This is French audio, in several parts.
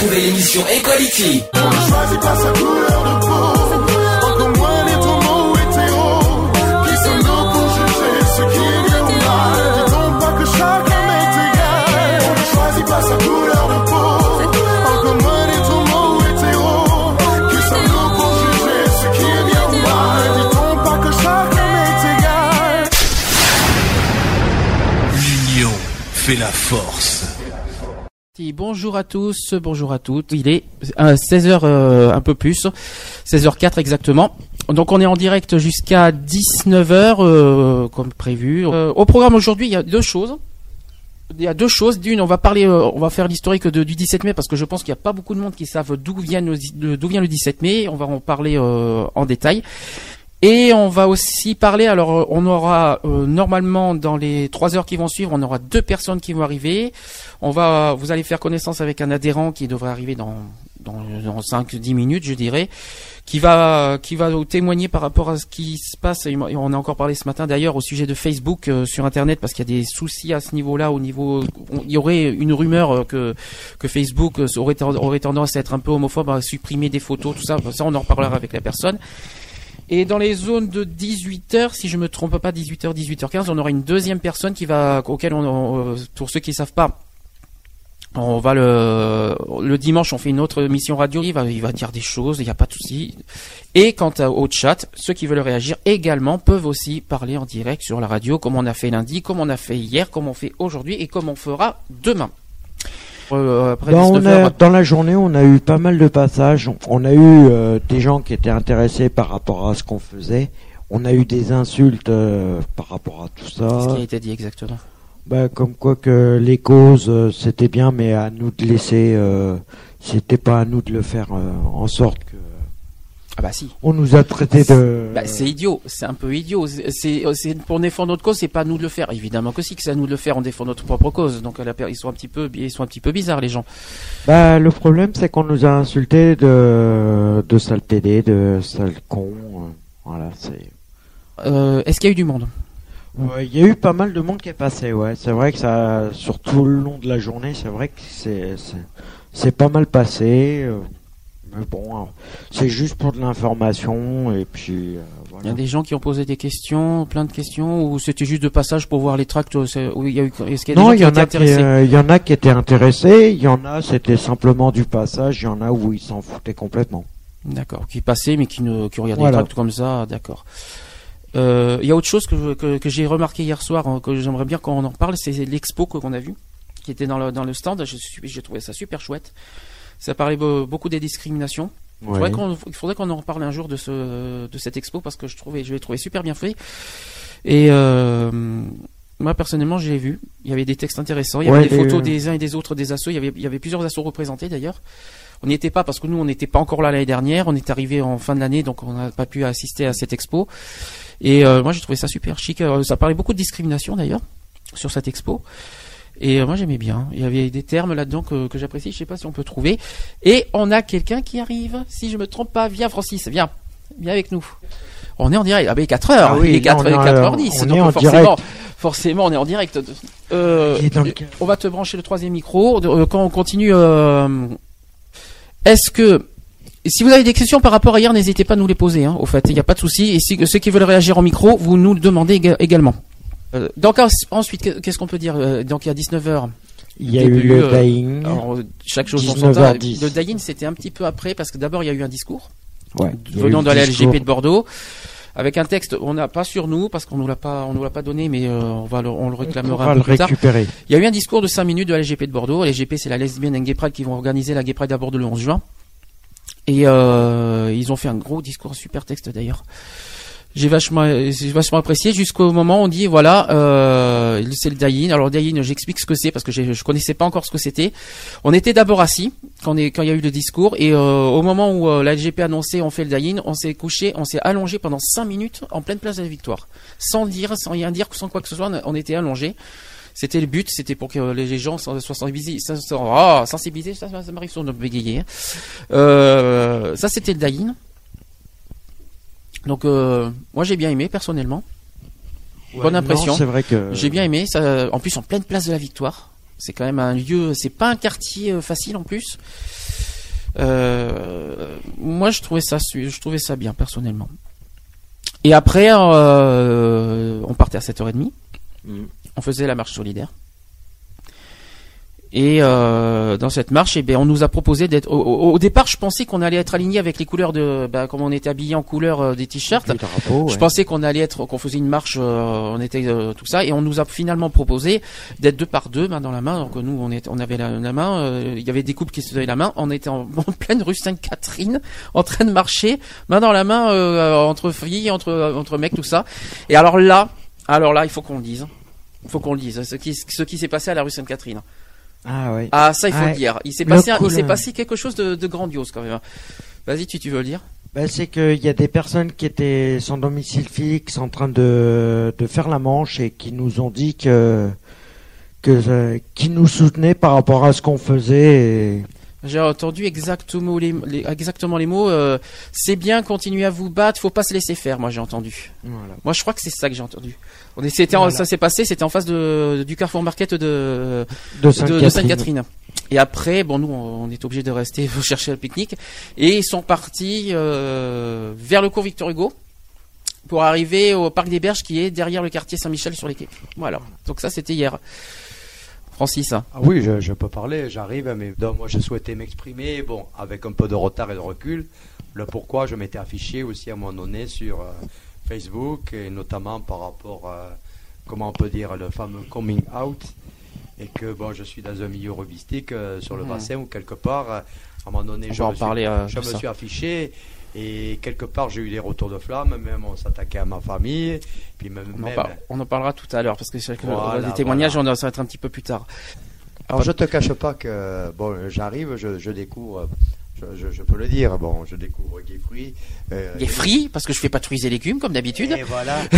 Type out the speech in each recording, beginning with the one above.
Retrouvez l'émission. On ne choisit pas sa couleur de peau, encore moins les tombeaux hétéros. Qui sommes-nous pour juger ce qui est bien ou mal Dit-on pas que chacun est égal On ne choisit pas sa couleur de peau, encore moins les tombeaux hétéros. Qui sommes-nous pour juger ce qui est bien ou mal Dit-on pas que chacun est égal L'union fait la force. Bonjour à tous, bonjour à toutes. Il est 16h un peu plus, 16h04 exactement. Donc on est en direct jusqu'à 19h euh, comme prévu. Euh, au programme aujourd'hui, il y a deux choses. Il y a deux choses. D'une, on va parler, euh, on va faire l'historique du 17 mai parce que je pense qu'il n'y a pas beaucoup de monde qui savent d'où vient, le- d'où vient le 17 mai. On va en parler euh, en détail. Et on va aussi parler, alors euh, on aura euh, normalement dans les trois heures qui vont suivre, on aura deux personnes qui vont arriver. On va, vous allez faire connaissance avec un adhérent qui devrait arriver dans dans, dans 5-10 minutes, je dirais, qui va qui va témoigner par rapport à ce qui se passe. Et on a encore parlé ce matin d'ailleurs au sujet de Facebook euh, sur Internet parce qu'il y a des soucis à ce niveau-là. Au niveau, il y aurait une rumeur euh, que que Facebook euh, aurait aurait tendance à être un peu homophobe, à supprimer des photos, tout ça. Ça, on en reparlera avec la personne. Et dans les zones de 18h, si je me trompe pas, 18h, 18h15, on aura une deuxième personne qui va, auquel on, on- pour ceux qui ne savent pas, on va le, le dimanche, on fait une autre émission radio. Il va, il va dire des choses, il n'y a pas de souci. Et quant au chat, ceux qui veulent réagir également peuvent aussi parler en direct sur la radio, comme on a fait lundi, comme on a fait hier, comme on fait aujourd'hui et comme on fera demain. Euh, après on 19 a- heures, dans la journée, on a eu pas mal de passages. On a eu euh, des gens qui étaient intéressés par rapport à ce qu'on faisait. On a eu des insultes euh, par rapport à tout ça. ce qui a été dit exactement? Bah, comme quoi que les causes, euh, c'était bien, mais à nous de laisser. Euh, c'était pas à nous de le faire euh, en sorte. Ah bah si. On nous a traité de. Bah, c'est idiot, c'est un peu idiot. C'est- pour défendre notre cause, c'est pas à nous de le faire. Évidemment que si, que c'est à nous de le faire, on défend notre propre cause. Donc à la per- ils sont un petit peu, ils sont un petit peu bizarres les gens. Bah, le problème, c'est qu'on nous a insultés de de sale PD, de sale con. euh, voilà, c'est. Euh, Est-ce qu'il y a eu du monde? Ouais, Il y a eu pas mal de monde qui est passé, ouais. C'est vrai que ça, sur tout le long de la journée, c'est vrai que c'est, c'est, c'est pas mal passé. euh, mais bon, alors, c'est juste pour de l'information et puis euh, Il y voilà. a des gens qui ont posé des questions, plein de questions, ou c'était juste de passage pour voir les tracts. euh, c'est- où il y a eu, est-ce qu'il y a des Non, gens qui a qui, intéressés euh, il y en a qui étaient intéressés, il y en a c'était simplement du passage, il y en a où ils s'en foutaient complètement. D'accord, qui passaient mais qui ne, qui regardaient Voilà. les tracts comme ça. D'accord. Euh, Il y a autre chose que, que, que j'ai remarqué hier soir, hein, que j'aimerais bien qu'on en parle, c'est l'expo que- qu'on a vu, qui était dans le, dans le stand. J'ai trouvé ça super chouette. Ça parlait be- beaucoup des discriminations. Il faudrait Ouais. qu'on en reparle un jour de ce de cette expo parce que je trouvais je l'ai trouvé super bien fait. Et euh, moi personnellement, je l'ai vu. Il y avait des textes intéressants. Il y Ouais, avait des photos des uns et des autres des assos. Il y avait il y avait plusieurs assos représentés d'ailleurs. On n'y était pas parce que nous on n'était pas encore là l'année dernière. On est arrivé en fin de l'année donc on n'a pas pu assister à cette expo. Et euh, moi j'ai trouvé ça super chic. Euh, Ça parlait beaucoup de discrimination d'ailleurs sur cette expo. Et euh, moi j'aimais bien. Il y avait des termes là-dedans que, que j'apprécie. Je sais pas si on peut trouver. Et on a quelqu'un qui arrive. Si je me trompe pas, viens Francis, viens, viens avec nous. On est en direct. Ah ben 4 heures. Ah oui, il est 4, là, on est, 4h10. on donc est en forcément, direct. forcément, on est en direct. Euh, le on va te brancher le troisième micro. Euh, Quand on continue, euh, est-ce que si vous avez des questions par rapport à hier, n'hésitez pas à nous les poser. Hein, au fait, il n'y a pas de souci. Et si, ceux qui veulent réagir en micro, vous nous le demandez éga- également. Euh, donc en- ensuite, qu'est- qu'est-ce qu'on peut dire Euh, Donc il y a 19h. Il y a eu le euh, dying. Alors, chaque chose en son temps. 19h10. Le Dayin, c'était un petit peu après parce que d'abord il y a eu un discours Ouais, venant de le la. LGP de Bordeaux avec un texte. On n'a pas sur nous parce qu'on nous l'a pas, on nous l'a pas donné, mais euh, on va le, on le On réclamera va un le peu plus tard. récupérer. Il y a eu un discours de 5 minutes de la LGP de Bordeaux. La LGP, c'est la Lesbian and Gay Pride qui vont organiser la Gay Pride à Bordeaux le 11 juin. Et euh, ils ont fait un gros discours, un super texte d'ailleurs. J'ai vachement, vachement apprécié jusqu'au moment où on dit voilà, euh, c'est le Dayin. Alors Dayin, j'explique ce que c'est parce que je connaissais pas encore ce que c'était. On était d'abord assis quand, est, quand il y a eu le discours et euh, au moment où euh, la LGP annonçait on fait le Dayin, on s'est couché, on s'est allongé pendant 5 minutes en pleine place de la Victoire, sans dire, sans rien dire, sans quoi que ce soit, on était allongé. C'était le but, c'était pour que les gens soient sensibilisés. Oh, sensibilisés, ça, ça, m'arrive sur notre bégayer. hein. Euh, ça, c'était le Dayin. Donc, euh, moi, j'ai bien aimé personnellement. Bonne impression. C'est vrai que. J'ai bien aimé. Ça, en plus, en pleine place de la Victoire. C'est quand même un lieu, c'est pas un quartier euh, facile en plus. Euh, moi, je trouvais ça, je trouvais ça bien personnellement. Et après, euh, on partait à 7h30. Mm. On faisait la marche solidaire. Et euh, dans cette marche, eh bien, on nous a proposé d'être. Au, au- au départ, je pensais qu'on allait être aligné avec les couleurs de, bah, comme on était habillé en couleur euh, des t-shirts. Je pensais qu'on allait être, qu'on faisait une marche, euh, on était euh, tout ça, et on nous a finalement proposé d'être deux par deux, main dans la main. Donc nous, on, était, on avait la, la main, euh, il y avait des couples qui se donnaient la main. On était en, en pleine rue Sainte-Catherine, en train de marcher, main dans la main euh, entre filles, entre entre mecs, tout ça. Et alors là, alors là, il faut qu'on le dise, il faut qu'on le dise, ce qui ce qui s'est passé à la rue Sainte-Catherine. Ah ouais. Ah ça, il faut le dire. Il s'est passé, il s'est quelque chose de, de grandiose quand même. Vas-y, tu, tu veux le dire? Ben, c'est qu'il y a des personnes qui étaient sans domicile fixe en train de, de faire la manche et qui nous ont dit que, que euh, qui nous soutenaient par rapport à ce qu'on faisait. Et... J'ai entendu exactement les, les- exactement les mots. euh, c'est bien, continuez à vous battre, faut pas se laisser faire. Moi, j'ai entendu. Voilà. Moi, je crois que c'est ça que j'ai entendu. On est, c'était Voilà. ça s'est passé, c'était en face de, du Carrefour Market de, De de, Sainte-Catherine. de Sainte-Catherine. Et après, bon, nous, on est obligé de rester chercher le pique-nique. Et ils sont partis euh, vers le cours Victor Hugo pour arriver au parc des Berges qui est derrière le quartier Saint-Michel sur les quais. Voilà. Donc ça, c'était hier. Francis, hein. Ah oui, je, je peux parler, j'arrive, mais donc, moi je souhaitais m'exprimer, bon, avec un peu de retard et de recul, le pourquoi je m'étais affiché aussi à un moment donné sur euh, Facebook, et notamment par rapport, euh, comment on peut dire, le fameux coming out, et que bon, je suis dans un milieu rubistique euh, sur le Mhm. bassin ou quelque part, euh, à un moment donné, On je me suis- je me suis affiché. Et quelque part, j'ai eu des retours de flamme, même on s'attaquait à ma famille, puis même, on, en même- par- on en parlera tout à l'heure parce que c'est vrai que Voilà, des témoignages, on en- être un petit peu plus tard. Alors je te cache pas que bon j'arrive, je, je découvre, je, je- je peux le dire, bon je découvre Gay Fruits. euh, Des fruits, parce que je fais pas tous les légumes comme d'habitude. Et voilà.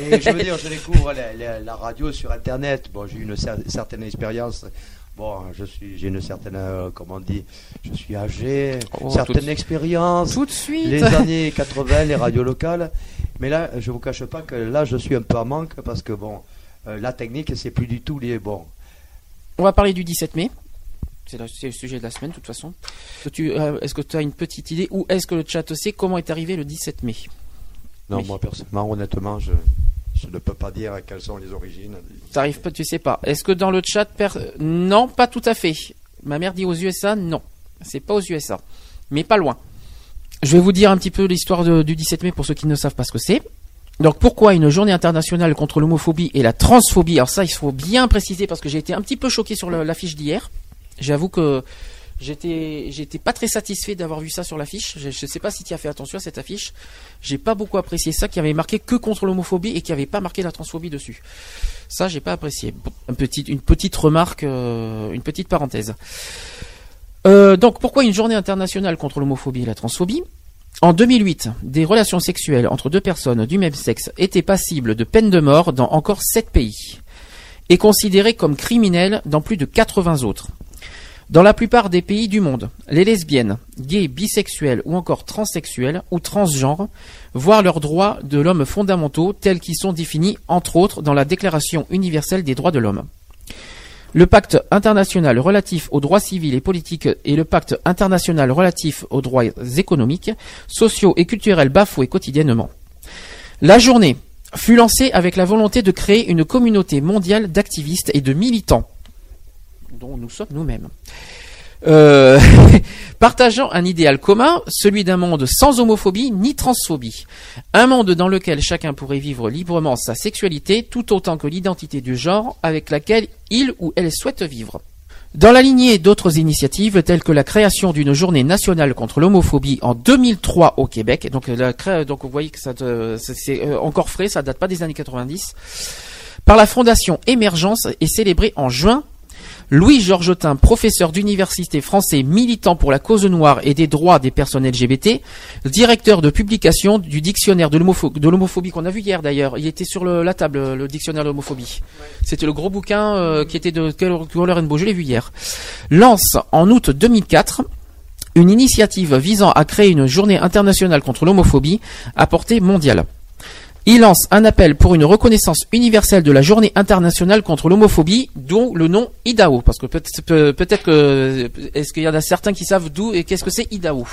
et je veux dire, je découvre la, la- la radio sur Internet. Bon, j'ai eu une cer- certaine expérience. Bon, je suis, j'ai une certaine, euh, comment on dit, je suis âgé, Oh, certaine tout- expérience. Tout de suite. Les années 80, les radios locales. Mais là, je vous cache pas que là, je suis un peu à manque parce que bon, euh, la technique, c'est plus du tout les bons. On va parler du 17 mai. C'est le, sujet de la semaine, de toute façon. Est-ce que tu euh, est-ce que tu as une petite idée ou est-ce que le chat sait comment est arrivé le 17 mai? Non, Oui. moi personnellement, honnêtement, je, je ne peux pas dire quelles sont les origines. T'arrives pas, tu sais pas. Est-ce que dans le chat, non, pas tout à fait. Ma mère dit aux USA, non. C'est pas aux USA, mais pas loin. Je vais vous dire un petit peu l'histoire du 17 mai pour ceux qui ne savent pas ce que c'est. Donc pourquoi une journée internationale contre l'homophobie et la transphobie? Alors ça, il faut bien préciser parce que j'ai été un petit peu choqué sur l'affiche d'hier. J'avoue que j'étais j'étais pas très satisfait d'avoir vu ça sur l'affiche. Je, je sais pas si tu as fait attention à cette affiche. J'ai pas beaucoup apprécié ça, qui avait marqué que contre l'homophobie et qui avait pas marqué la transphobie dessus. Ça, j'ai pas apprécié. Un petit- une petite remarque, euh, une petite parenthèse. Euh, donc, pourquoi une journée internationale contre l'homophobie et la transphobie? En 2008, des relations sexuelles entre deux personnes du même sexe étaient passibles de peine de mort dans encore 7 pays et considérées comme criminelles dans plus de 80 autres. Dans la plupart des pays du monde, les lesbiennes, gays, bisexuels ou encore transsexuels ou transgenres voient leurs droits de l'homme fondamentaux tels qu'ils sont définis entre autres dans la Déclaration universelle des droits de l'homme. Le pacte international relatif aux droits civils et politiques et le pacte international relatif aux droits économiques, sociaux et culturels bafoués quotidiennement. La journée fut lancée avec la volonté de créer une communauté mondiale d'activistes et de militants, dont nous sommes nous-mêmes. Euh, partageant un idéal commun, celui d'un monde sans homophobie ni transphobie. Un monde dans lequel chacun pourrait vivre librement sa sexualité tout autant que l'identité du genre avec laquelle il ou elle souhaite vivre. Dans la lignée d'autres initiatives telles que la création d'une journée nationale contre l'homophobie en 2003 au Québec, cré- donc vous voyez que c'est c'est, euh, encore frais, ça date pas des années 90, par la fondation Émergence et célébrée en juin Louis Georgetin, professeur d'université français militant pour la cause noire et des droits des personnes LGBT, directeur de publication du dictionnaire de l'homopho- de l'homophobie qu'on a vu hier d'ailleurs. Il était sur la table, le dictionnaire de l'homophobie. C'était le gros bouquin euh, qui était de Color Rainbow, je l'ai vu hier. Lance en août 2004 une initiative visant à créer une journée internationale contre l'homophobie à portée mondiale. Il lance un appel pour une reconnaissance universelle de la journée internationale contre l'homophobie, dont le nom IDAO. Parce que peut-être peut- peut-être que est-ce qu'il y en a certains qui savent d'où et qu'est-ce que c'est IDAO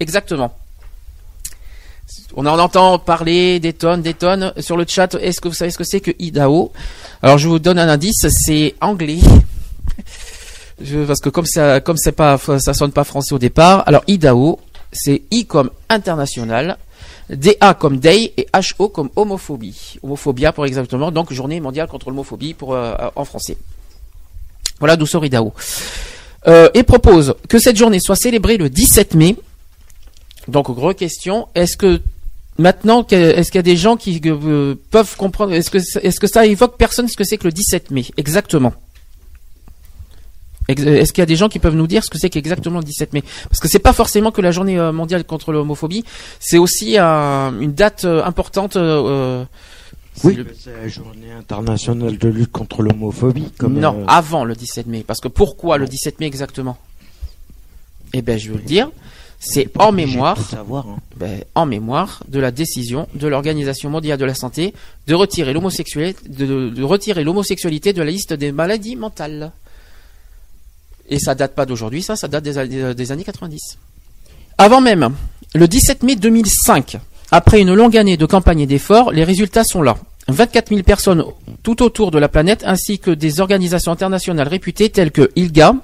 Exactement. On en entend parler des tonnes, des tonnes sur le chat. Est-ce que vous savez ce que c'est que IDAO Alors je vous donne un indice, c'est anglais. Parce que comme ça, comme pas, ça sonne pas français au départ. Alors IDAO, c'est I comme international, DA comme day et HO comme homophobie. Homophobia pour exactement, donc journée mondiale contre l'homophobie pour euh, en français. Voilà d'où sort IDAO. Euh, et propose que cette journée soit célébrée le 17 mai. Donc gros question, est-ce que maintenant est-ce qu'il y a des gens qui euh, peuvent comprendre est-ce que ça- est-ce que ça évoque personne ce que c'est que le 17 mai exactement? Ex- Est-ce qu'il y a des gens qui peuvent nous dire ce que c'est qu'exactement le 17 mai? Parce que c'est pas forcément que la journée euh, mondiale contre l'homophobie, c'est aussi un- une date euh, importante. euh, c'est Oui, le- c'est la journée internationale de lutte contre l'homophobie. Comme non, euh, avant le 17 mai. Parce que pourquoi le 17 mai exactement? Eh ben, je vais vous le dire. C'est en mémoire, savoir. hein. ben, en mémoire de la décision de l'Organisation mondiale de la santé de retirer l'homosexualité, de, de- de retirer l'homosexualité de la liste des maladies mentales. Et ça date pas d'aujourd'hui, ça, ça date des, années- des années 90. Avant même, le 17 mai 2005, après une longue année de campagne et d'efforts, les résultats sont là. 24 000 personnes tout autour de la planète, ainsi que des organisations internationales réputées telles que ILGA,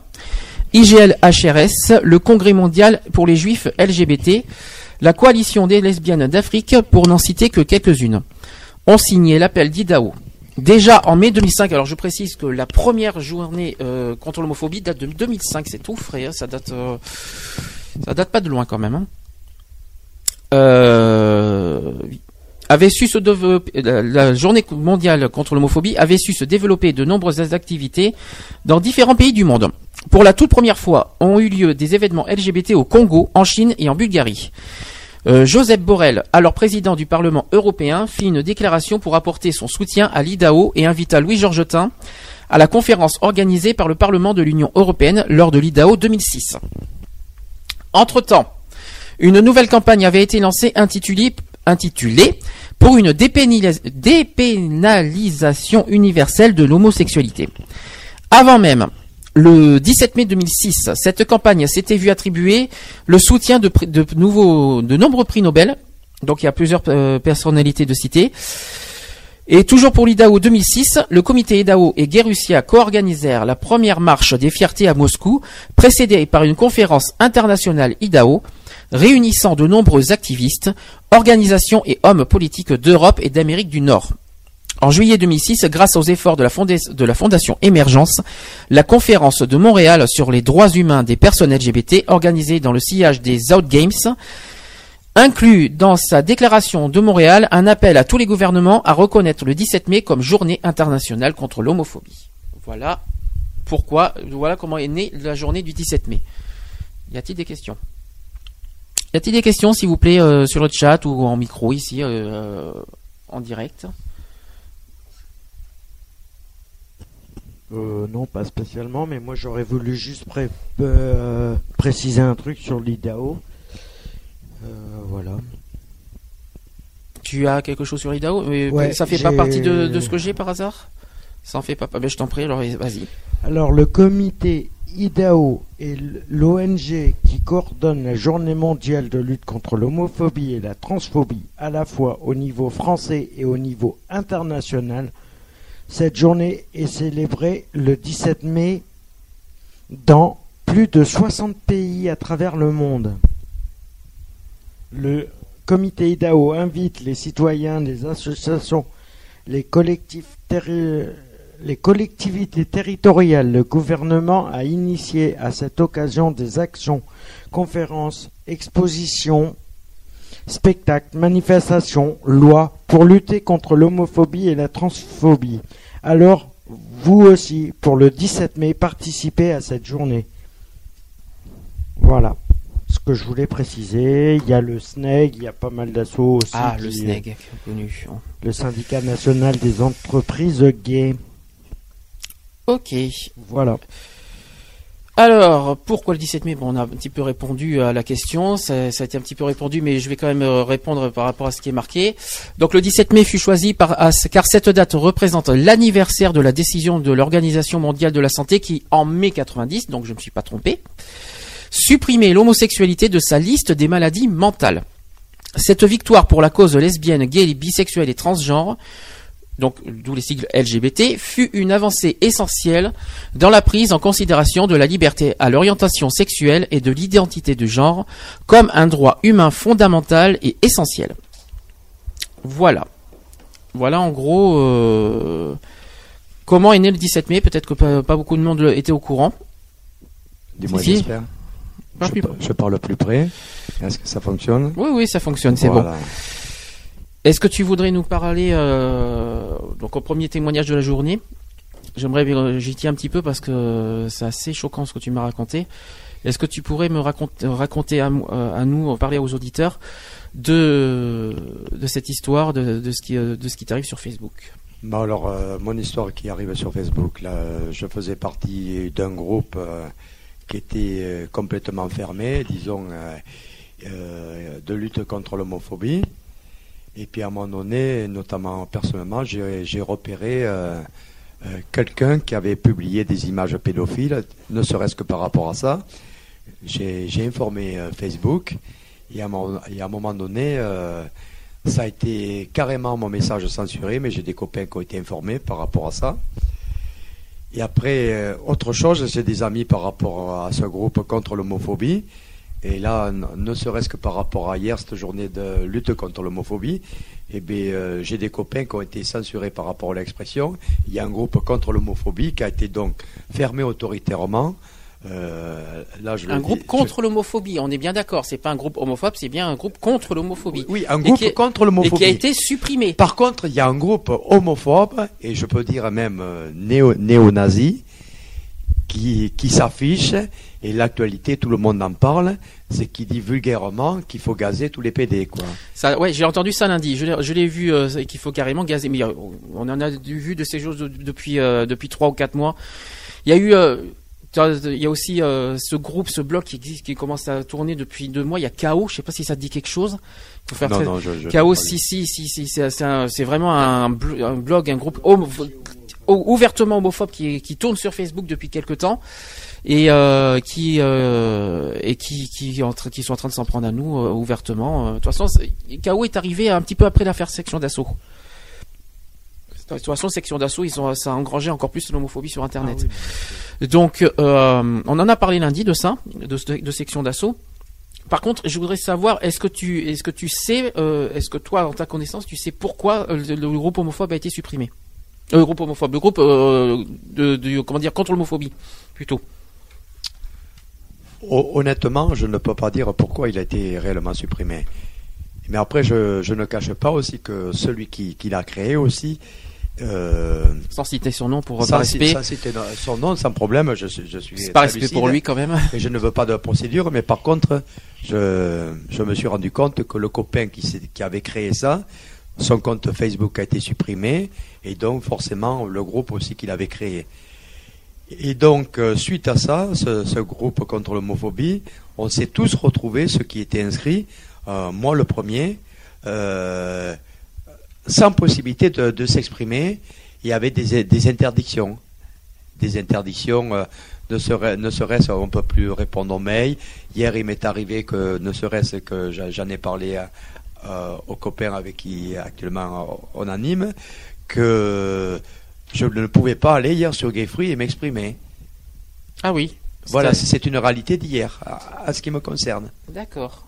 IGL-HRS, le Congrès mondial pour les juifs LGBT, la coalition des lesbiennes d'Afrique, pour n'en citer que quelques-unes, ont signé l'appel d'Idaho. Déjà en mai 2005, alors je précise que la première journée euh, contre l'homophobie date de 2005, c'est tout frais, hein, ça date, euh, ça date pas de loin quand même. hein. Euh, avait su se la journée mondiale contre l'homophobie avait su se développer de nombreuses activités dans différents pays du monde. Pour la toute première fois, ont eu lieu des événements LGBT au Congo, en Chine et en Bulgarie. Euh, Joseph Borrell, alors président du Parlement européen, fit une déclaration pour apporter son soutien à l'IDAO et invita Louis Georgetin à la conférence organisée par le Parlement de l'Union européenne lors de l'IDAO 2006. Entre-temps, une nouvelle campagne avait été lancée intitulée, pour une dépénalis- dépénalisation universelle de l'homosexualité. Avant même, le 17 mai 2006, cette campagne s'était vue attribuer le soutien de, nouveaux, de nombreux prix Nobel. Donc il y a plusieurs euh, personnalités de citer. Et toujours pour l'IDAO 2006, le comité IDAO et Guerussia co-organisèrent la première marche des fiertés à Moscou, précédée par une conférence internationale IDAO, réunissant de nombreux activistes, organisations et hommes politiques d'Europe et d'Amérique du Nord. En juillet 2006, grâce aux efforts de la, Fondation Émergence, la conférence de Montréal sur les droits humains des personnes LGBT, organisée dans le sillage des Out Games, inclut dans sa déclaration de Montréal un appel à tous les gouvernements à reconnaître le 17 mai comme journée internationale contre l'homophobie. Voilà pourquoi, voilà comment est née la journée du 17 mai. Y a-t-il des questions? Y a-t-il des questions, s'il vous plaît, euh, sur le chat ou en micro ici, euh, en direct? Euh, non, pas spécialement, mais moi j'aurais voulu juste pré- euh, préciser un truc sur l'IDAO. Euh, voilà. Tu as quelque chose sur l'IDAO Mais Ouais, Ça fait pas partie de, de ce que j'ai par hasard? Ça en fait pas. Ben, je t'en prie, alors vas-y. Alors, le comité IDAO est l'ONG qui coordonne la journée mondiale de lutte contre l'homophobie et la transphobie, à la fois au niveau français et au niveau international. Cette journée est célébrée le 17 mai dans plus de 60 pays à travers le monde. Le comité IDAO invite les citoyens, les associations, les collectivités territoriales, le gouvernement a initié à cette occasion des actions, conférences, expositions, spectacles, manifestations, lois pour lutter contre l'homophobie et la transphobie. Alors, vous aussi, pour le 17 mai, participez à cette journée. Voilà ce que je voulais préciser. Il y a le SNEG, il y a pas mal d'assauts aussi. Ah, le qui- SNEG, connu. Le syndicat national des entreprises gays. Ok. Voilà. Alors, pourquoi le 17 mai? Bon, on a un petit peu répondu à la question, ça, a été un petit peu répondu, mais je vais quand même euh, répondre par rapport à ce qui est marqué. Donc, le 17 mai fut choisi par, car cette date représente l'anniversaire de la décision de l'Organisation mondiale de la santé qui, en mai 90, donc je ne me suis pas trompé, supprimait l'homosexualité de sa liste des maladies mentales. Cette victoire pour la cause lesbienne, gay, bisexuelle et transgenre donc d'où les sigles LGBT, fut une avancée essentielle dans la prise en considération de la liberté à l'orientation sexuelle et de l'identité de genre comme un droit humain fondamental et essentiel. Voilà. Voilà en gros euh, comment est né le 17 mai. Peut-être que pas, pas beaucoup de monde était au courant. Dis-moi, Si, j'espère. Je, je parle plus près. Est-ce que ça fonctionne? Oui, oui, ça fonctionne, c'est bon. Est-ce que tu voudrais nous parler euh, donc au premier témoignage de la journée? J'aimerais bien- j'y tiens un petit peu parce que c'est assez choquant ce que tu m'as raconté. Est-ce que tu pourrais me raconter, à, euh, nous, euh, parler aux auditeurs de cette histoire, de, ce qui euh, t'arrive sur Facebook? Bon, alors, euh, mon histoire qui arrive sur Facebook, euh, je faisais partie d'un groupe euh, qui était euh, complètement fermé, disons, euh, euh, de lutte contre l'homophobie. Et puis à un moment donné, notamment personnellement, j'ai repéré euh, euh, quelqu'un qui avait publié des images pédophiles, ne serait-ce que par rapport à ça. J'ai informé euh, Facebook et à, et à un moment donné, ça a été carrément mon message censuré, mais j'ai des copains qui ont été informés par rapport à ça. Et après, autre chose, j'ai des amis par rapport à ce groupe contre l'homophobie. Et là, ne serait-ce que par rapport à hier, cette journée de lutte contre l'homophobie, eh bien, euh, j'ai des copains qui ont été censurés par rapport à l'expression. Il y a un groupe contre l'homophobie qui a été donc fermé autoritairement. Euh, là, je Un dis- groupe je- contre l'homophobie, on est bien d'accord. C'est pas un groupe homophobe, c'est bien un groupe contre l'homophobie. Oui, un Et groupe est- contre Et l'homophobie. qui a été supprimé. Par contre, il y a un groupe homophobe, et je peux dire même euh, néo, néo-nazi, qui, qui s'affiche, et l'actualité, tout le monde en parle, c'est qui dit vulgairement qu'il faut gazer tous les PD, quoi. Ça, ouais, j'ai entendu ça lundi. Je l'ai, je l'ai vu euh, qu'il faut carrément gazer. Mais euh, on en a vu de ces choses de- depuis euh, depuis trois ou quatre mois. Il y a eu, euh, il y a aussi euh, ce groupe, ce blog qui existe, qui commence à tourner depuis deux mois. Il y a Chaos. Je sais pas si ça te dit quelque chose. Faut faire Non, très- non, je, je- Chaos, si, si, si, si, c'est, vraiment un, blo- un blog, un groupe homo- ouvertement homophobe qui, qui tourne sur Facebook depuis quelque temps et euh, qui euh, et qui qui, qui sont en train de s'en prendre à nous euh, ouvertement. Euh, De toute façon, KO est arrivé un petit peu après l'affaire section d'assaut. De toute façon, section d'assaut, ils ont ça a engrangé encore plus l'homophobie sur Internet. Donc, euh, on en a parlé lundi de ça, de, de section d'assaut. Par contre, je voudrais savoir, est-ce que tu, est-ce que tu sais, euh, est-ce que toi, en ta connaissance, tu sais pourquoi le, le groupe homophobe a été supprimé? Le groupe homophobe, le groupe euh, de, de- comment dire, contre l'homophobie, plutôt. Ho- Honnêtement, je ne peux pas dire pourquoi il a été réellement supprimé. Mais après, je, je ne cache pas aussi que celui qui, qui l'a créé aussi, euh, Sans citer son nom pour sans, respect. sans citer son nom, sans problème, je, suis- je suis C'est pas respect lucide. pour lui quand même. Et je ne veux pas de procédure, mais par contre, je, je me suis rendu compte que le copain qui avait créé ça, son compte Facebook a été supprimé, et donc forcément le groupe aussi qu'il avait créé. Et donc, euh, suite à ça, ce, groupe contre l'homophobie, on s'est tous retrouvés, ceux qui étaient inscrits, euh, moi le premier, euh, sans possibilité de, s'exprimer, et avec des, des interdictions. Des interdictions, ne serait- ne serait-ce, on peut plus répondre aux mails. Hier, il m'est arrivé que, ne serait-ce que j'en ai parlé aux copains avec qui actuellement on anime, que je ne pouvais pas aller hier sur Gay Free et m'exprimer. Ah oui. Voilà, C'est- une réalité d'hier, à, à ce qui me concerne. D'accord.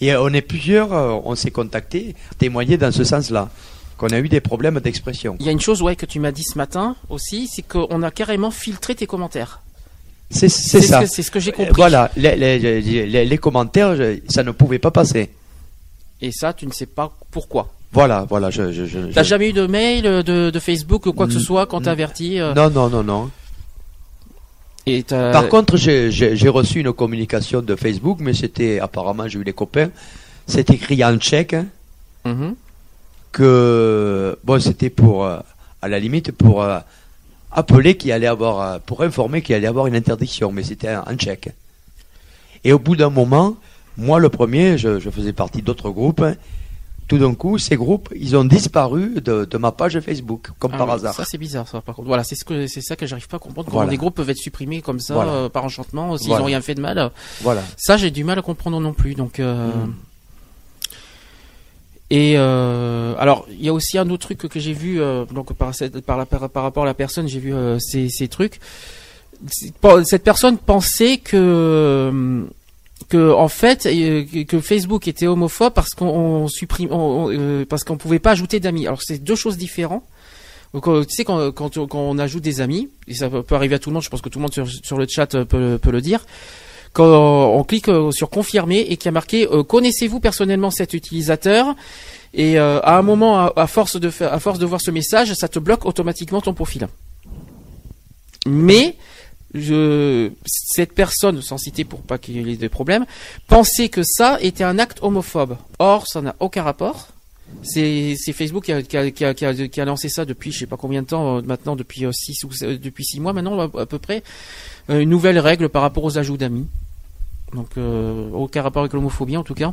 Et euh, on est plusieurs, euh, on s'est contactés, témoigner dans ce sens-là, qu'on a eu des problèmes d'expression. Il y a une chose ouais que tu m'as dit ce matin aussi, c'est qu'on a carrément filtré tes commentaires. C'est c'est ce ça. que- C'est ce que j'ai Euh, compris. Voilà, les, les- les- les commentaires, ça ne pouvait pas passer. Et ça, tu ne sais pas pourquoi. Voilà, voilà, je... je, je- T'as jamais eu de mail, euh, de, de Facebook ou quoi que ce soit quand t'as averti euh, Non, non, non, non. Et Par contre, j'ai- reçu une communication de Facebook, mais c'était, apparemment, j'ai eu des copains, c'est écrit en tchèque, hein, Mhm. que, bon, c'était pour, euh, à la limite, pour euh, appelé qu'il allait avoir, pour informer qu'il allait avoir une interdiction, mais c'était un, un chèque. Et au bout d'un moment, moi le premier, je, je faisais partie d'autres groupes. Tout d'un coup, ces groupes, ils ont disparu de, de ma page Facebook, comme Ah par oui, hasard. Ça c'est bizarre ça par contre. Voilà, c'est ce que c'est ça que j'arrive pas à comprendre. Comment Voilà. des groupes peuvent être supprimés comme ça Voilà. euh, par enchantement s'ils Voilà. ont rien fait de mal. Voilà. Ça j'ai du mal à comprendre non plus. Donc euh, Mm. et euh, alors il y a aussi un autre truc que j'ai vu donc par, cette- par, la- par, par rapport à la personne j'ai vu ces, ces trucs. Cette personne pensait que que en fait euh, que- Facebook était homophobe parce qu'on on supprime on- euh, parce qu'on pouvait pas ajouter d'amis. Alors c'est deux choses différentes. Donc, euh, tu sais quand, quand, quand on ajoute des amis et ça peut arriver à tout le monde, je pense que tout le monde sur, sur le chat euh, peut, peut le dire. Quand on clique sur confirmer et qu'il y a marqué euh, connaissez-vous personnellement cet utilisateur? Et à un moment à force de faire à force de voir ce message, ça te bloque automatiquement ton profil. Mais je, cette personne, sans citer pour pas qu'il y ait des problèmes, pensait que ça était un acte homophobe. Or, ça n'a aucun rapport. C'est Facebook qui a, lancé ça depuis je sais pas combien de temps euh, maintenant depuis 6 ou euh, six mois maintenant à, peu près euh, une nouvelle règle par rapport aux ajouts d'amis. Donc aucun rapport avec l'homophobie en tout cas.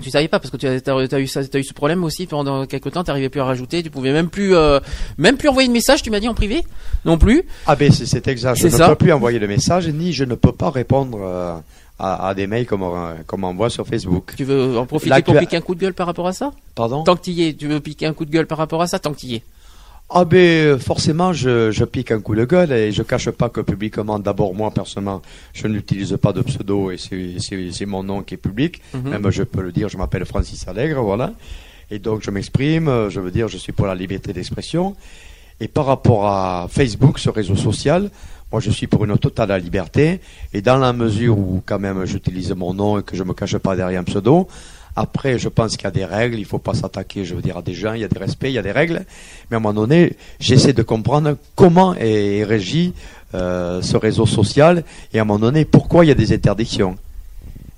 Tu savais pas parce que tu as, as, eu ça, as eu ce problème aussi pendant quelques temps. T'arrivais plus à rajouter, tu pouvais même plus, euh, même plus envoyer de message. Tu m'as dit en privé, non plus. Ah ben c'est- exact. Je ne peux plus envoyer de messages ni je ne peux pas répondre euh, à, à des mails comme on, comme on envoie sur Facebook. Tu veux en profiter pour tu piquer un coup de gueule par rapport à ça? Pardon? Tant que t'y es, tu veux piquer un coup de gueule par rapport à ça, tant que t'y es. Ah ben forcément je, je pique un coup de gueule et je cache pas que publiquement d'abord moi personnellement je n'utilise pas de pseudo et c'est- c'est c'est mon nom qui est public. Mhm. Même je peux le dire, je m'appelle Francis Allègre, voilà. Et donc je m'exprime, euh, je veux dire je suis pour la liberté d'expression. Et par rapport à Facebook, ce réseau social, moi je suis pour une totale liberté. Et dans la mesure où quand même j'utilise mon nom et que je me cache pas derrière un pseudo, après je pense qu'il y a des règles, il faut pas s'attaquer, je veux dire, à des gens, il y a des respects, il y a des règles. Mais à un moment donné, j'essaie de comprendre comment est régi euh, ce réseau social et à un moment donné pourquoi il y a des interdictions.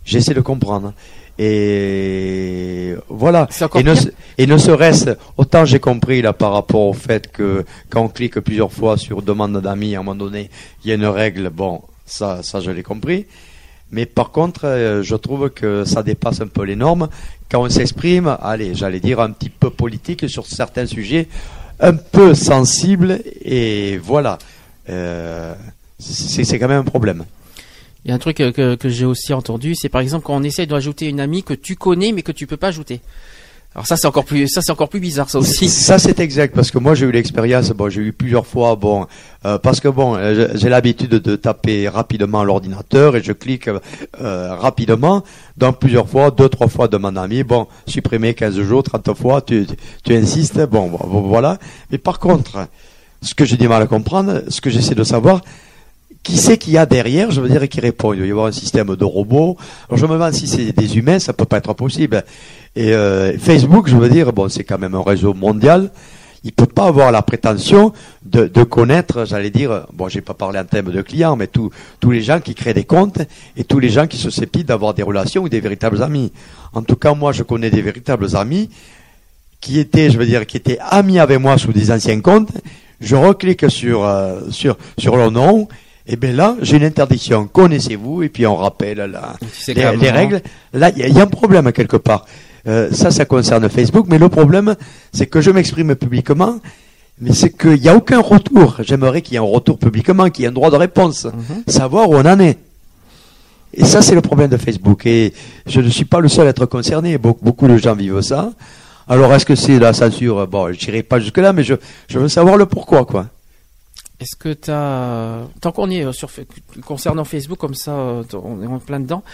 J'essaie de comprendre. Et voilà. Et ne, et ne serait-ce, autant j'ai compris là par rapport au fait que quand on clique plusieurs fois sur demande d'amis, à un moment donné, il y a une règle, bon, ça, ça je l'ai compris. Mais par contre, euh, je trouve que ça dépasse un peu les normes quand on s'exprime, allez, j'allais dire un petit peu politique sur certains sujets un peu sensibles et voilà. Euh, c'est quand même un problème. Il y a un truc que, j'ai aussi entendu, c'est par exemple quand on essaie d'ajouter une amie que tu connais mais que tu peux pas ajouter. Alors ça c'est encore plus, ça c'est encore plus bizarre ça aussi. Ça c'est exact parce que moi j'ai eu l'expérience, bon j'ai eu plusieurs fois, bon euh, parce que bon euh, j'ai l'habitude de taper rapidement l'ordinateur et je clique euh, rapidement, donc plusieurs fois, deux trois fois de mon ami, bon supprimer 15 jours, 30 fois, tu, tu, tu insistes, bon, bon, voilà. Mais par contre, ce que j'ai du mal à comprendre, ce que j'essaie de savoir, qui c'est qu'il y a derrière, je veux dire, qui répond Il doit y avoir un système de robots. Alors je me demande si c'est des humains, ça peut pas être possible. Et euh, Facebook, je veux dire, bon, c'est quand même un réseau mondial. Il peut pas avoir la prétention de, de connaître, j'allais dire, bon, j'ai pas parlé en termes de clients, mais tous tous les gens qui créent des comptes et tous les gens qui se susceptibles d'avoir des relations ou des véritables amis. En tout cas, moi, je connais des véritables amis qui étaient, je veux dire, qui étaient amis avec moi sous des anciens comptes. Je reclique sur euh, sur sur leur nom et bien là, j'ai une interdiction. Connaissez-vous Et puis on rappelle la, les, règles. Là, il y, a- il y a un problème quelque part. Euh, ça, ça concerne Facebook, mais le problème, c'est que je m'exprime publiquement, mais c'est qu'il n'y a aucun retour. J'aimerais qu'il y ait un retour publiquement, qu'il y ait un droit de réponse, Mhm. savoir où on en est. Et ça, c'est le problème de Facebook. Et je ne suis pas le seul à être concerné. Beaucoup, beaucoup de gens vivent ça. Alors, est-ce que c'est la censure? Bon, je n'irai pas jusque-là, mais je, je veux savoir le pourquoi, quoi. Est-ce que t'as, tant qu'on est euh, sur concernant Facebook comme ça, euh, on est en plein dedans,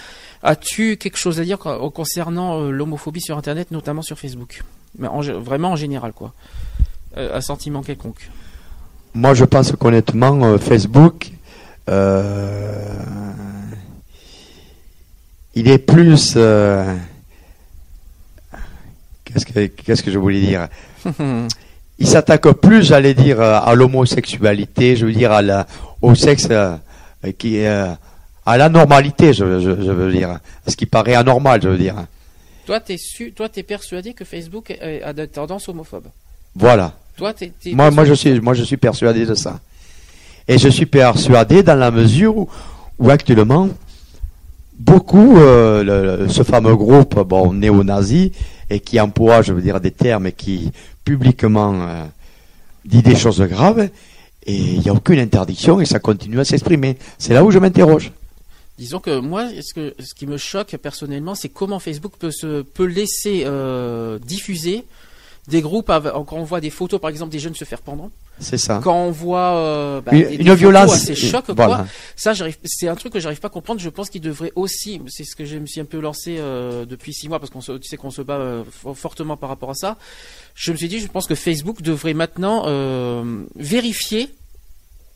as-tu quelque chose à dire co- concernant euh, l'homophobie sur Internet, notamment sur Facebook, mais en vraiment en général quoi, Euh, un sentiment quelconque. Moi, je pense qu'honnêtement, euh, Facebook, euh, il est plus. euh, qu'est-ce que qu'est-ce que je voulais dire? Il s'attaque plus, j'allais dire, euh, à l'homosexualité, je veux dire, à la, au sexe euh, qui est euh, à la normalité, je, je, je veux dire, à ce qui paraît anormal, je veux dire. toi, t'es su, toi, t'es persuadé que Facebook est- a des tendances homophobes. Voilà. Toi, t'es, t'es- Moi, moi, je suis, moi, je suis persuadé de ça. Et je suis persuadé dans la mesure où, où actuellement, beaucoup, euh, le- le- ce fameux groupe, bon, néo-nazi, et qui emploie, je veux dire, des termes et qui publiquement euh, dit des choses graves, et il n'y a aucune interdiction et ça continue à s'exprimer. C'est là où je m'interroge. Disons que moi, ce, qui me choque personnellement, c'est comment Facebook peut, se, peut laisser euh, diffuser des groupes quand on voit des photos, par exemple, des jeunes se faire pendant. C'est ça. Quand on voit euh, bah, Une, des- une violence. assez choc, quoi. voilà. Ça, j'arrive. C'est un truc que j'arrive pas à comprendre. Je pense qu'il devrait aussi. C'est ce que je me suis un peu lancé euh, depuis six mois parce qu'on se, tu sais qu'on se bat euh, fo- fortement par rapport à ça. Je me suis dit, je pense que Facebook devrait maintenant euh, vérifier,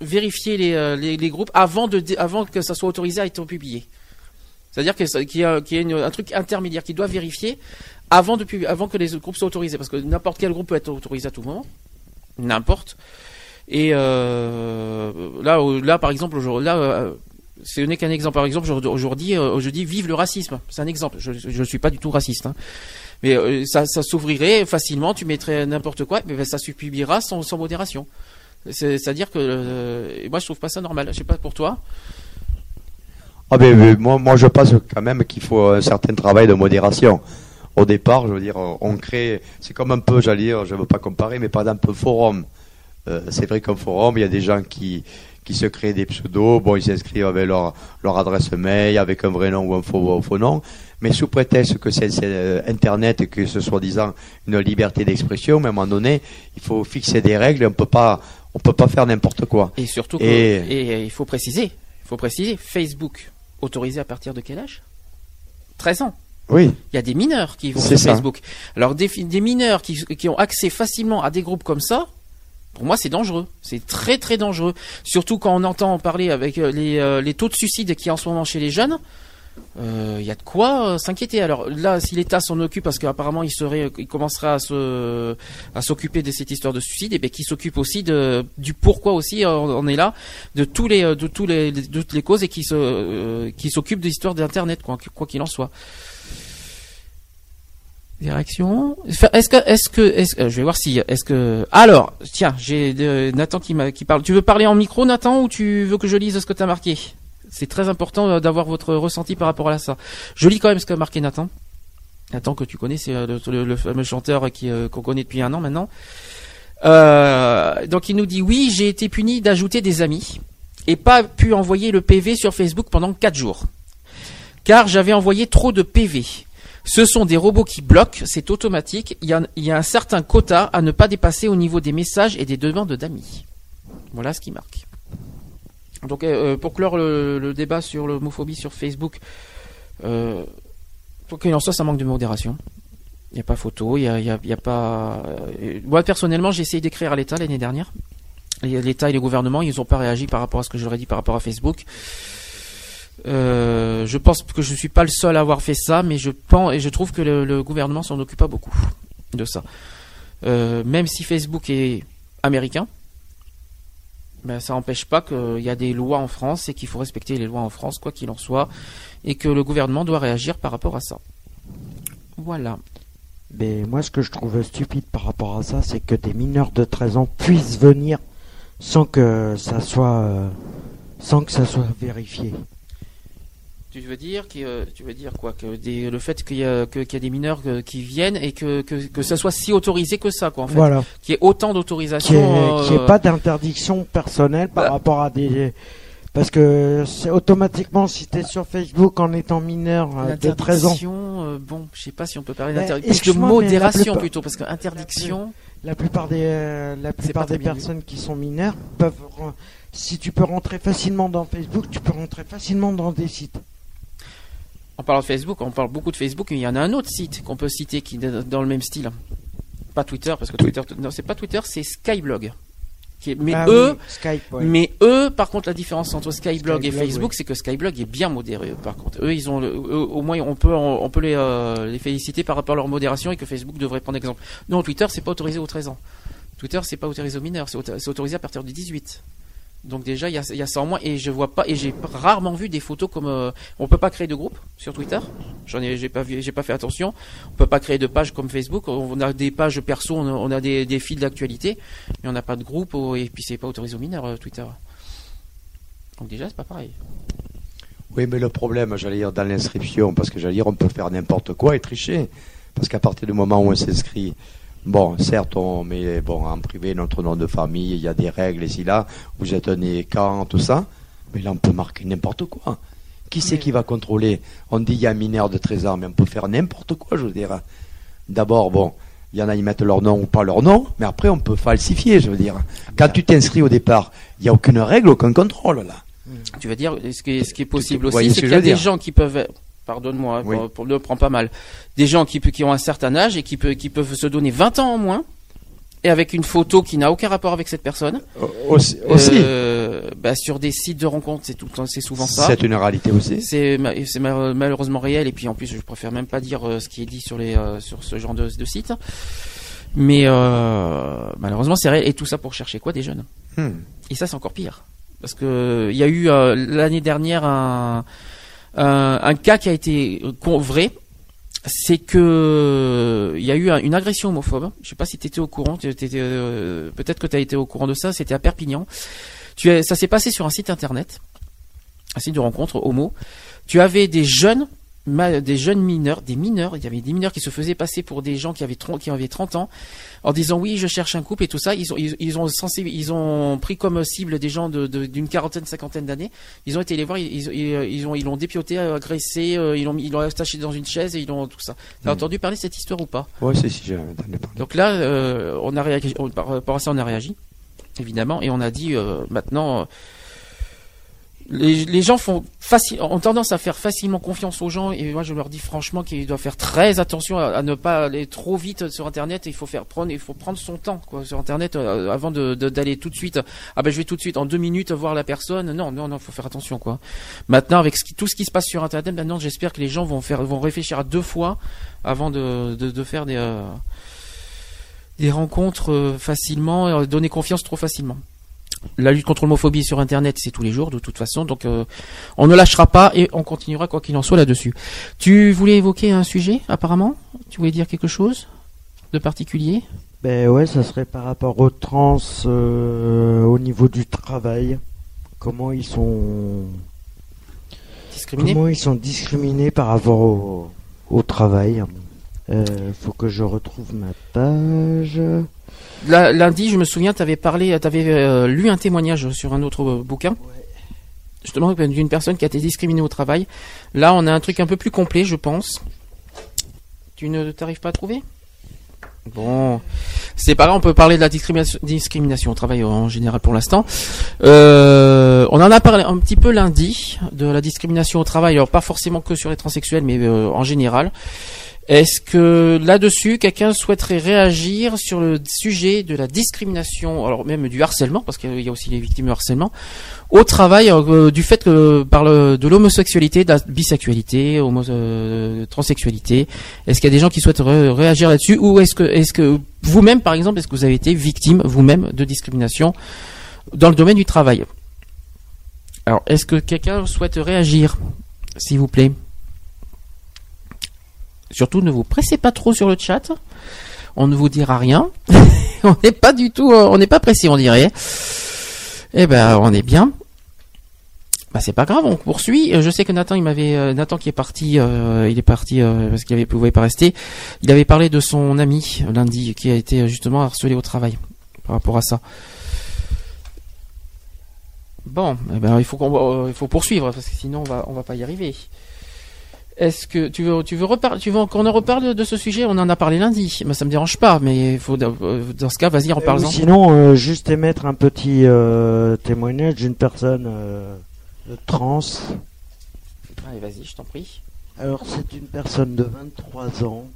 vérifier les, euh, les, les groupes avant de, avant que ça soit autorisé à être publié. C'est-à-dire qu'il y a, qu'il y a une- un truc intermédiaire qui doit vérifier avant de avant que les groupes soient autorisés parce que n'importe quel groupe peut être autorisé à tout moment, n'importe. Et euh, là, là, par exemple, là, euh, ce n'est qu'un exemple. Par exemple, aujourd'hui- aujourd'hui, euh, je dis vive le racisme. C'est un exemple. Je ne suis pas du tout raciste. hein. Mais ça, ça s'ouvrirait facilement. Tu mettrais n'importe quoi, mais ben, ça se publiera sans, sans modération. C'est- C'est-à-dire que moi, je trouve pas ça normal. Je sais pas pour toi. Ah ben, moi, moi je pense quand même qu'il faut un certain travail de modération. Au départ, je veux dire, on crée, c'est comme un peu, j'allais dire, je veux pas comparer, mais par exemple, un forum. Euh, c'est vrai qu'un forum, il y a des gens qui, qui se créent des pseudos, bon, ils s'inscrivent avec leur, leur adresse mail, avec un vrai nom ou un faux, un faux nom, mais sous prétexte que c'est euh, Internet et que ce soit disant une liberté d'expression, mais à un moment donné, il faut fixer des règles, et on peut pas, on peut pas faire n'importe quoi. Et surtout, que, Et- il faut préciser, il faut préciser, Facebook autorisé à partir de quel âge? 13 ans. Oui, Il y a des mineurs qui vont sur ça. Facebook. Alors des, des mineurs qui, qui ont accès facilement à des groupes comme ça, pour moi c'est dangereux. C'est très très dangereux. Surtout quand on entend parler avec euh, les, euh, les taux de suicide qu'il y a en ce moment chez les jeunes. euh, Il y a de quoi euh, s'inquiéter. Alors là, si l'État s'en occupe, parce qu'apparemment il serait, il commencera à se, à s'occuper de cette histoire de suicide, et bien qu'il s'occupe aussi de, du pourquoi aussi on est là, de tous les, de tous les, de toutes les causes et qui se, euh, qui s'occupe de l'histoire d'Internet, quoi, quoi qu'il en soit. Enfin, Est-ce que, est-ce que, est-ce que- je vais voir si, est-ce que, alors, tiens, j'ai euh, Nathan qui qui parle. Tu veux parler en micro, Nathan, ou tu veux que je lise ce que tu as marqué? C'est très important euh, d'avoir votre ressenti par rapport à ça. Je lis quand même ce qu'a marqué Nathan. Nathan que tu connais, c'est euh, le, fameux chanteur qui euh, qu'on connaît depuis un an maintenant. Euh, donc il nous dit oui, j'ai été puni d'ajouter des amis et pas pu envoyer le PV sur Facebook pendant 4 jours. Car j'avais envoyé trop de PV. Ce sont des robots qui bloquent, c'est automatique. Il y, a, un certain quota à ne pas dépasser au niveau des messages et des demandes d'amis. Voilà ce qui marque. Donc, euh, pour clore le, débat sur l'homophobie sur Facebook, euh, pour qu'il en soit, ça manque de modération. Il n'y a pas photo, il n'y a, a- pas. euh, moi, personnellement, j'ai essayé d'écrire à l'État l'année dernière. L'État et le gouvernement, ils n'ont pas réagi par rapport à ce que j'aurais dit par rapport à Facebook. Euh, je pense que je suis pas le seul à avoir fait ça, mais je pense et je trouve que le, le gouvernement s'en occupe pas beaucoup de ça. Euh, même si Facebook est américain, ben, ça n'empêche pas qu'il y a des lois en France et qu'il faut respecter les lois en France, quoi qu'il en soit, et que le gouvernement doit réagir par rapport à ça. Voilà. Mais moi, ce que je trouve stupide par rapport à ça, c'est que des mineurs de 13 ans puissent venir sans que ça soit, euh, sans que ça soit vérifié. Tu veux dire que tu veux dire quoi que des, le fait qu'il y a que- qu'il y a des mineurs euh, qui viennent et que, que que ça soit si autorisé que ça quoi en fait, Voilà. qu'il y ait autant Qu'il d'autorisation. n'y ait, euh, pas d'interdiction personnelle par bah. rapport à des. Parce que c'est automatiquement, si tu es sur Facebook en étant mineur euh, de 13 ans, euh, bon, je sais pas si on peut parler d'interdiction. De modération plupart- plutôt, parce que interdiction. la plupart des, euh, la plupart des personnes qui sont mineures peuvent. Si tu peux rentrer facilement dans Facebook, tu peux rentrer facilement dans des sites. En parlant de Facebook, on parle beaucoup de Facebook, mais il y en a un autre site qu'on peut citer qui est dans le même style. Pas Twitter, parce que Twitter, non, c'est pas Twitter, c'est Skyblog. Qui est- mais Ah eux, oui, Skype, ouais. Mais eux, par contre, la différence entre Skyblog, et Facebook, oui. c'est que Skyblog est bien modéré. Par contre, eux, ils ont, le- eux, au moins, on peut, on, peut les, euh, les féliciter par rapport à leur modération et que Facebook devrait prendre exemple. Non, Twitter, c'est pas autorisé aux 13 ans. Twitter, c'est pas autorisé aux mineurs, c'est autorisé à partir du 18. Donc déjà il y a, ça en moins et je vois pas et j'ai rarement vu des photos comme euh, on peut pas créer de groupe sur Twitter. J'en ai j'ai pas vu j'ai pas fait attention. On peut pas créer de page comme Facebook. On a des pages perso, on a, on a des, des fils d'actualité, mais on n'a pas de groupe oh, et puis c'est pas autorisé aux mineurs euh, Twitter. Donc déjà c'est pas pareil. Oui, mais le problème, j'allais dire, dans l'inscription, parce que j'allais dire, on peut faire n'importe quoi et tricher. Parce qu'à partir du moment où on s'inscrit, bon, certes, on met bon, en privé notre nom de famille, il y a des règles ici, là, vous êtes né quand, tout ça, mais là, on peut marquer n'importe quoi. Qui c'est qui va contrôler? On dit il y a un mineur de 13 ans, mais on peut faire n'importe quoi, je veux dire. D'abord, bon, il y en a, ils mettent leur nom ou pas leur nom, mais après, on peut falsifier, je veux dire. Quand tu t'inscris au départ, il n'y a aucune règle, aucun contrôle, là. Tu vas dire, ce qui est, ce qui est possible aussi, c'est qu'il y a veux des gens qui peuvent, pardonne-moi, Oui. pour, le prends pas mal, des gens qui, ont un certain âge et qui, peut, qui peuvent se donner 20 ans en moins, et avec une photo qui n'a aucun rapport avec cette personne. Aussi. aussi. Euh, bah, sur des sites de rencontres, c'est tout, le temps- c'est souvent ça. C'est une réalité aussi. C'est ma- c'est ma- malheureusement réel et puis en plus je préfère même pas dire euh, ce qui est dit sur les euh, sur ce genre de, de site. Mais euh, malheureusement c'est réel et tout ça pour chercher quoi des jeunes. Hmm. Et ça c'est encore pire parce que il y a eu euh, l'année dernière un, un un cas qui a été euh, vrai. C'est que il y a eu un- une agression homophobe. Je sais pas si tu étais au courant. euh, Peut-être que tu as été au courant de ça. C'était à Perpignan. Ça s'est passé sur un site internet, un site de rencontre homo. Tu avais des jeunes, des jeunes mineurs, des mineurs. Il y avait des mineurs qui se faisaient passer pour des gens qui avaient 30, qui avaient 30 ans, en disant oui, je cherche un couple et tout ça. Ils ont, ils, ils ont censé, ils ont pris comme cible des gens de- de- d'une quarantaine, cinquantaine d'années. Ils ont été les voir, ils, ont, ils l'ont dépioté, agressé, euh, ils l'ont, ils l'ont attaché dans une chaise et ils l'ont tout ça. T'as Mm. entendu parler de cette histoire ou pas? Ouais, c'est si, j'ai entendu parler. donc là, euh, on a réagi, on- par rapport à ça, on a réagi, évidemment, et on a dit euh, maintenant, euh, les, gens font ont tendance à faire facilement confiance aux gens, et moi je leur dis franchement qu'ils doivent faire très attention à, ne pas aller trop vite sur Internet. Il faut faire prendre, il faut prendre son temps quoi sur Internet euh, avant de d'aller tout de suite. Ah ben je vais tout de suite en deux minutes voir la personne. Non, non, non, faut faire attention quoi. Maintenant avec tout ce qui se passe sur Internet, maintenant j'espère que les gens vont faire, vont réfléchir à deux fois avant de de, de faire des euh, des rencontres euh, facilement, euh, donner confiance trop facilement. La lutte contre l'homophobie sur Internet, c'est tous les jours de toute façon, donc euh, on ne lâchera pas et on continuera quoi qu'il en soit là-dessus. Tu voulais évoquer un sujet apparemment? Tu voulais dire quelque chose de particulier? Ben ouais, ça serait par rapport aux trans euh, au niveau du travail. Comment ils sont Discriminé comment ils sont discriminés par rapport au, au travail? Euh, faut que je retrouve ma page. La- Lundi, je me souviens, tu avais parlé, tu avais lu un témoignage sur un autre euh, bouquin. Justement, d'une personne qui a été discriminée au travail. Là, on a un truc un peu plus complet, je pense. Tu ne t'arrives pas à trouver? Bon, c'est pas grave, on peut parler de la discrimination, discrimination au travail en général pour l'instant. Euh, on en a parlé un petit peu lundi de la discrimination au travail, alors pas forcément que sur les transsexuels, mais euh, en général. Est-ce que là-dessus, quelqu'un souhaiterait réagir sur le sujet de la discrimination, alors même du harcèlement, parce qu'il y a aussi les victimes de harcèlement, au travail, euh, du fait que par de l'homosexualité, de la bisexualité, homo, euh, transsexualité, est-ce qu'il y a des gens qui souhaitent ré- réagir là-dessus, ou est-ce que, est-ce que vous-même, par exemple, est-ce que vous avez été victime vous-même de discrimination dans le domaine du travail? Alors, est-ce que quelqu'un souhaite réagir, s'il vous plaît? Surtout, ne vous pressez pas trop sur le chat. On ne vous dira rien. on n'est pas du tout, euh, on n'est pas pressé, on dirait. Eh ben, on est bien. Bah, c'est pas grave, on poursuit. Euh, Je sais que Nathan, il m'avait, euh, Nathan qui est parti, il est parti parce qu'il avait, pouvait pas rester. Il avait parlé de son ami lundi qui a été justement harcelé au travail par rapport à ça. Bon, eh ben, il faut qu'on, il faut poursuivre parce que sinon on va, on va pas y arriver. Est-ce que tu veux, tu veux reparler, tu veux qu'on en reparle de ce sujet? On en a parlé lundi, mais ça me dérange pas. Mais il faut, euh, dans ce cas, vas-y, Euh, reparle-en. ou sinon, euh, juste émettre un petit euh, témoignage d'une personne euh, trans. Allez, vas-y, je t'en prie. Alors, c'est une personne de 23 ans.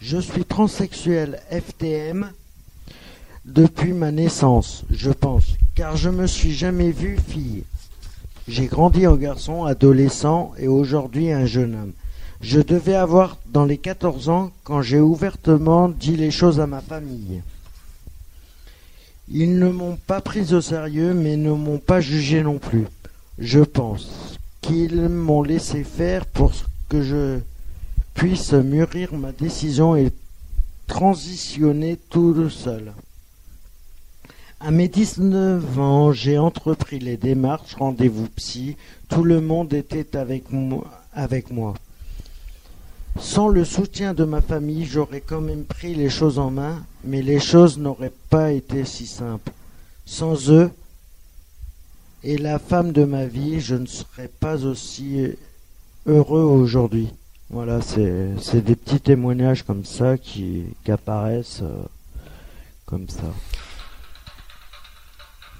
Je suis transsexuel FTM depuis ma naissance, je pense, car je me suis jamais vu fille. J'ai grandi en garçon, adolescent et aujourd'hui un jeune homme. Je devais avoir dans les 14 ans quand j'ai ouvertement dit les choses à ma famille. Ils ne m'ont pas pris au sérieux, mais ne m'ont pas jugé non plus. Je pense qu'ils m'ont laissé faire pour que je puisse mûrir ma décision et transitionner tout seul. À mes 19 ans, j'ai entrepris les démarches, rendez-vous psy, tout le monde était avec moi. Avec moi. Sans le soutien de ma famille, j'aurais quand même pris les choses en main, mais les choses n'auraient pas été si simples. Sans eux et la femme de ma vie, je ne serais pas aussi heureux aujourd'hui. Voilà, c'est des petits témoignages comme ça qui, qui apparaissent euh, comme ça.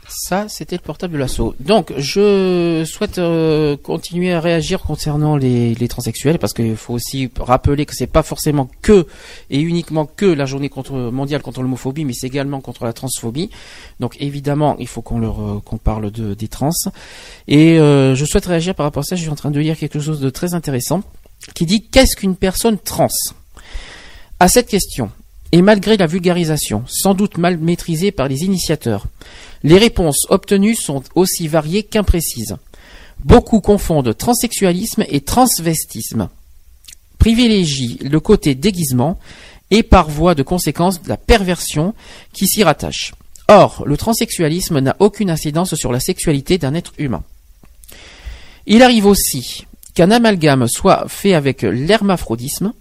Ça, c'était le portable de l'assaut. Donc, je souhaite euh, continuer à réagir concernant les, les transsexuels parce qu'il faut aussi rappeler que c'est pas forcément que et uniquement que la journée mondiale contre l'homophobie, mais c'est également contre la transphobie. Donc, évidemment, il faut qu'on leur euh, qu'on parle de des trans. Et euh, je souhaite réagir par rapport à ça. Je suis en train de lire quelque chose de très intéressant qui dit qu'est-ce qu'une personne trans? À cette question, et malgré la vulgarisation, sans doute mal maîtrisée par les initiateurs, les réponses obtenues sont aussi variées qu'imprécises. Beaucoup confondent transsexualisme et transvestisme, privilégient le côté déguisement et par voie de conséquence la perversion qui s'y rattache. Or, le transsexualisme n'a aucune incidence sur la sexualité d'un être humain. Il arrive aussi qu'un amalgame soit fait avec l'hermaphrodisme,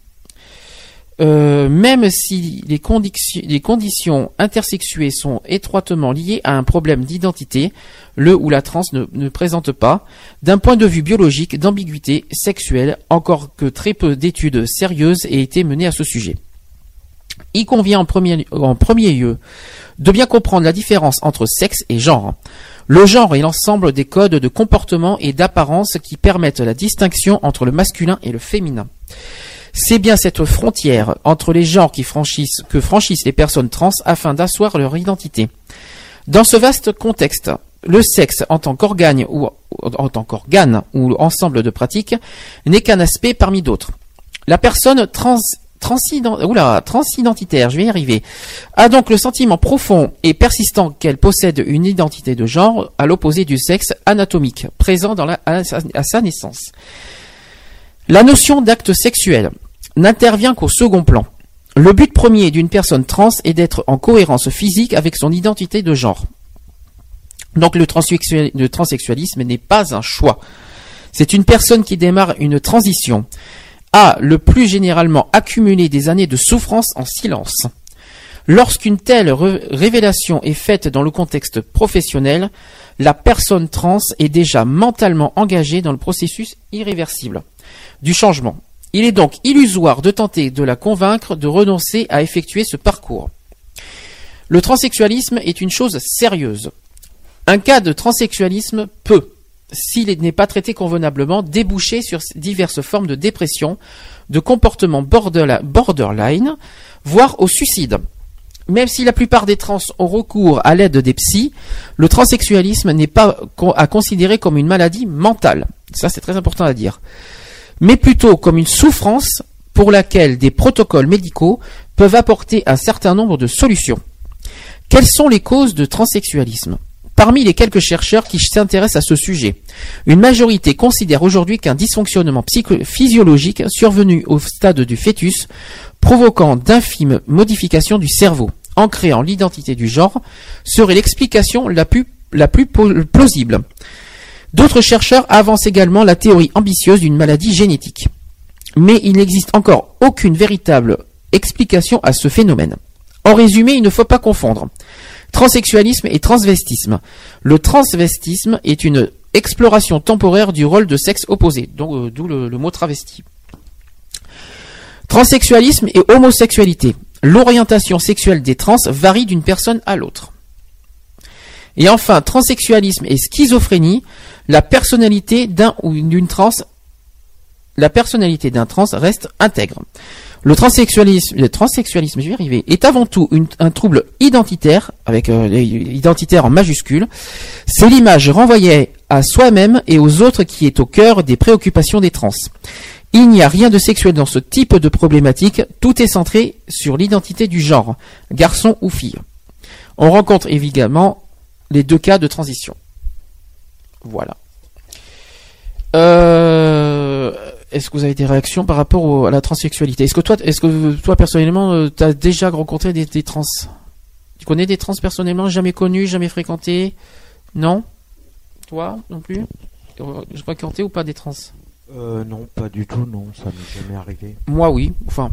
euh, même si les, conditions intersexuées sont étroitement liées à un problème d'identité, le ou la trans ne, présente pas, d'un point de vue biologique, d'ambiguïté sexuelle, encore que très peu d'études sérieuses aient été menées à ce sujet. Il convient en premier lieu de bien comprendre la différence entre sexe et genre. Le genre est l'ensemble des codes de comportement et d'apparence qui permettent la distinction entre le masculin et le féminin. C'est bien cette frontière entre les genres qui franchissent, que franchissent les personnes trans afin d'asseoir leur identité. Dans ce vaste contexte, le sexe en tant qu'organe ou en tant qu'organe ou ensemble de pratiques n'est qu'un aspect parmi d'autres. La personne transidentitaire, je vais y arriver, a donc le sentiment profond et persistant qu'elle possède une identité de genre à l'opposé du sexe anatomique présent à sa naissance. La notion d'acte sexuel n'intervient qu'au second plan. Le but premier d'une personne trans est d'être en cohérence physique avec son identité de genre. Donc le, transsexualisme n'est pas un choix. C'est une personne qui démarre une transition, a le plus généralement accumulé des années de souffrance en silence. Lorsqu'une telle révélation est faite dans le contexte professionnel, la personne trans est déjà mentalement engagée dans le processus irréversible du changement. Il est donc illusoire de tenter de la convaincre de renoncer à effectuer ce parcours. Le transsexualisme est une chose sérieuse. Un cas de transsexualisme peut, s'il n'est pas traité convenablement, déboucher sur diverses formes de dépression, de comportement borderline, voire au suicide. Même si la plupart des trans ont recours à l'aide des psys, le transsexualisme n'est pas à considérer comme une maladie mentale. Ça, c'est très important à dire. Mais plutôt comme une souffrance pour laquelle des protocoles médicaux peuvent apporter un certain nombre de solutions. Quelles sont les causes de transsexualisme Parmi les quelques chercheurs qui s'intéressent à ce sujet, une majorité considère aujourd'hui qu'un dysfonctionnement physiologique survenu au stade du fœtus, provoquant d'infimes modifications du cerveau, en l'identité du genre, serait l'explication la plus, plausible. D'autres chercheurs avancent également la théorie ambitieuse d'une maladie génétique. Mais il n'existe encore aucune véritable explication à ce phénomène. En résumé, il ne faut pas confondre transsexualisme et transvestisme. Le transvestisme est une exploration temporaire du rôle de sexe opposé, donc euh, d'où le, le mot travesti. Transsexualisme et homosexualité. L'orientation sexuelle des trans varie d'une personne à l'autre. Et enfin, transsexualisme et schizophrénie, la personnalité d'un ou d'une trans, la personnalité d'un trans reste intègre. Le transsexualisme, le transsexualisme, je vais y arriver, est avant tout un trouble identitaire, avec euh, identitaire en majuscule. C'est l'image renvoyée à soi-même et aux autres qui est au cœur des préoccupations des trans. Il n'y a rien de sexuel dans ce type de problématique, tout est centré sur l'identité du genre, garçon ou fille. On rencontre évidemment les deux cas de transition. Voilà. Euh, est-ce que vous avez des réactions par rapport au- à la transsexualité? Est-ce que toi, est-ce que toi personnellement, tu as déjà rencontré des, des trans? Tu connais des trans personnellement Jamais connus, jamais fréquentés? Non? Toi non plus? Euh, Fréquenté ou pas des trans? Euh, non, pas du tout, non, ça m'est jamais arrivé. Moi oui. Enfin,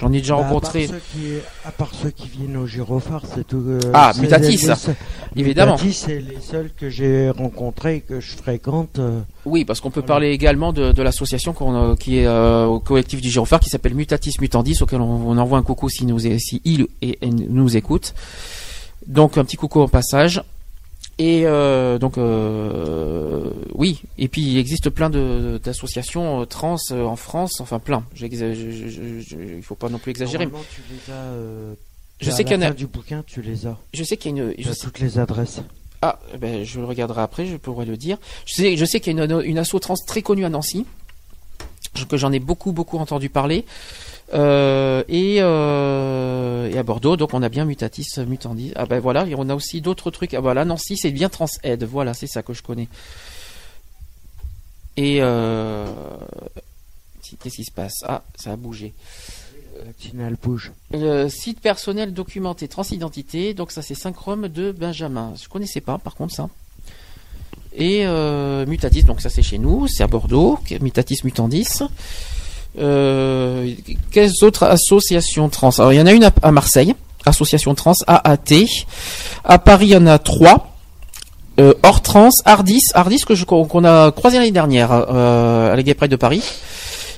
j'en ai déjà Bah, rencontré. À part, ceux qui, à part ceux qui viennent au gyrophare, c'est tout. euh, Ah, Mutatis, les- les seuls- Évidemment. Mutatis, c'est les seuls que j'ai rencontrés et que je fréquente. euh, Oui, parce qu'on peut Voilà. parler également de, de l'association qu'on, euh, qui est euh, au collectif du gyrophare qui s'appelle Mutatis Mutandis, auquel on, on envoie un coucou si, nous, si il et elle nous écoute. Donc un petit coucou en passage. Et euh, donc euh, oui, et puis il existe plein de, d'associations euh, trans euh, en France, enfin plein. Je- il faut pas non plus exagérer. normalement, tu les as. euh, Je sais qu'il y en a. du bouquin, tu les as. Je sais qu'il y a une. Je sais- toutes les adresses. Ah, ben, je le regarderai après, je pourrais le dire. Je sais, je sais qu'il y a une, une asso trans très connue à Nancy, que j'en ai beaucoup, beaucoup entendu parler. Euh, et, euh, et à Bordeaux, donc on a bien Mutatis Mutandis. Ah ben voilà, et on a aussi d'autres trucs. Ah voilà, Nancy, c'est bien Transaide, voilà, c'est ça que je connais. Et euh, qu'est-ce qui se passe? Ah, ça a bougé. La bouge. Le site personnel documenté transidentité, donc ça c'est Synchrome de Benjamin. Je connaissais pas par contre ça. Et euh, Mutatis, donc ça c'est chez nous, c'est à Bordeaux, Mutatis Mutandis. Euh, quelles autres associations trans? Alors il y en a une à, à Marseille, association trans AAT. À Paris il y en a trois. Euh, hors trans, Ardis, Ardis que je qu'on a croisé l'année dernière euh, à la Gay Pride de Paris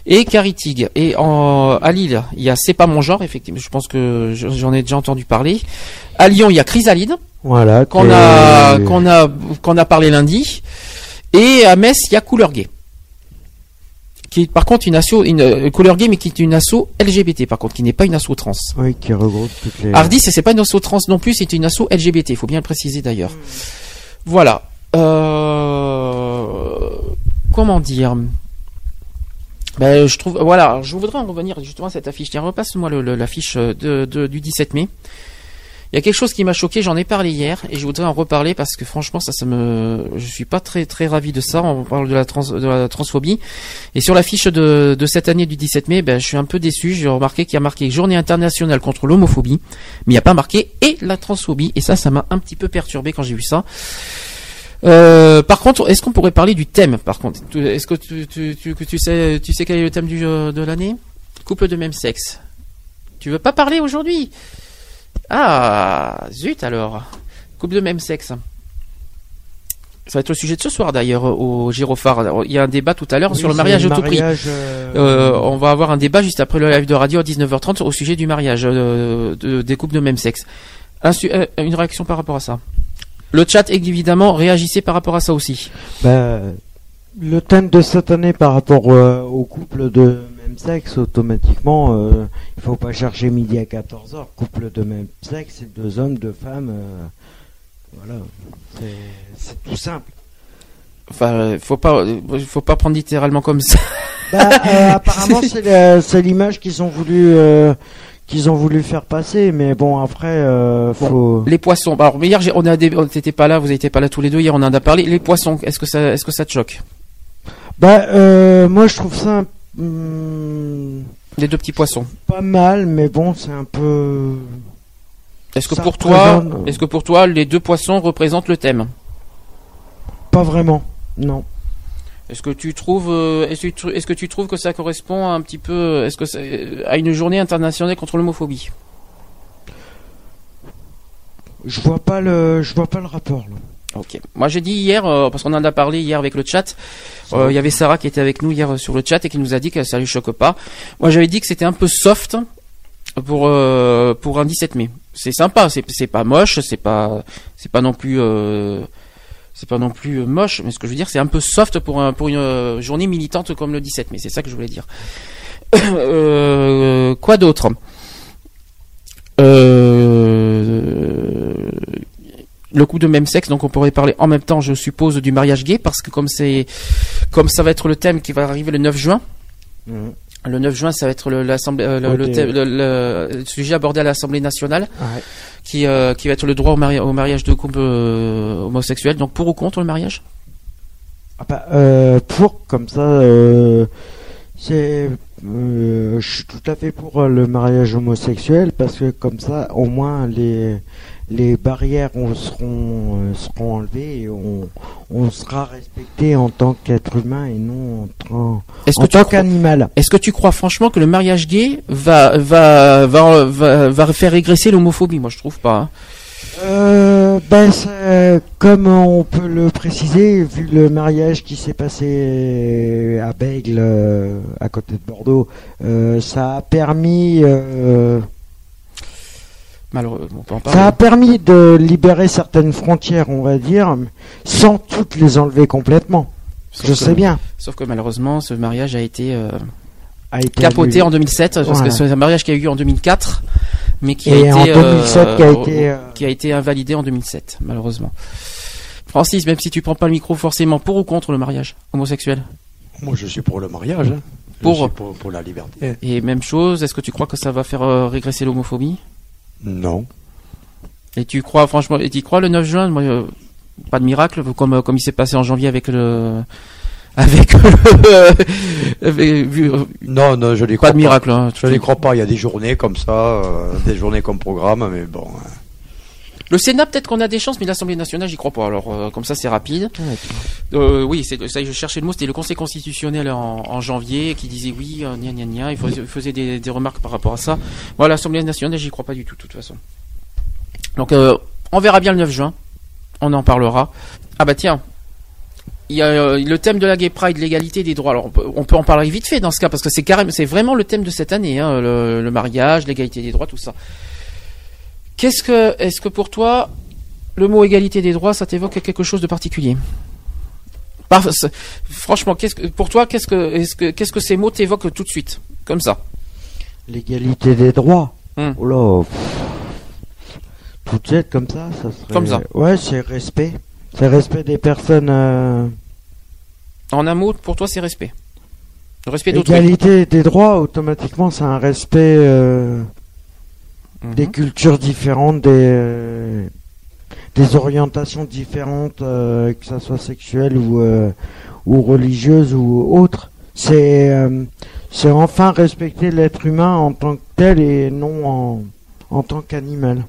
et Caritig. Et en, à Lille, il y a C'est pas mon genre, effectivement. Je pense que je- j'en ai déjà entendu parler. À Lyon, il y a Chrysalide, Voilà. qu'on a, qu'on a, qu'on a parlé lundi. Et à Metz, il y a Couleur Gay. Qui est par contre une asso, une euh, Couleur Gay, mais qui est une asso LGBT, par contre, qui n'est pas une asso trans. Oui, qui regroupe toutes les. Ardis, c'est pas une asso trans non plus, c'est une asso LGBT, il faut bien le préciser d'ailleurs. Voilà. Euh, comment dire? Ben, je trouve, voilà, je voudrais en revenir justement à cette affiche. Tiens, repasse-moi l'affiche de, de- du 17 mai. Il y a quelque chose qui m'a choqué, j'en ai parlé hier, et je voudrais en reparler parce que franchement, ça, ça me, je suis pas très, très ravi de ça. On parle de la trans, de la transphobie. Et sur l'affiche de, de cette année du 17 mai, ben, je suis un peu déçu. J'ai remarqué qu'il y a marqué Journée internationale contre l'homophobie, mais il n'y a pas marqué et la transphobie. Et ça, ça m'a un petit peu perturbé quand j'ai vu ça. Euh, par contre, est-ce qu'on pourrait parler du thème Par contre, est-ce que tu, tu, tu, tu sais, tu sais quel est le thème du, euh, de l'année? Couple de même sexe. Tu veux pas parler aujourd'hui? Ah, zut alors. Couple de même sexe. Ça va être le sujet de ce soir d'ailleurs au Girophare. Il y a un débat tout à l'heure Oui, sur le mariage au tout prix. euh, Euh, on va avoir un débat juste après le live de radio à 19h30 au sujet du mariage euh, de- des couples de même sexe. Un une réaction par rapport à ça? Le chat évidemment réagissez par rapport à ça aussi. bah, le thème de cette année par rapport euh, au couple de même sexe, automatiquement, euh, il faut pas chercher midi à 14h. Couple de même sexe, c'est deux hommes, deux femmes. euh, voilà. C'est- tout simple. Enfin, euh, faut pas, euh, faut pas prendre littéralement comme ça. Bah, euh, apparemment, c'est l'image qu'ils ont voulu. qu'ils ont voulu faire passer, mais bon après, euh, faut. Les poissons. Alors mais hier, on a, on n'était pas là, vous n'étiez pas là tous les deux. Hier, on en a parlé. Les poissons. Est-ce que ça, est-ce que ça te choque? Bah, euh, moi je trouve ça hum, Les deux petits poissons. pas mal, mais bon, c'est un peu. Est-ce que Ça pour toi, représente- est-ce que pour toi, les deux poissons représentent le thème? Pas vraiment, non. Est-ce que tu trouves, euh, est-ce que, tu, est-ce que tu trouves que ça correspond un petit peu, est-ce que ça- à une journée internationale contre l'homophobie? Je vois pas le, je vois pas le rapport là. Ok. Moi j'ai dit hier, euh, parce qu'on en a parlé hier avec le chat, euh, il y avait Sarah qui était avec nous hier euh, sur le chat et qui nous a dit que ça lui choque pas. Moi j'avais dit que c'était un peu soft pour euh, pour un 17 mai. C'est sympa, c'est c'est pas moche, c'est pas c'est pas non plus euh, c'est pas non plus moche, mais ce que je veux dire c'est un peu soft pour un pour une journée militante comme le 17 mai. C'est ça que je voulais dire. Euh, quoi d'autre? Euh, le couple de même sexe, donc on pourrait parler en même temps, je suppose, du mariage gay, parce que comme c'est, comme ça va être le thème qui va arriver le 9 juin, le 9 juin, ça va être le, euh, le, le thème- sujet abordé à l'Assemblée nationale. Ouais. qui, euh, qui va être le droit au, mari- au mariage de couple euh, homosexuel. Donc pour ou contre le mariage? Ah bah, pour comme ça, c'est, je suis tout à fait pour le mariage homosexuel parce que comme ça, au moins les les barrières on seront euh, seront enlevées et on on sera respecté en tant qu'être humain et non en en tant qu'animal. Est-ce que tu crois franchement que le mariage gay va va va va, va faire régresser l'homophobie? Moi, je trouve pas. hein. Euh, ben, ça- comme on peut le préciser, vu le mariage qui s'est passé à Bègle, euh, à côté de Bordeaux, euh, ça a permis, euh, Malheureusement, on ça a permis de libérer certaines frontières, on va dire, sans toutes les enlever complètement. Sauf Je que- sais bien. Sauf que malheureusement, ce mariage a été euh, A été capoté annulé. en 2007 parce Voilà. que c'est un mariage qui a eu en 2004, mais qui a été euh, 2007 qui a été, euh, qui a été invalidé en 2007, malheureusement. Francis, même si tu prends pas le micro forcément pour ou contre le mariage homosexuel? Moi, je suis pour le mariage. hein. Je Pour- suis pour, pour la liberté. Et même chose, est-ce que tu crois que ça va faire euh, régresser l'homophobie? Non. Et tu crois franchement, et tu crois le 9 juin? Moi, euh, Pas de miracle, comme euh, comme il s'est passé en janvier avec le avec le avec- euh, Non, non, je n'y crois pas de miracle. Hein, Je n'y crois pas. Il y a des journées comme ça, euh, des journées comme programme, mais bon. hein. Le Sénat, peut-être qu'on a des chances, mais l'Assemblée nationale, j'y crois pas. Alors, euh, comme ça, c'est rapide. Euh, oui, c'est ça. Je cherchais le mot. C'était le Conseil constitutionnel en, en janvier qui disait oui, euh, gna gna gna. Il faisait, faisait des, des remarques par rapport à ça. Moi, l'Assemblée nationale, j'y crois pas du tout, de toute façon. Donc, euh, on verra bien le 9 juin. On en parlera. Ah bah tiens. Il y a euh, le thème de la Gay Pride, l'égalité des droits. Alors on peut, on peut en parler vite fait dans ce cas parce que c'est carrément, c'est vraiment le thème de cette année, hein, le, le mariage, l'égalité des droits, tout ça. Qu'est-ce que, est-ce que pour toi, le mot égalité des droits, ça t'évoque quelque chose de particulier? Par- Franchement, qu'est-ce que, pour toi, qu'est-ce que, est-ce que, qu'est-ce que ces mots t'évoquent tout de suite, comme ça? L'égalité des droits? Hmm. Oh là. Tout de suite comme ça, ça serait. Comme ça. Ouais, c'est respect. C'est respect des personnes. euh, En un mot, pour toi, c'est respect. Le respect d'autrui. Égalité des droits, automatiquement, c'est un respect euh, Mhm. des cultures différentes, des, euh, des orientations différentes, euh, que ça soit sexuelle ou, euh, ou religieuse ou autre. C'est euh, c'est enfin respecter l'être humain en tant que tel et non en, en tant qu'animal.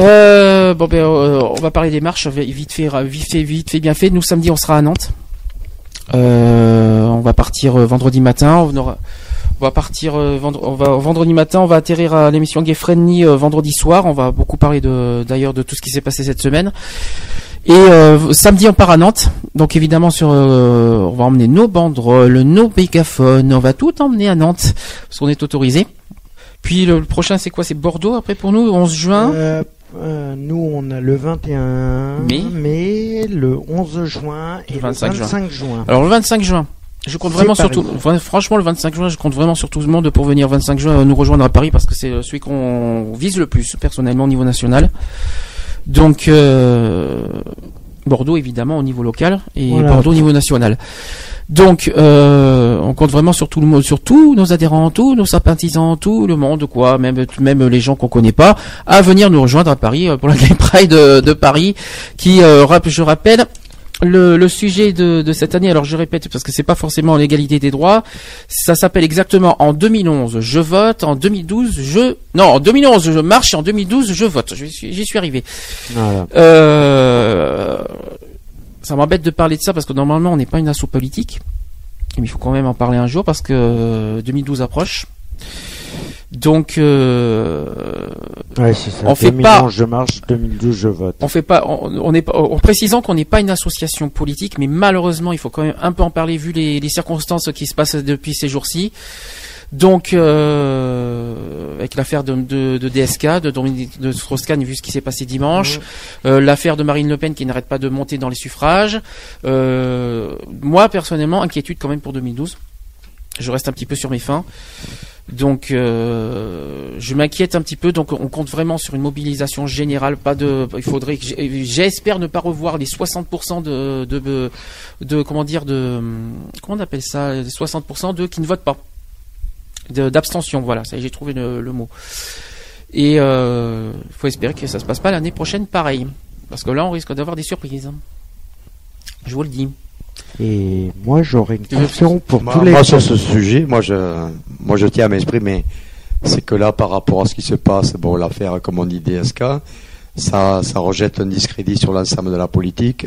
Euh, bon ben, euh, on va parler des marches vite fait, vite fait, vite fait, bien fait. Nous samedi, on sera à Nantes. Euh, on va partir euh, vendredi matin. On, aura- on va partir euh, vendre- on va vendredi matin. On va atterrir à l'émission Gay Friendly euh, vendredi soir. On va beaucoup parler de d'ailleurs de tout ce qui s'est passé cette semaine. Et euh, samedi, on part à Nantes. Donc évidemment, sur, euh, on va emmener nos banderoles, nos mégaphones. On va tout emmener à Nantes parce qu'on est autorisé. Puis le, le prochain, c'est quoi? C'est Bordeaux après pour nous, 11 juin? Euh, nous, on a le 21 Mai. mai, le 11 juin et Le 25 le juin. 25 juin. Alors le 25 juin, je compte vraiment sur Paris. tout. enfin, Franchement, le 25 juin, je compte vraiment sur tout le monde pour venir 25 juin euh, nous rejoindre à Paris parce que c'est euh, celui qu'on vise le plus personnellement au niveau national. Donc euh, Bordeaux évidemment au niveau local et Voilà. Bordeaux au niveau national. Donc euh, on compte vraiment sur tout le monde, sur tous nos adhérents, tous nos sympathisants, tout le monde quoi, même même les gens qu'on connaît pas, à venir nous rejoindre à Paris pour la Gay Pride de, de Paris, qui euh, je rappelle le, le sujet de, de cette année, alors je répète parce que c'est pas forcément l'égalité des droits, ça s'appelle exactement en 2011 je vote, en 2012 je non en 2011 je marche en 2012 je vote. J'y suis, j'y suis arrivé. Voilà. Euh, ça m'embête de parler de ça parce que normalement on n'est pas une asso politique, mais il faut quand même en parler un jour parce que euh, 2012 approche. Donc euh, Ouais, ça. On fait 2011, pas- je marche, 2012, je vote. on fait pas, on, on est pas, en précisant qu'on n'est pas une association politique, mais malheureusement, il faut quand même un peu en parler vu les, les circonstances qui se passent depuis ces jours-ci. Donc, euh, avec l'affaire de, de, de DSK, de Dominique de Strauss-Kahn, vu ce qui s'est passé dimanche, euh, l'affaire de Marine Le Pen qui n'arrête pas de monter dans les suffrages. Euh, moi, personnellement, inquiétude quand même pour 2012. Je reste un petit peu sur mes fins. Donc, euh, je m'inquiète un petit peu. Donc, on compte vraiment sur une mobilisation générale. Pas de, il faudrait j'espère ne pas revoir les 60% de, de, de, comment dire, de, comment on appelle ça, les 60% de qui ne votent pas, d'abstention. Voilà, ça j'ai trouvé le, le mot. Et euh, faut espérer que ça se passe pas l'année prochaine pareil. Parce que là, on risque d'avoir des surprises. Je vous le dis. Et moi, j'aurais une question pour Moi, tous les moi, sur ce sujet, moi je, moi je tiens à m'exprimer. C'est que là, par rapport à ce qui se passe, bon, l'affaire, comme on dit, DSK, ça, ça rejette un discrédit sur l'ensemble de la politique.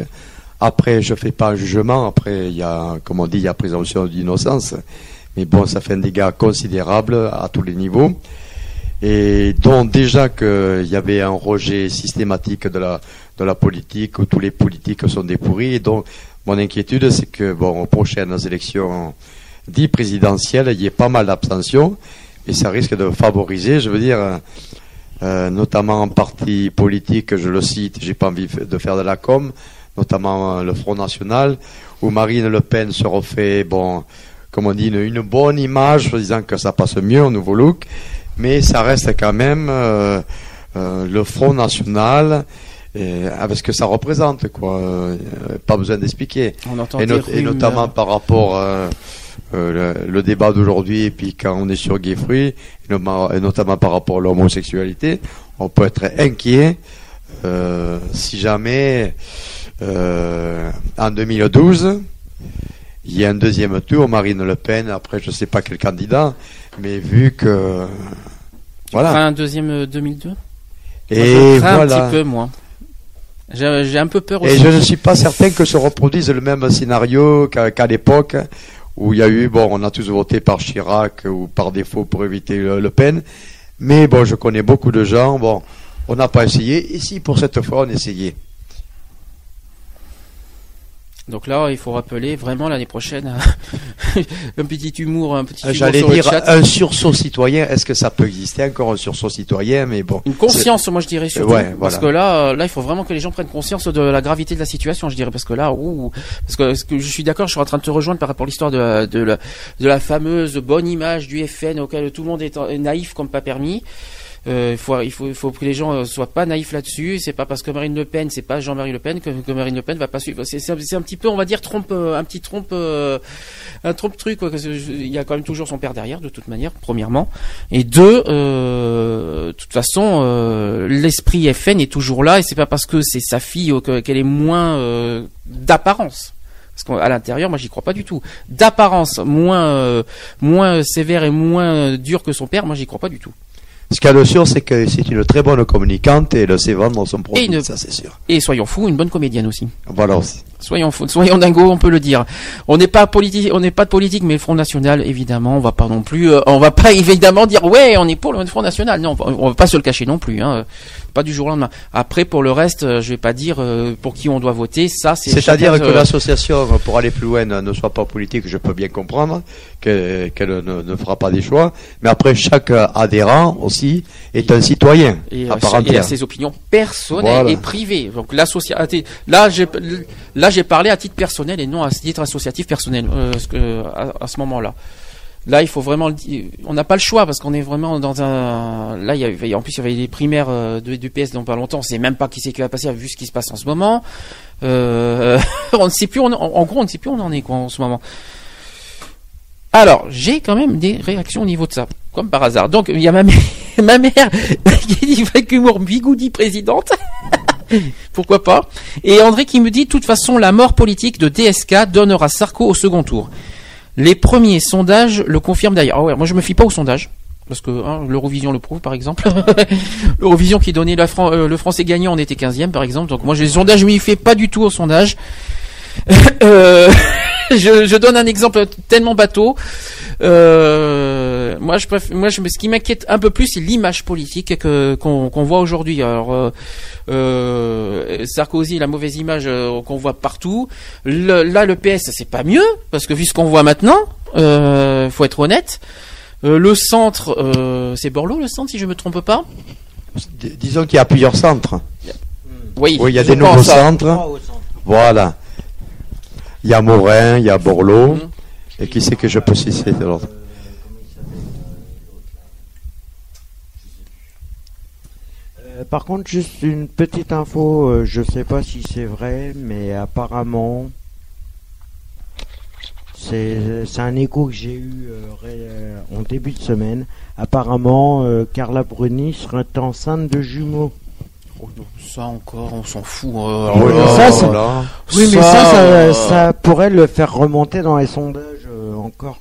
Après, je fais pas un jugement. Après, il y a, comme on dit, il y a présomption d'innocence. Mais bon, ça fait un dégât considérable à tous les niveaux. Et donc déjà qu'il y avait un rejet systématique de la, de la politique, où tous les politiques sont des pourris. Et donc, mon inquiétude, c'est que, bon, aux prochaines élections dites présidentielles, il y ait pas mal d'abstention. Et ça risque de favoriser, je veux dire, euh, euh, notamment en parti politique, je le cite, j'ai pas envie de faire de la com, notamment euh, le Front National, où Marine Le Pen se refait, bon, comme on dit, une, bonne image, disant que ça passe mieux, un nouveau look, mais ça reste quand même le Front National, et, avec ce que ça représente, quoi. Euh, pas besoin d'expliquer. On entend Et, et notamment par rapport euh, euh, le, le débat d'aujourd'hui, et puis quand on est sur Gay Fruit, et, notamment- et notamment par rapport à l'homosexualité, on peut être inquiet euh, si jamais euh, en 2012 il y a un deuxième tour, Marine Le Pen, après je sais pas quel candidat, mais vu que voilà. Enfin, un deuxième euh, 2002 Moi, Et je crains un voilà. petit peu. J'ai j'ai un peu peur Et je ne suis pas certain que se reproduise le même scénario qu'à l'époque où il y a eu, bon, on a tous voté par Chirac ou par défaut pour éviter le, Le Pen. Mais bon, je connais beaucoup de gens, bon, on n'a pas essayé. Ici, pour cette fois, on essayait? Donc là, il faut rappeler vraiment l'année prochaine un petit humour, un petit humour J'allais sur le dire chat. un sursaut citoyen. Est-ce que ça peut exister encore un sursaut citoyen? Mais bon. Une conscience, moi je dirais surtout. Ouais, Parce voilà. que là, euh, là, il faut vraiment que les gens prennent conscience de la gravité de la situation, je dirais. Parce que là, ouh, parce que, parce que je suis d'accord, je suis en train de te rejoindre par rapport à l'histoire de, la- de, la, de la fameuse bonne image du FN auquel tout le monde est naïf comme pas permis. Euh, il faut, il faut, il faut que les gens euh, soient pas naïfs là-dessus. C'est pas parce que Marine Le Pen, c'est pas Jean-Marie Le Pen que, Marine Le Pen va pas suivre. C'est, un- petit peu, on va dire, trompe, euh, un petit trompe, un trompe truc. Quoi, il y a quand même toujours son père derrière, de toute manière, premièrement. Et deux, de toute façon, l'esprit FN est toujours là, et c'est pas parce que c'est sa fille que- qu'elle est moins d'apparence. Parce qu'à l'intérieur, moi, j'y crois pas du tout. D'apparence, moins, euh, moins sévère et moins dur que son père, moi, j'y crois pas du tout. Ce qu'il y a de sûr, c'est que c'est une très bonne communicante et elle sait vendre son produit. Et une- Ça, c'est sûr. Et soyons fous, une bonne comédienne aussi. Voilà aussi. Soyons fous, soyons dingos, on peut le dire. On n'est pas politique, on n'est pas de politique, mais le Front National, évidemment, on va pas non plus, euh, on va pas évidemment dire ouais, on est pour le Front National. Non, on va- on va pas se le cacher non plus, hein. Pas du jour au lendemain. Après, pour le reste, euh, je vais pas dire euh, pour qui on doit voter. Ça, c'est. C'est-à-dire que l'association, pour aller plus loin, ne soit pas politique, je peux bien comprendre que- qu'elle ne, ne fera pas des choix. Mais après, chaque adhérent aussi est un citoyen et, à euh, part et a ses opinions personnelles Voilà. et privées. Donc l'associatif, là j'ai là j'ai parlé à titre personnel et non à titre associatif personnel euh, à, à ce moment-là. Là, il faut vraiment. On n'a pas le choix parce qu'on est vraiment dans un. Là, il y avait, en plus, il y avait les primaires euh, de, du PS dans pas longtemps. On sait même pas qui c'est qui va passer vu ce qui se passe en ce moment. Euh, on ne sait plus. On, en, gros, on ne sait plus où on en est quoi en ce moment. Alors, j'ai quand même des réactions au niveau de ça, comme par hasard. Donc, il y a ma mère, ma mère qui dit avec humour bigoudi présidente. Pourquoi pas Et André qui me dit, de toute façon, la mort politique de DSK donnera Sarko au second tour. Les premiers sondages le confirment d'ailleurs. Ah ouais, moi je me fie pas aux sondages. Parce que hein, l'Eurovision le prouve par exemple. L'Eurovision qui donnait euh, le français gagnant, on était 15e par exemple. Donc moi les sondages, je m'y fais pas du tout aux sondages. Euh, je, je donne un exemple tellement bateau. Euh, moi, je préfère, moi, je, ce qui m'inquiète un peu plus, c'est l'image politique que qu'on qu'on voit aujourd'hui. Alors, euh, euh, Sarkozy, la mauvaise image euh, qu'on voit partout. Le- là, le PS, c'est pas mieux parce que vu ce qu'on voit maintenant, euh, faut être honnête. Euh, le centre, euh, c'est Borloo, le centre, si je me trompe pas. D- Disons qu'il y a plusieurs centres. Oui, Oui, il y a des nouveaux centres. Voilà. Il y a Morin, il y a Borloo. Mhm. Et qui c'est que je peux citer de l'autre? Euh, par contre, juste une petite info, euh, je sais pas si c'est vrai, mais apparemment, c'est c'est un écho que j'ai eu euh, ré- euh, en début de semaine. Apparemment, Carla Bruni serait enceinte de jumeaux. Oh ça encore, on s'en fout. euh, Oui, alors mais là, ça, là. Oui, mais ça, ça, euh, ça pourrait le faire remonter dans les sondages euh, encore.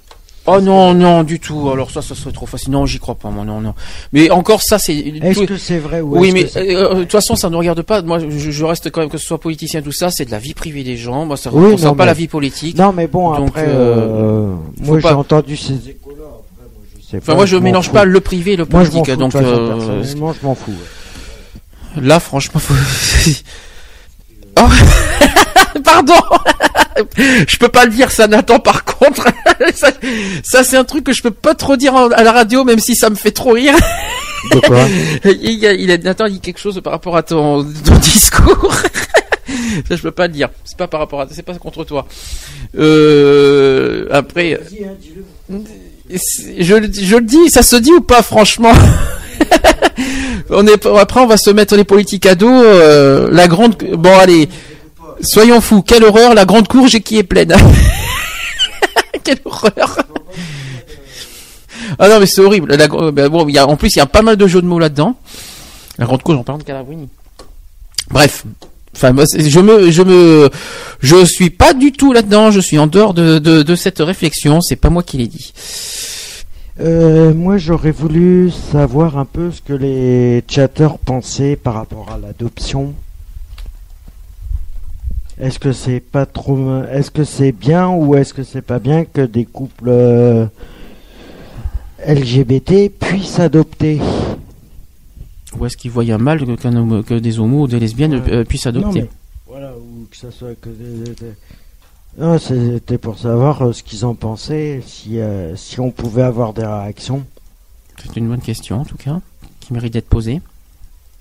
Oh non, non, du tout. Alors ça, ça serait trop facile. Non, j'y crois pas, moi, non, non. Mais encore ça, c'est... Est-ce que c'est vrai ou Oui, mais euh, euh, de toute façon, ça ne regarde pas. Moi, je, je reste quand même que ce soit politicien, tout ça, c'est de la vie privée des gens. Moi, ça ne Oui, concerne pas mais- la vie politique. Non, mais bon, Donc, après, euh, moi j'ai pas- entendu ces échos-là. Moi, Enfin, moi, je mélange fous. pas le privé et le Moi, je m'en politique. fous. euh, personnellement, je m'en fous. ouais. Là, franchement, faut... Oh. Pardon. je peux pas le dire, ça, Nathan. Par contre, ça, ça, c'est un truc que je peux pas trop dire en- à la radio, même si ça me fait trop rire. De quoi il, y a, il a, Nathan il dit quelque chose par rapport à ton, ton discours. ça, je peux pas le dire. C'est pas par rapport à, c'est pas contre toi. Euh, après, c'est- je, le- je le dis, ça se dit ou pas, franchement? On est, après, on va se mettre les politiques à dos. euh, la grande, bon, allez, soyons fous. Quelle horreur, la grande courge qui est pleine. Quelle horreur. Ah non, mais c'est horrible. La, ben bon, y a, en plus, il y a pas mal de jeux de mots là-dedans. La grande courge en parlant de Calabrini. Bref. Enfin, je me, je me, je suis pas du tout là-dedans. Je suis en dehors de, de, de cette réflexion. C'est pas moi qui l'ai dit. Euh, moi, j'aurais voulu savoir un peu ce que les chatteurs pensaient par rapport à l'adoption. Est-ce que c'est pas trop, est-ce que c'est bien ou est-ce que c'est pas bien que des couples euh, LGBT puissent adopter? Ou est-ce qu'ils voyaient un mal que, des homos ou des lesbiennes euh, puissent adopter? Non, mais- Voilà, ou que ça soit que des. des- des- Non, c'était pour savoir euh, ce qu'ils en pensaient, si, euh, si on pouvait avoir des réactions C'est une bonne question, en tout cas, qui mérite d'être posée.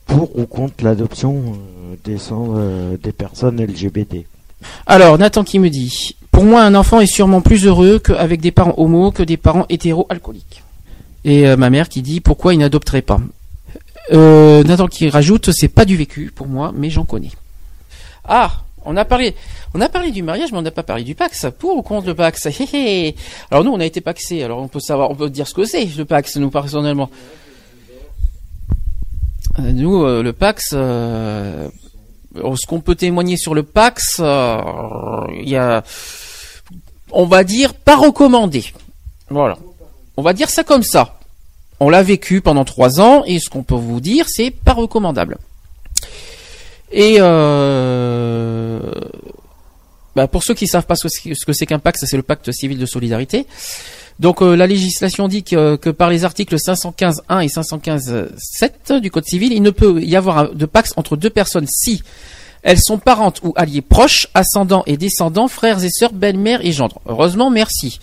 pour ou contre l'adoption euh, des, euh, des personnes LGBT. Alors, Nathan qui me dit Pour moi, un enfant est sûrement plus heureux qu'avec des parents homos que des parents hétéro-alcooliques. Et ma mère qui dit Pourquoi il n'adopterait pas? Nathan qui rajoute C'est pas du vécu pour moi, mais j'en connais. Ah on a parlé, on a parlé du mariage, mais on n'a pas parlé du Pax. Pour ou contre le Pax? Alors nous, on a été paxés. Alors on peut savoir, on peut dire ce que c'est le Pax, nous personnellement. Euh, Nous, euh, le Pax, euh, ce qu'on peut témoigner sur le Pax, euh, il y a, on va dire, pas recommandé. Voilà. On va dire ça comme ça. On l'a vécu pendant trois ans et ce qu'on peut vous dire, c'est pas recommandable. Et euh, bah, pour ceux qui savent pas ce que ce que c'est qu'un pacte, c'est le pacte civil de solidarité. Donc euh, la législation dit que, par les articles 515.1 et 515.7 du Code civil, il ne peut y avoir de pacte entre deux personnes si elles sont parentes ou alliées proches, ascendants et descendants, frères et sœurs, belle-mère et gendre. Heureusement, merci.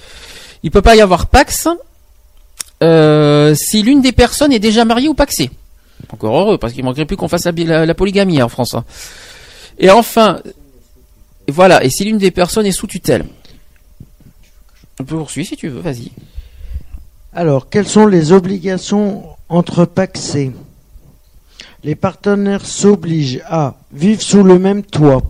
Il peut pas y avoir pax euh, si l'une des personnes est déjà mariée ou paxée. Encore heureux, parce qu'il manquerait plus qu'on fasse la, bi- la- la polygamie en France. hein. Et enfin, voilà, et si l'une des personnes est sous tutelle. On peut poursuivre si tu veux, vas-y. Alors, quelles sont les obligations entre paxés Les partenaires s'obligent à vivre sous le même toit.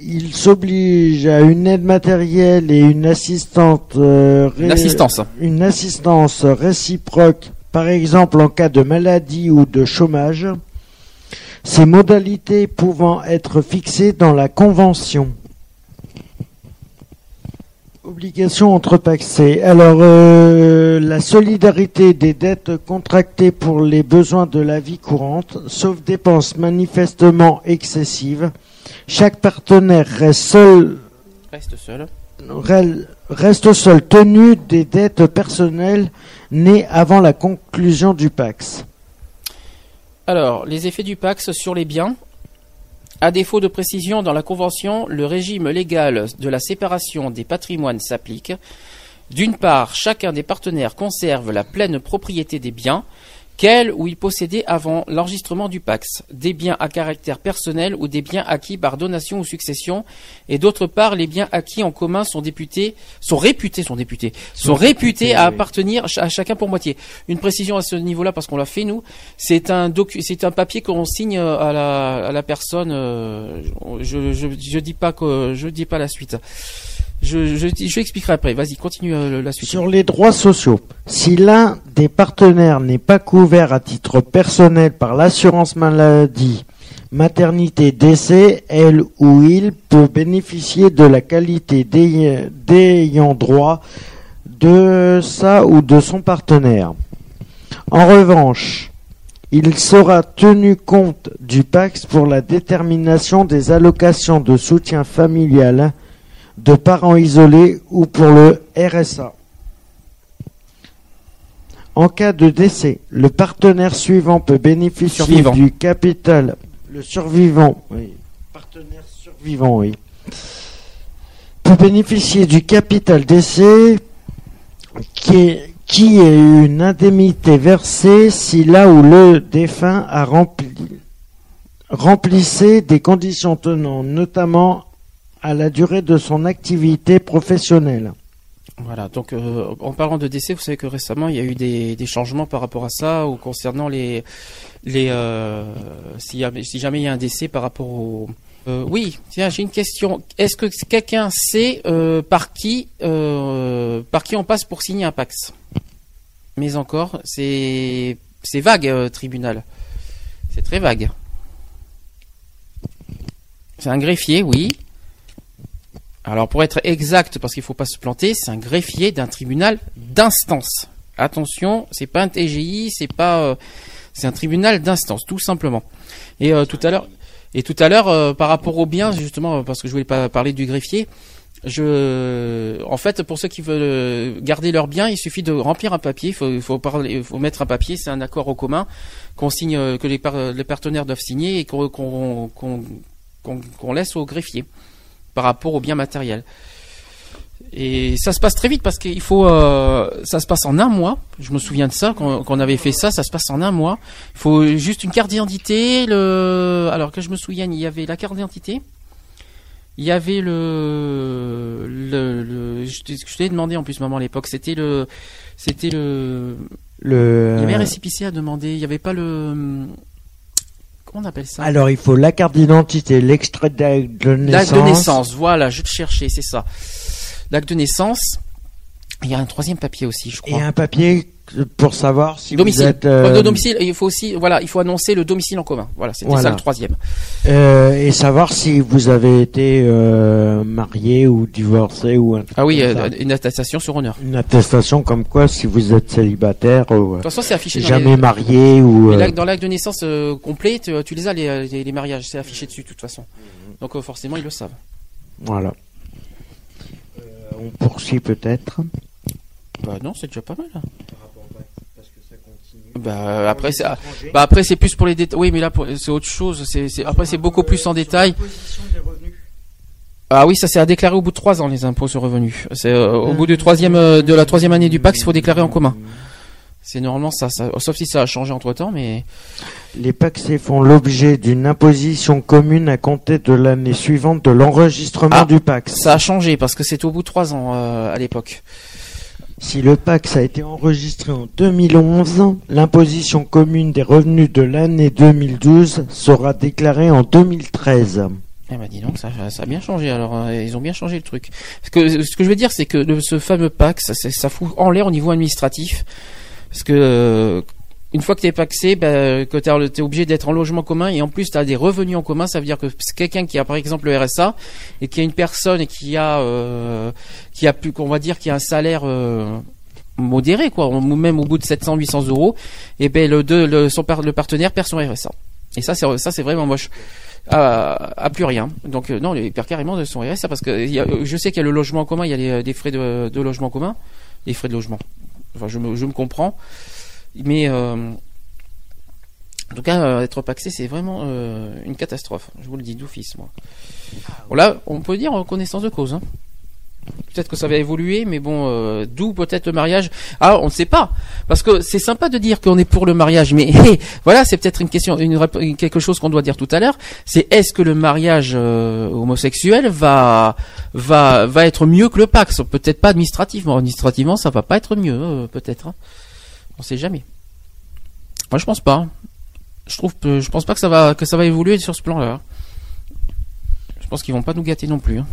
Ils s'obligent à une aide matérielle et une assistante euh, ré- Une assistance. une assistance réciproque, par exemple en cas de maladie ou de chômage. Ces modalités pouvant être fixées dans la convention. Obligation entre paxés. Alors, euh, la solidarité des dettes contractées pour les besoins de la vie courante, sauf dépenses manifestement excessives. Chaque partenaire reste seul, Reste seul. rel- reste seul tenu des dettes personnelles nées avant la conclusion du Pax. Alors, les effets du Pax sur les biens. À défaut de précision dans la Convention, le régime légal de la séparation des patrimoines s'applique. D'une part, chacun des partenaires conserve la pleine propriété des biens qu'elle ou il possédait avant l'enregistrement du Pax, des biens à caractère personnel ou des biens acquis par donation ou succession, et d'autre part, les biens acquis en commun sont députés, sont réputés, sont députés, sont réputés à oui. appartenir à chacun pour moitié. Une précision à ce niveau-là parce qu'on l'a fait nous, c'est un docu, c'est un papier qu'on signe euh, à la, à la personne. euh, je, je, je dis pas que, je dis pas la suite. Je, je, après. Vas-y, continue euh, la suite. Sur les droits sociaux, si l'un des partenaires n'est pas couvert à titre personnel par l'assurance maladie, maternité, décès, elle ou il peut bénéficier de la qualité d'ay- d'ayant droit de sa ou de son partenaire. En revanche, il sera tenu compte du PAX pour la détermination des allocations de soutien familial de parents isolés ou pour le RSA. En cas de décès, le partenaire suivant peut bénéficier du capital. Le survivant, oui. Partenaire survivant, oui. Peut bénéficier du capital décès qui est, qui est une indemnité versée si là où le défunt a rempli, remplissait des conditions tenant notamment à la durée de son activité professionnelle. Voilà, donc euh, en parlant de décès, vous savez que récemment il y a eu des, changements par rapport à ça ou concernant les les euh, si, jamais il y a un décès par rapport au Euh, oui, tiens, j'ai une question. Est-ce que quelqu'un sait par qui par qui on passe pour signer un Pax? Mais encore, c'est vague, tribunal. C'est très vague. C'est un greffier, oui. Alors pour être exact, parce qu'il faut pas se planter, c'est un greffier d'un tribunal d'instance. Attention, c'est pas un TGI, c'est pas, euh, c'est un tribunal d'instance, tout simplement. Et euh, tout à l'heure, euh, par rapport aux biens, justement, parce que je voulais pas parler du greffier, en fait, pour ceux qui veulent garder leurs biens, il suffit de remplir un papier. Il faut, faut parler, il faut mettre un papier. C'est un accord au commun qu'on signe, que les, par- les partenaires doivent signer et qu'on laisse au greffier par rapport aux biens matériels. Et ça se passe très vite parce qu'il faut, euh, ça se passe en un mois. Je me souviens de ça quand, quand on avait fait ça, ça se passe en un mois. Il faut juste une carte d'identité. Le, alors que je me souvienne, il y avait la carte d'identité. Il y avait le, le, le je t'ai demandé en plus maman à l'époque. C'était le, c'était le, Le, il y avait un récipicé à demander. Il y avait pas le, appelle ça alors, il faut la carte d'identité, l'extrait d'acte de naissance. L'acte de naissance, voilà, je te cherchais, c'est ça. L'acte de naissance. Il y a un troisième papier aussi, je Et crois. un papier pour savoir si domicile. vous êtes... euh, Le domicile, il faut aussi, voilà, il faut annoncer le domicile en commun. Voilà, c'était Voilà. ça le troisième. euh, et savoir si vous avez été euh, marié ou divorcé ou un truc Ah oui, comme euh, ça. une attestation sur honneur. une attestation comme quoi si vous êtes célibataire ou De toute façon, c'est affiché jamais les- marié ou mais dans l'acte de naissance complet, tu, tu les as les, les, les mariages, c'est affiché dessus de toute façon. Donc forcément, ils le savent. voilà. On poursuit peut-être? Bah non, c'est déjà pas mal. hein. Bah après c'est ah, bah après c'est plus pour les détails. Oui, mais là c'est autre chose. C'est c'est- après c'est beaucoup plus en détail. Ah oui, ça c'est à déclarer au bout de trois ans les impôts sur revenus. C'est euh, au bout du troisième euh, de la troisième année du Pax, il faut déclarer en commun. C'est normalement ça, ça, sauf si ça a changé entre temps, mais Les paxés font l'objet d'une imposition commune à compter de l'année suivante de l'enregistrement Ah, du Pax. ça a changé parce que c'était au bout de trois ans euh, à l'époque. Si le Pax a été enregistré en 2011, l'imposition commune des revenus de l'année 2012 sera déclarée en 2013. Eh ben dis donc, ça, ça a bien changé. Alors euh, ils ont bien changé le truc. Ce que je veux dire, c'est que ce fameux Pax, ça, ça fout en l'air au niveau administratif, parce que euh, une fois que t'es paxé, ben, que t'es es obligé d'être en logement commun et en plus t'as des revenus en commun, ça veut dire que quelqu'un qui a par exemple le RSA et qui a une personne qui a euh, qui a plus qu'on va dire qui a un salaire euh, modéré quoi, même au bout de 700 800 euros, et ben le, deux, le son par- le partenaire perd son RSA. Et ça c'est ça c'est vraiment moche. À, à plus rien. Donc euh, non, il perd carrément de son RSA parce que y a- je sais qu'il y a le logement en commun, il y a les, des frais de, de logement commun, les frais de logement. Enfin, je me, je me comprends. Mais euh, en tout cas, euh, être paxé, c'est vraiment euh, une catastrophe. Je vous le dis d'office, moi. Bon, là, on peut dire en connaissance de cause. Hein. Peut-être que ça va évoluer, mais bon, euh, d'où peut-être le mariage. Ah, on ne sait pas, parce que c'est sympa de dire qu'on est pour le mariage, mais voilà, c'est peut-être une question, une- quelque chose qu'on doit dire tout à l'heure. C'est est-ce que le mariage euh, homosexuel va va va être mieux que le Pax? Peut-être pas administrativement. Administrativement, ça va pas être mieux, euh, peut-être. hein. On sait jamais. Moi, je pense pas. Je trouve, je pense pas que ça va que ça va évoluer sur ce plan-là. Je pense qu'ils vont pas nous gâter non plus. hein.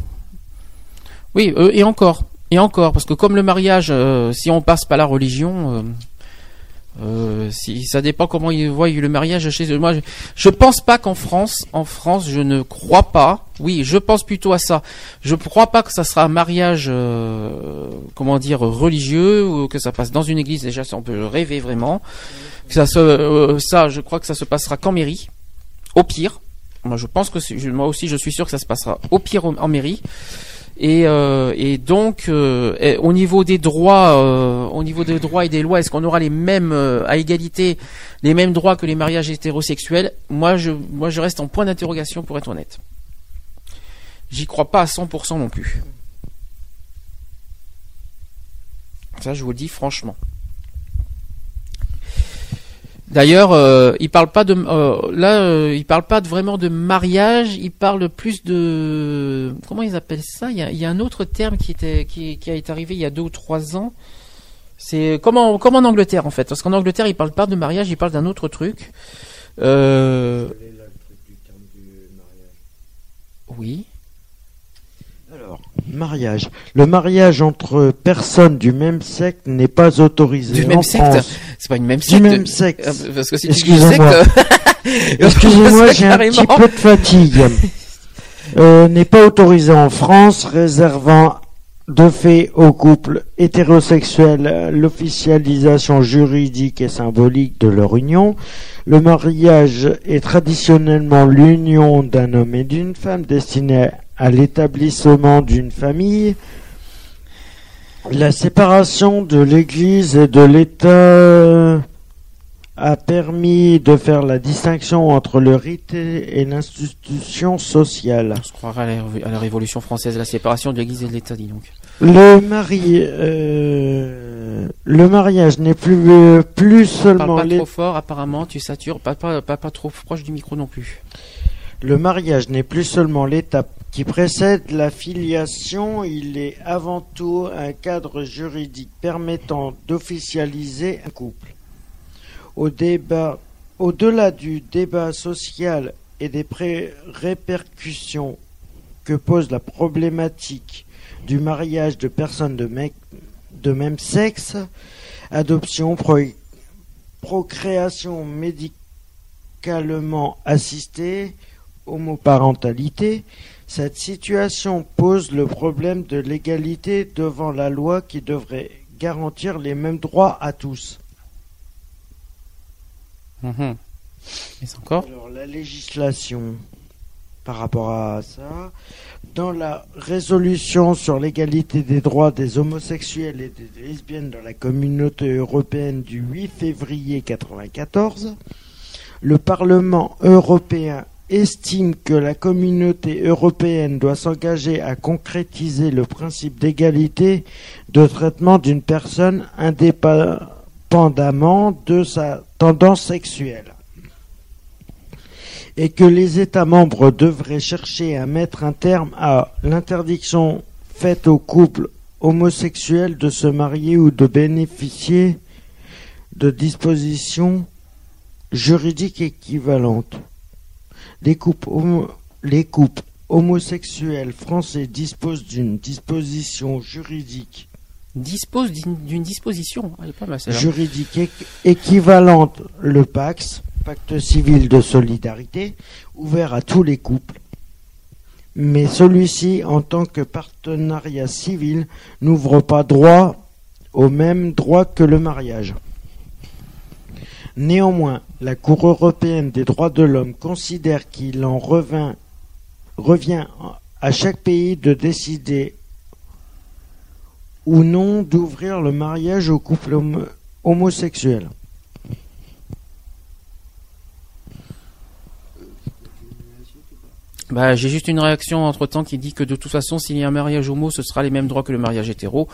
Oui, euh, et encore, et encore, parce que comme le mariage, euh, si on passe par la religion, euh, euh, si ça dépend comment ils voient le mariage chez eux. Moi, je, je pense pas qu'en France, en France, je ne crois pas. Oui, je pense plutôt à ça. Je ne crois pas que ça sera un mariage, euh, comment dire, religieux ou que ça passe dans une église. Déjà, ça, on peut rêver vraiment. Ça, se, euh, ça, je crois que ça se passera qu'en mairie, au pire. Moi, je pense que moi aussi, je suis sûr que ça se passera au pire en mairie. Et, euh, et donc, euh, au niveau des droits, euh, au niveau des droits et des lois, est-ce qu'on aura les mêmes euh, à égalité, les mêmes droits que les mariages hétérosexuels? Moi, je, moi, je reste en point d'interrogation pour être honnête. J'y crois pas à 100% non plus. Ça, je vous le dis franchement. D'ailleurs, euh, il parle pas de euh, là, euh, il parle pas de, vraiment de mariage. Il parle plus de comment ils appellent ça? Il y, a, il y a un autre terme qui était qui, qui est arrivé il y a deux ou trois ans. C'est comme en, comme en Angleterre en fait, parce qu'en Angleterre ils parlent pas de mariage, ils parlent d'un autre truc. Euh, oui. Alors, mariage. Le mariage entre personnes du même sexe n'est pas autorisé Du en même secte France. C'est pas une même Du secte. même sexe. Euh, Parce que si Excusez-moi. secte, Excusez-moi, j'ai un petit peu de fatigue. Euh, n'est pas autorisé en France, réservant de fait aux couples hétérosexuels euh, l'officialisation juridique et symbolique de leur union. Le mariage est traditionnellement l'union d'un homme et d'une femme destinée à l'établissement d'une famille. La séparation de l'Église et de l'État a permis de faire la distinction entre le rite et l'institution sociale. On se croirait à la, à la Révolution française, la séparation de l'Église et de l'État, dis donc. Le mari, euh, le mariage n'est plus euh, plus Parle seulement pas trop fort, apparemment, tu satures, pas, pas, pas, pas trop proche du micro non plus. Le mariage n'est plus seulement l'étape qui précède la filiation, il est avant tout un cadre juridique permettant d'officialiser un couple. Au débat, au-delà du débat social et des répercussions que pose la problématique du mariage de personnes de, même sexe, adoption, pro- procréation médicalement assistée, homoparentalité, cette situation pose le problème de l'égalité devant la loi qui devrait garantir les mêmes droits à tous. Mhm. Et encore Alors la législation par rapport à ça, dans la résolution sur l'égalité des droits des homosexuels et des lesbiennes dans la communauté européenne du 8 février 1994, le Parlement européen estime que la communauté européenne doit s'engager à concrétiser le principe d'égalité de traitement d'une personne indépendamment de sa tendance sexuelle et que les États membres devraient chercher à mettre un terme à l'interdiction faite aux couples homosexuels de se marier ou de bénéficier de dispositions juridiques équivalentes. Les couples, homo- les couples homosexuels français disposent d'une disposition juridique Dispose d'une d'une disposition. Elle est pas mal celle-là. juridique équ- équivalente, le PAX, Pacte civil de solidarité, ouvert à tous les couples. Mais celui-ci, en tant que partenariat civil, n'ouvre pas droit au même droit que le mariage. Néanmoins, la Cour européenne des droits de l'homme considère qu'il en revint- revient à chaque pays de décider ou non d'ouvrir le mariage aux couples homo- homosexuels. Bah, j'ai juste une réaction entre temps qui dit que de toute façon, s'il y a un mariage homo, ce sera les mêmes droits que le mariage hétéro.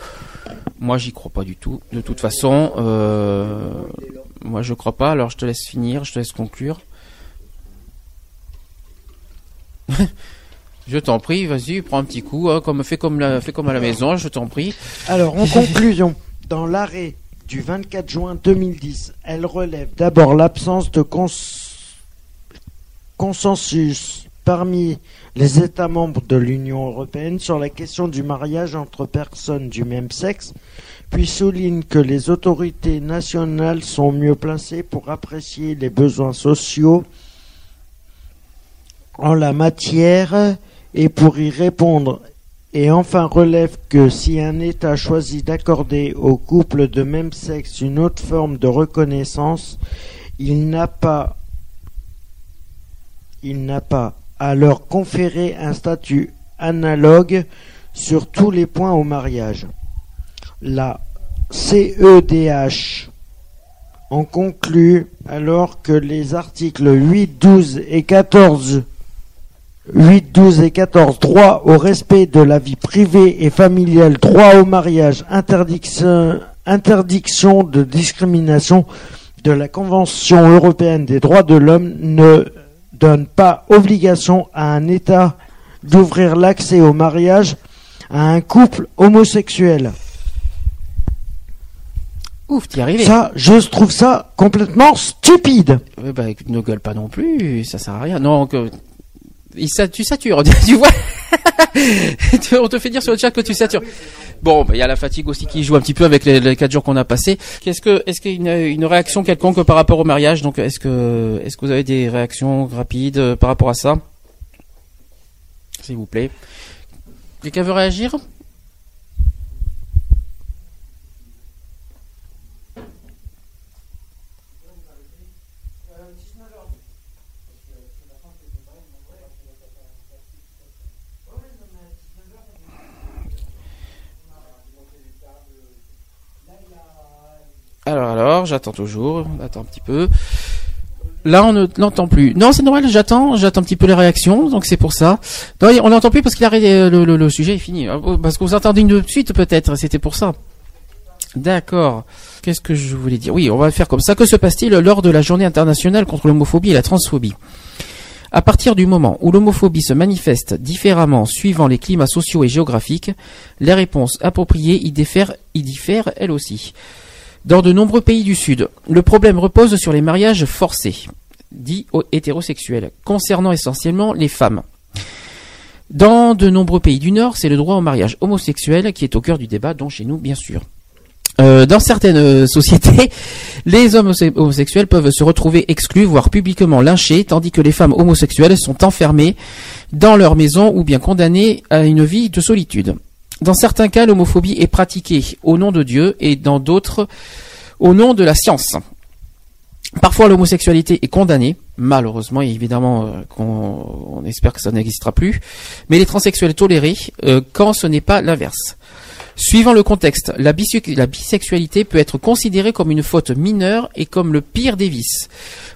Moi, j'y crois pas du tout. De toute façon, euh, moi, je crois pas. Alors, je te laisse finir, je te laisse conclure. je t'en prie, vas-y, prends un petit coup, hein, comme fais comme la, fais comme à la maison, je t'en prie. Alors, en conclusion, dans l'arrêt du 24 juin 2010, elle relève d'abord l'absence de cons- consensus parmi les États membres de l'Union européenne sur la question du mariage entre personnes du même sexe, puis souligne que les autorités nationales sont mieux placées pour apprécier les besoins sociaux en la matière et pour y répondre. Et enfin relève que si un État choisit d'accorder aux couples de même sexe une autre forme de reconnaissance, il n'a pas il n'a pas à leur conférer un statut analogue sur tous les points au mariage. La CEDH en conclut alors que les articles 8, 12 et 14 8, 12 et 14, droit au respect de la vie privée et familiale, droit au mariage, interdiction, interdiction de discrimination de la Convention européenne des droits de l'homme ne donne pas obligation à un État d'ouvrir l'accès au mariage à un couple homosexuel. Ouf, t'y es arrivé. Ça, je trouve ça complètement stupide. Ouais, bah, écoute, ne gueule pas non plus, ça sert à rien. Non, que, il sa- tu satures, tu vois. On te fait dire sur le chat que tu satures. Bon, bah, il y a la fatigue aussi qui joue un petit peu avec les, les quatre jours qu'on a passés. Qu'est-ce que, est-ce qu'il y a une, une réaction quelconque par rapport au mariage? Donc, est-ce que, est-ce que vous avez des réactions rapides euh, par rapport à ça? S'il vous plaît. Quelqu'un veut réagir? Alors, alors, j'attends toujours. Attends un petit peu. Là, on ne l'entend plus. Non, c'est normal, j'attends, j'attends un petit peu les réactions, donc c'est pour ça. Non, on n'entend plus parce qu'il a arrêté, le, le, le sujet est fini. Ah, Parce que vous entendez une suite peut-être, c'était pour ça. D'accord. Qu'est-ce que je voulais dire? Oui, on va faire comme ça. Que se passe-t-il lors de la journée internationale contre l'homophobie et la transphobie? À partir du moment où l'homophobie se manifeste différemment suivant les climats sociaux et géographiques, les réponses appropriées y diffèrent elles aussi. Dans de nombreux pays du Sud, le problème repose sur les mariages forcés, dits hétérosexuels, concernant essentiellement les femmes. Dans de nombreux pays du Nord, c'est le droit au mariage homosexuel qui est au cœur du débat, dont chez nous, bien sûr. Euh, dans certaines euh, sociétés, les hommes homose- homosexuels peuvent se retrouver exclus, voire publiquement lynchés, tandis que les femmes homosexuelles sont enfermées dans leur maison ou bien condamnées à une vie de solitude. Dans certains cas, l'homophobie est pratiquée au nom de Dieu et dans d'autres au nom de la science. Parfois, l'homosexualité est condamnée, malheureusement, et évidemment, euh, qu'on on espère que ça n'existera plus, mais les transsexuels tolérés euh, quand ce n'est pas l'inverse. Suivant le contexte, la, bisexualité peut être considérée comme une faute mineure et comme le pire des vices.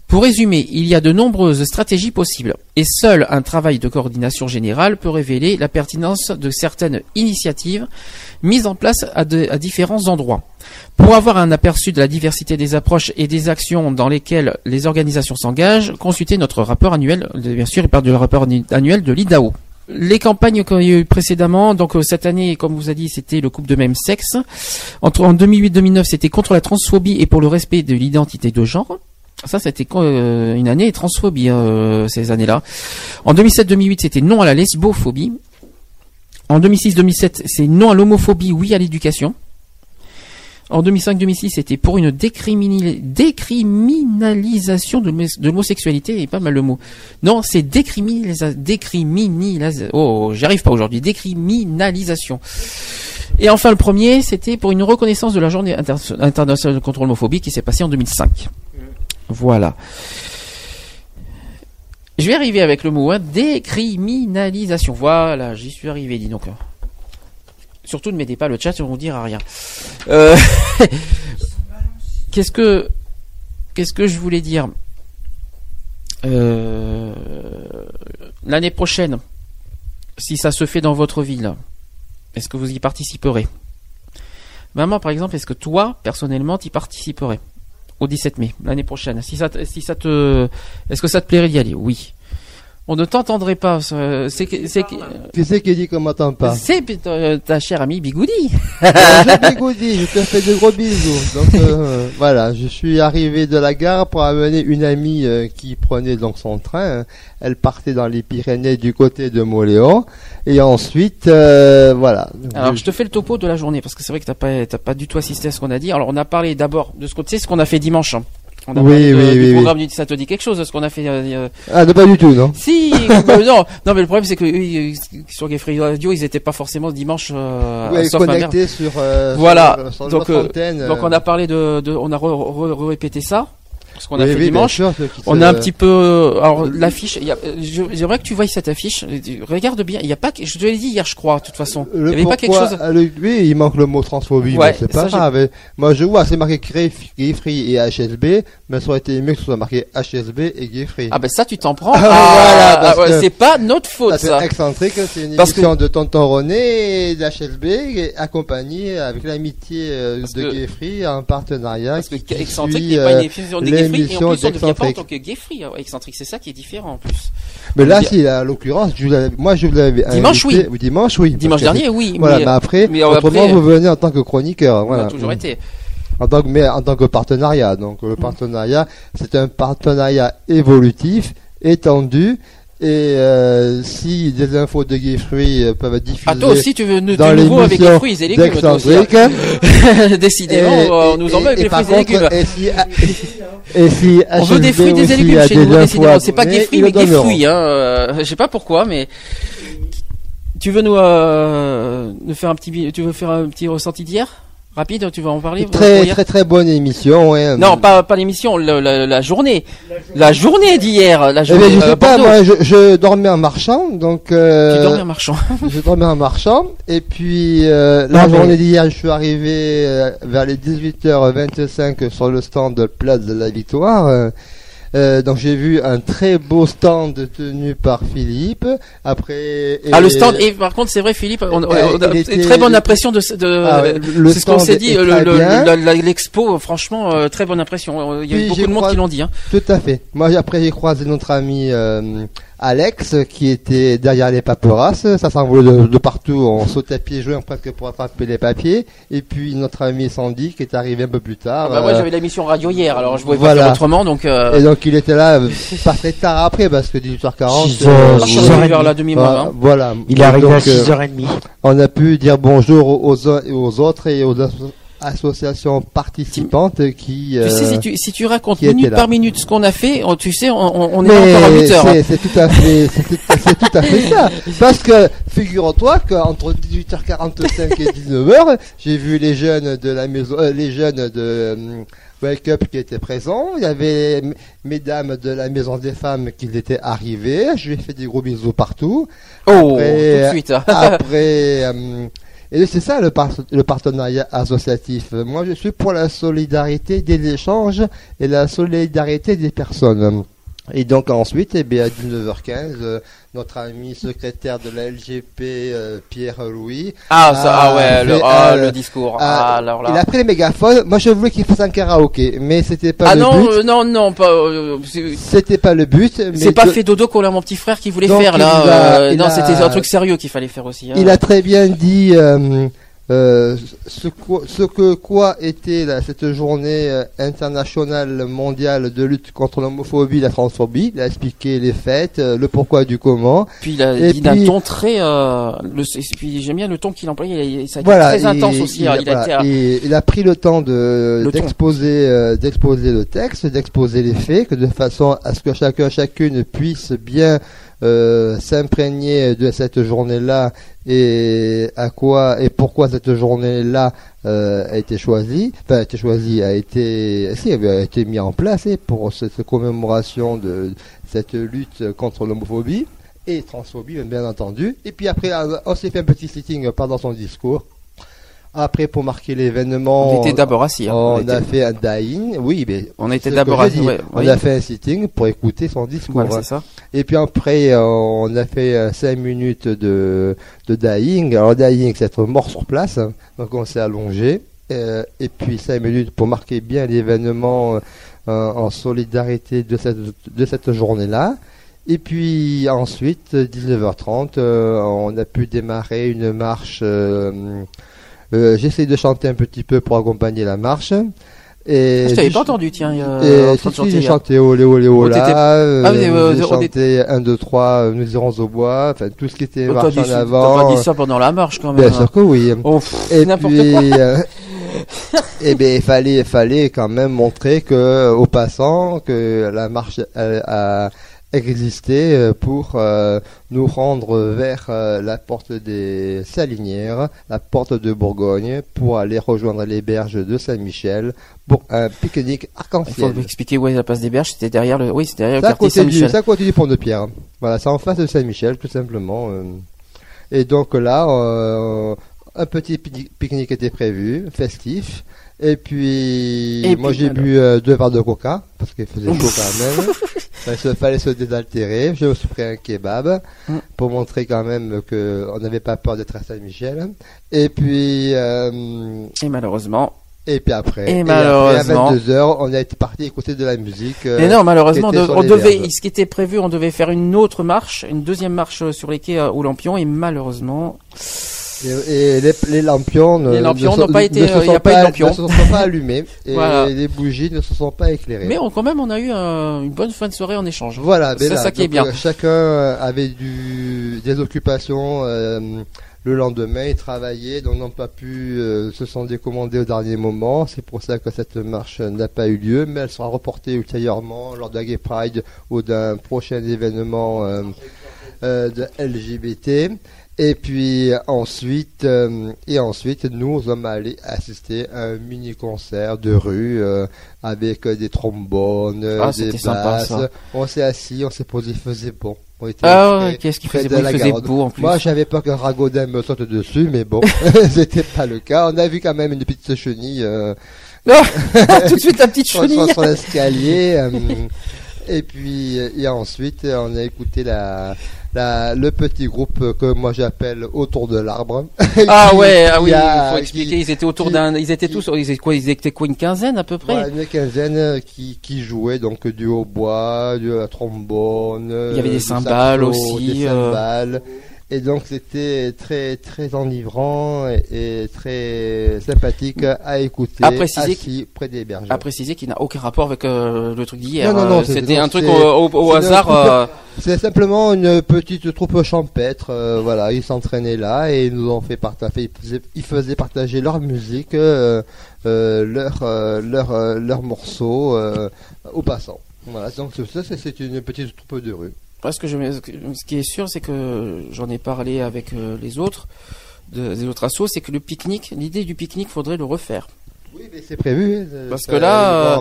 Pour résumer, il y a de nombreuses stratégies possibles, et seul un travail de coordination générale peut révéler la pertinence de certaines initiatives mises en place à, différents endroits. Pour avoir un aperçu de la diversité des approches et des actions dans lesquelles les organisations s'engagent, consultez notre rapport annuel, bien sûr, il parle du rapport annu- annuel de l'IDAO. Les campagnes qu'il y a eu précédemment, donc euh, cette année, comme vous a dit, c'était le couple de même sexe. Entre en 2008-2009, c'était contre la transphobie et pour le respect de l'identité de genre. Ça, c'était euh, une année transphobie euh, ces années-là. En 2007-2008, c'était non à la lesbophobie. En 2006-2007, c'est non à l'homophobie, oui à l'éducation. En 2005-2006, c'était pour une décriminalisation de l'homos- de l'homosexualité, et pas mal le mot. Non, c'est décriminalisa- décriminalisation. Oh, j'y arrive pas aujourd'hui. Décriminalisation. Et enfin, le premier, c'était pour une reconnaissance de la journée inter- internationale contre l'homophobie qui s'est passée en 2005. Voilà. Je vais arriver avec le mot, hein, décriminalisation. Voilà, j'y suis arrivé, dis donc. Surtout ne mettez pas le chat, on vous dira rien. Euh, qu'est-ce que, qu'est-ce que je voulais dire Euh, l'année prochaine, si ça se fait dans votre ville, est-ce que vous y participerez? Maman, par exemple, est-ce que toi, personnellement, y participerais au 17 mai l'année prochaine? Si ça, si ça te, est-ce que ça te plairait d'y aller? Oui. On ne t'entendrait pas. euh, C'est c'est Qui c'est qui dit qu'on m'entend pas? c'est ta, ta chère amie Bigoudi. Je Bigoudi, je te fais de gros bisous. Donc euh, voilà, je suis arrivé de la gare pour amener une amie euh, qui prenait donc son train. Elle partait dans les Pyrénées du côté de Moléon. Et ensuite, euh, voilà. Alors je te fais le topo de la journée parce que c'est vrai que t'as pas t'as pas du tout assisté à ce qu'on a dit. Alors on a parlé d'abord de ce qu'on tu sais ce qu'on a fait dimanche. On a Oui, parlé de- oui, du oui, programme du ça te dit quelque chose ce qu'on a fait. euh, euh, Ah, non, pas du tout, non Si, bah, non, non, mais le problème c'est que euh, sur Gay Free Radio, ils étaient pas forcément dimanche. Euh, Ouais, sauf ma mère. connecté sur, euh, Voilà. sur, sur Donc, euh. Donc euh, on a parlé de, de on a re- re- re- répété ça, ce qu'on a fait oui, dimanche. sûr, On a un petit peu, euh, alors l'affiche. euh, J'aimerais que tu voyes cette affiche. Regarde bien. Il y a pas, que- je te l'ai dit hier, je crois, de toute façon. Il Le y avait pas quelque chose. le- oui, il manque le mot transphobie, Ouais, mais c'est pas grave. Moi, je vois, c'est marqué Gay Free et HSB, mais ça aurait été mieux que ce soit marqué HSB et Gay Free. Ah ben ça, tu t'en prends. Ah, voilà, ah, que- c'est pas notre faute c'est excentrique, c'est une Parce émission de Tonton René et d'HSB accompagnée avec l'amitié euh, de que- Gay Free en partenariat. Parce que excentrique n'est pas une émission de gay free et en l'émission plus on ne devient pas en d'excentrique. tant que gay free. hein. Excentrique, c'est ça qui est différent en plus. Mais là, si, là, à l'occurrence, moi, je vous l'avais Dimanche, invité- Dimanche, oui. Dimanche que dernier, oui. Voilà, mais, mais après, mais, autrement, après, vous venez en tant que chroniqueur. on Voilà. a toujours été. En tant que, mais en tant que partenariat. Donc, Mm. le partenariat, c'est un partenariat évolutif, étendu, et euh, si des infos de Free euh, peuvent être diffusées Ah toi aussi tu veux nous dans du nouveau avec les fruits et légumes toi aussi. hein. Décidément, Et- on nous embête avec et les fruits et légumes. Et si, et si On veut des fruits et des légumes chez des nous, décidément. C'est pas ils mais fruits. Hein. euh, Je sais pas pourquoi, mais tu veux nous, euh, nous faire un petit, tu veux faire un petit ressenti d'hier? Rapide, tu vas en parler Très, très, très bonne émission. ouais. Non, pas, pas l'émission, la, la journée. La journée d'hier, la Eh journée. bien, je euh, pas, moi, je, je dormais en marchant, donc. Euh, Tu dormais en marchant. Je dormais en marchant et puis euh, la Non, mais- journée d'hier, je suis arrivé vers les 18h25 sur le stand de Place de la Victoire. Euh, euh, donc j'ai vu un très beau stand tenu par Philippe. Après, Ah, le stand. Et par contre, c'est vrai, Philippe, on, on- Euh, on a une était- très bonne impression de, de Ah, le c'est ce qu'on s'est dit, le- le- la- l'expo, franchement, euh, très bonne impression. Il y a eu beaucoup de monde qui l'ont dit. Hein. Tout à fait. Moi, après, j'ai croisé notre ami euh, Alex, qui était derrière les paperasses. Ça s'envolait de, de partout. On sautait à pieds joints presque pour attraper les papiers. Et puis notre ami Sandy, qui est arrivé un peu plus tard. Ah bah, moi, euh, j'avais l'émission radio hier, alors je pouvais voilà. pas faire autrement, donc. Euh, Et donc il était là euh, pas très tard après parce que 18h40. Six euh, heures, je suis six arrivé heures vers et la demi voilà. Il est arrivé Donc, à euh, 6h30. on a pu dire bonjour aux uns et aux autres et aux associations participantes qui. Tu sais, euh, si tu, si tu racontes minute par minute ce qu'on a fait, on- tu sais, on, on est mais encore à 8 heures. hein. c'est- tout à fait, c'est tout, tout à fait ça. Parce que figure-toi qu'entre 18h45 et 19h, j'ai vu les jeunes de la maison, euh, les jeunes de euh, Wake Up qui étaient présents. Il y avait mesdames de la maison des femmes qui étaient arrivées. Je lui ai fait des gros bisous partout. Oh, Après, tout de suite. Après, euh, et c'est ça le, par- le partenariat associatif. Moi, je suis pour la solidarité des échanges et la solidarité des personnes. Et donc ensuite, eh bien, à 19h15, euh, notre ami secrétaire de la LGP, euh, Pierre-Louis, Ah, ça, ah ouais, le, ah, le discours. Ah, alors là. il a pris les mégaphones. Moi, je voulais qu'il fasse un karaoké, mais c'était pas Ah le non, but. euh, non, non, pas. euh, C'était pas le but. C'est pas fait dodo qu'on a mon petit frère qui voulait Donc, faire là. a- non, c'était un truc sérieux qu'il fallait faire aussi. hein. Il a très bien dit euh, ce, quoi- ce que quoi était là, cette journée euh, internationale mondiale de lutte contre l'homophobie et la transphobie? Il a expliqué les faits, euh, le pourquoi du comment. Puis il a Et dit d'un ton très. Euh, le, et puis j'aime bien le ton qu'il employait. Ça a été Voilà, très intense aussi. Il, hein, il a voilà, été. à- et il a pris le temps de d'exposer euh, d'exposer le texte, d'exposer les faits, que de façon à ce que chacun chacune puisse bien euh, s'imprégner de cette journée-là et à quoi et pourquoi cette journée-là euh, a été choisie, a été choisie, a été si a été mis en place pour cette commémoration de cette lutte contre l'homophobie et transphobie bien entendu. Et puis après on s'est fait un petit sitting pendant son discours. Après, pour marquer l'événement, On était d'abord assis. hein. on, On a fait un dying. Oui, mais on était d'abord assis. ouais, on oui. a fait un sitting pour écouter son discours. Voilà, ça. Et puis après, euh, on a fait 5 minutes de, de dying. Alors, dying, c'est être mort sur place. hein. Donc, on s'est allongé. Euh, et puis 5 minutes pour marquer bien l'événement euh, en solidarité de cette, de cette journée-là. Et puis ensuite, 19h30, euh, on a pu démarrer une marche. Euh, J'essaie de chanter un petit peu pour accompagner la marche. Et Ah, je t'avais pas entendu, tiens. euh, et si, si, j'ai hier. chanté olé olé Oh, ola, j'ai chanté 1, 2, 3, nous irons au bois, enfin tout ce qui était Oh, dit, en t'as pas avant. dit ça pendant la marche quand même. Bien sûr que oui. Oh, Et puis, quoi. euh, eh bien, il fallait, fallait quand même montrer que, aux passants, que la marche a existé euh, pour euh, nous rendre vers euh, la porte des Salinières, la porte de Bourgogne, pour aller rejoindre les berges de Saint-Michel pour un pique-nique Il faut arc-en-ciel. expliquer où est la place des Berges. C'était derrière le, oui, c'était derrière le C'est à quartier Saint-Michel. à côté du pont de Pierre. Voilà, c'est en face de Saint-Michel, tout simplement. Et donc là, un petit pi- pique-nique était prévu, festif. Et puis, Et moi j'ai bu euh, deux verres de coca, parce qu'il faisait chaud quand même. Il se- fallait se désaltérer. Je me suis pris un kebab, Mm. pour montrer quand même que on n'avait pas peur d'être à Saint-Michel. Et puis, euh, Et malheureusement. et puis après, Et après, malheureusement- à 22h, on a été parti écouter de la musique. euh, Mais non, malheureusement, de- on devait, ce qui était prévu, on devait faire une autre marche, une deuxième marche euh, sur les quais au Lampion, et malheureusement, Et, et les, les lampions, Les n'ont pas été- ne se il y a sont pas eu de lampions. ne se sont pas allumés et Voilà. les bougies ne se sont pas éclairées. mais on, quand même, on a eu euh, une bonne fin de soirée en échange. voilà, c'est ça qui est bien. euh, chacun euh, avait du, des occupations euh, le lendemain, ils travaillaient, donc n'ont pas pu, euh, se sont décommandés au dernier moment. C'est pour ça que cette marche n'a pas eu lieu, mais elle sera reportée ultérieurement lors de la Gay Pride ou d'un prochain événement euh, euh, de LGBT. Et puis ensuite, euh, et ensuite, nous sommes allés assister à un mini concert de rue euh, avec euh, des trombones, euh, Ah, des sympa, basses. ça. On s'est assis, on s'est posé, il faisait bon. On était Ah ouais, qu'est-ce qu'il faisait il faisait beau en plus. Moi, j'avais peur qu'un ragodin me saute dessus, mais bon, c'était pas le cas. On a vu quand même une petite chenille euh, Tout de suite, la petite chenille. sur- sur l'escalier. euh, et puis, et ensuite, on a écouté la, la, le petit groupe que moi j'appelle Autour de l'arbre. Ah Qui- ouais, ah oui, il faut qui- expliquer, ils étaient autour d'un, ils étaient qui- tous, ils étaient quoi, ils étaient quoi, une quinzaine à peu près? Voilà, une quinzaine euh, qui, qui jouait donc du hautbois, du euh, trombone. Il y avait des du cymbales saxo, aussi, Des euh. Et donc c'était très très enivrant et, et très sympathique à écouter. À préciser assis près des berges. À préciser qu'il n'a aucun rapport avec euh, le truc d'hier. Non, non, non, Euh, C'était un truc au, au- hasard. euh, C'est simplement une petite troupe champêtre. euh, voilà, ils s'entraînaient là et ils nous ont fait partager. Ils faisaient, ils faisaient partager leur musique, euh, leur leur leurs morceaux aux passants. Voilà, donc ça c'est une petite troupe de rue. Parce que je, ce qui est sûr, c'est que j'en ai parlé avec euh, les autres, de- des autres assos, c'est que le pique-nique, l'idée du pique-nique, faudrait le refaire. Oui, mais c'est prévu. euh, Parce que là,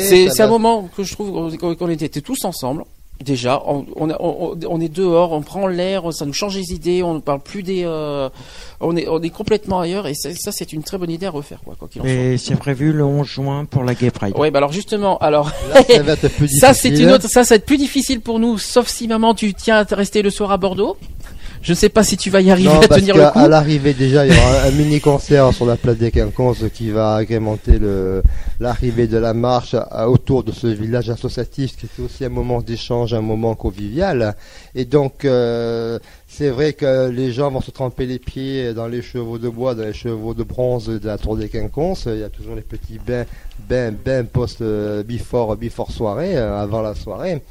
C'est un moment que je trouve qu'on était tous ensemble. Déjà, on, on, on- on est dehors, on prend l'air, ça nous change les idées, on ne parle plus des, euh, on est, on est complètement ailleurs et ça, ça, c'est une très bonne idée à refaire quoi, quoi qu'il en soit. Et c'est prévu le 11 juin pour la Gay Pride. Ouais, bah alors justement, alors Là, ça va être plus difficile. ça c'est une autre, ça ça va être plus difficile pour nous, sauf si maman tu tiens à rester le soir à Bordeaux. Je sais pas si tu vas y arriver Non, à parce tenir le coup. à l'arrivée déjà, il y aura un, mini concert sur la place des Quinconces qui va agrémenter le l'arrivée de la marche à- autour de ce village associatif, qui était aussi un moment d'échange, un moment convivial. Et donc, euh, c'est vrai que les gens vont se tremper les pieds dans les chevaux de bois, dans les chevaux de bronze de la tour des Quinconces. Il y a toujours les petits bains, bains, bains post euh, before, before soirée, euh, avant la soirée.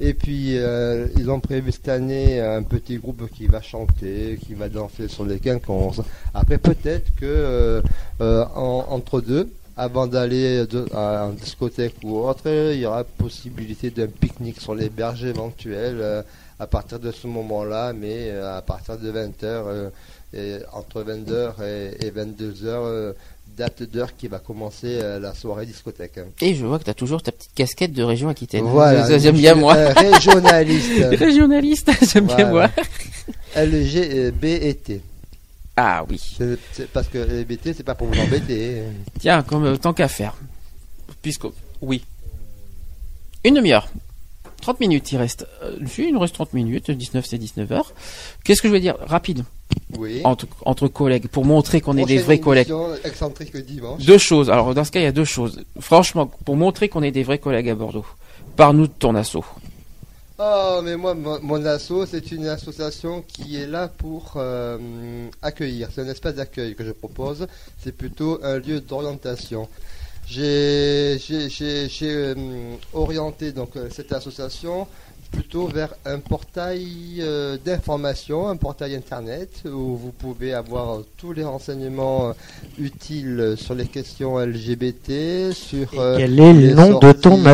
Et puis, euh, ils ont prévu cette année un petit groupe qui va chanter, qui va danser sur les quinconces. Après, peut-être que euh, euh, en- entre deux, avant d'aller à une discothèque ou autre, il y aura possibilité d'un pique-nique sur les berges éventuels à partir de ce moment-là, mais à partir de 20h, et entre 20h et, 22h, date d'heure qui va commencer euh, la soirée discothèque. Et je vois que tu as toujours ta petite casquette de région Aquitaine. Voilà, j'aime bien moi. régionaliste. Régionaliste, j'aime bien moi. LGBT. Ah oui. C'est- c'est parce que les BT, c'est pas pour vous embêter. Tiens, comme euh, tant qu'à faire. Puisque, oui. Une demi-heure. 30 minutes, il reste. Euh, il nous reste 30 minutes. 19, c'est 19 heures. Qu'est-ce que je vais dire? Rapide. Oui. Entre, entre collègues. Pour montrer qu'on est des vrais collègues. Deux choses. Alors, dans ce cas, il y a deux choses. Franchement, pour montrer qu'on est des vrais collègues à Bordeaux. Par-nous de ton assaut. Oh, mais moi, mon, mon asso, c'est une association qui est là pour euh, accueillir. C'est un espace d'accueil que je propose. C'est plutôt un lieu d'orientation. J'ai euh, orienté donc euh, cette association plutôt vers un portail euh, d'information, un portail internet où vous pouvez avoir tous les renseignements euh, utiles sur les questions LGBT, sur euh, Quel est le nom de ton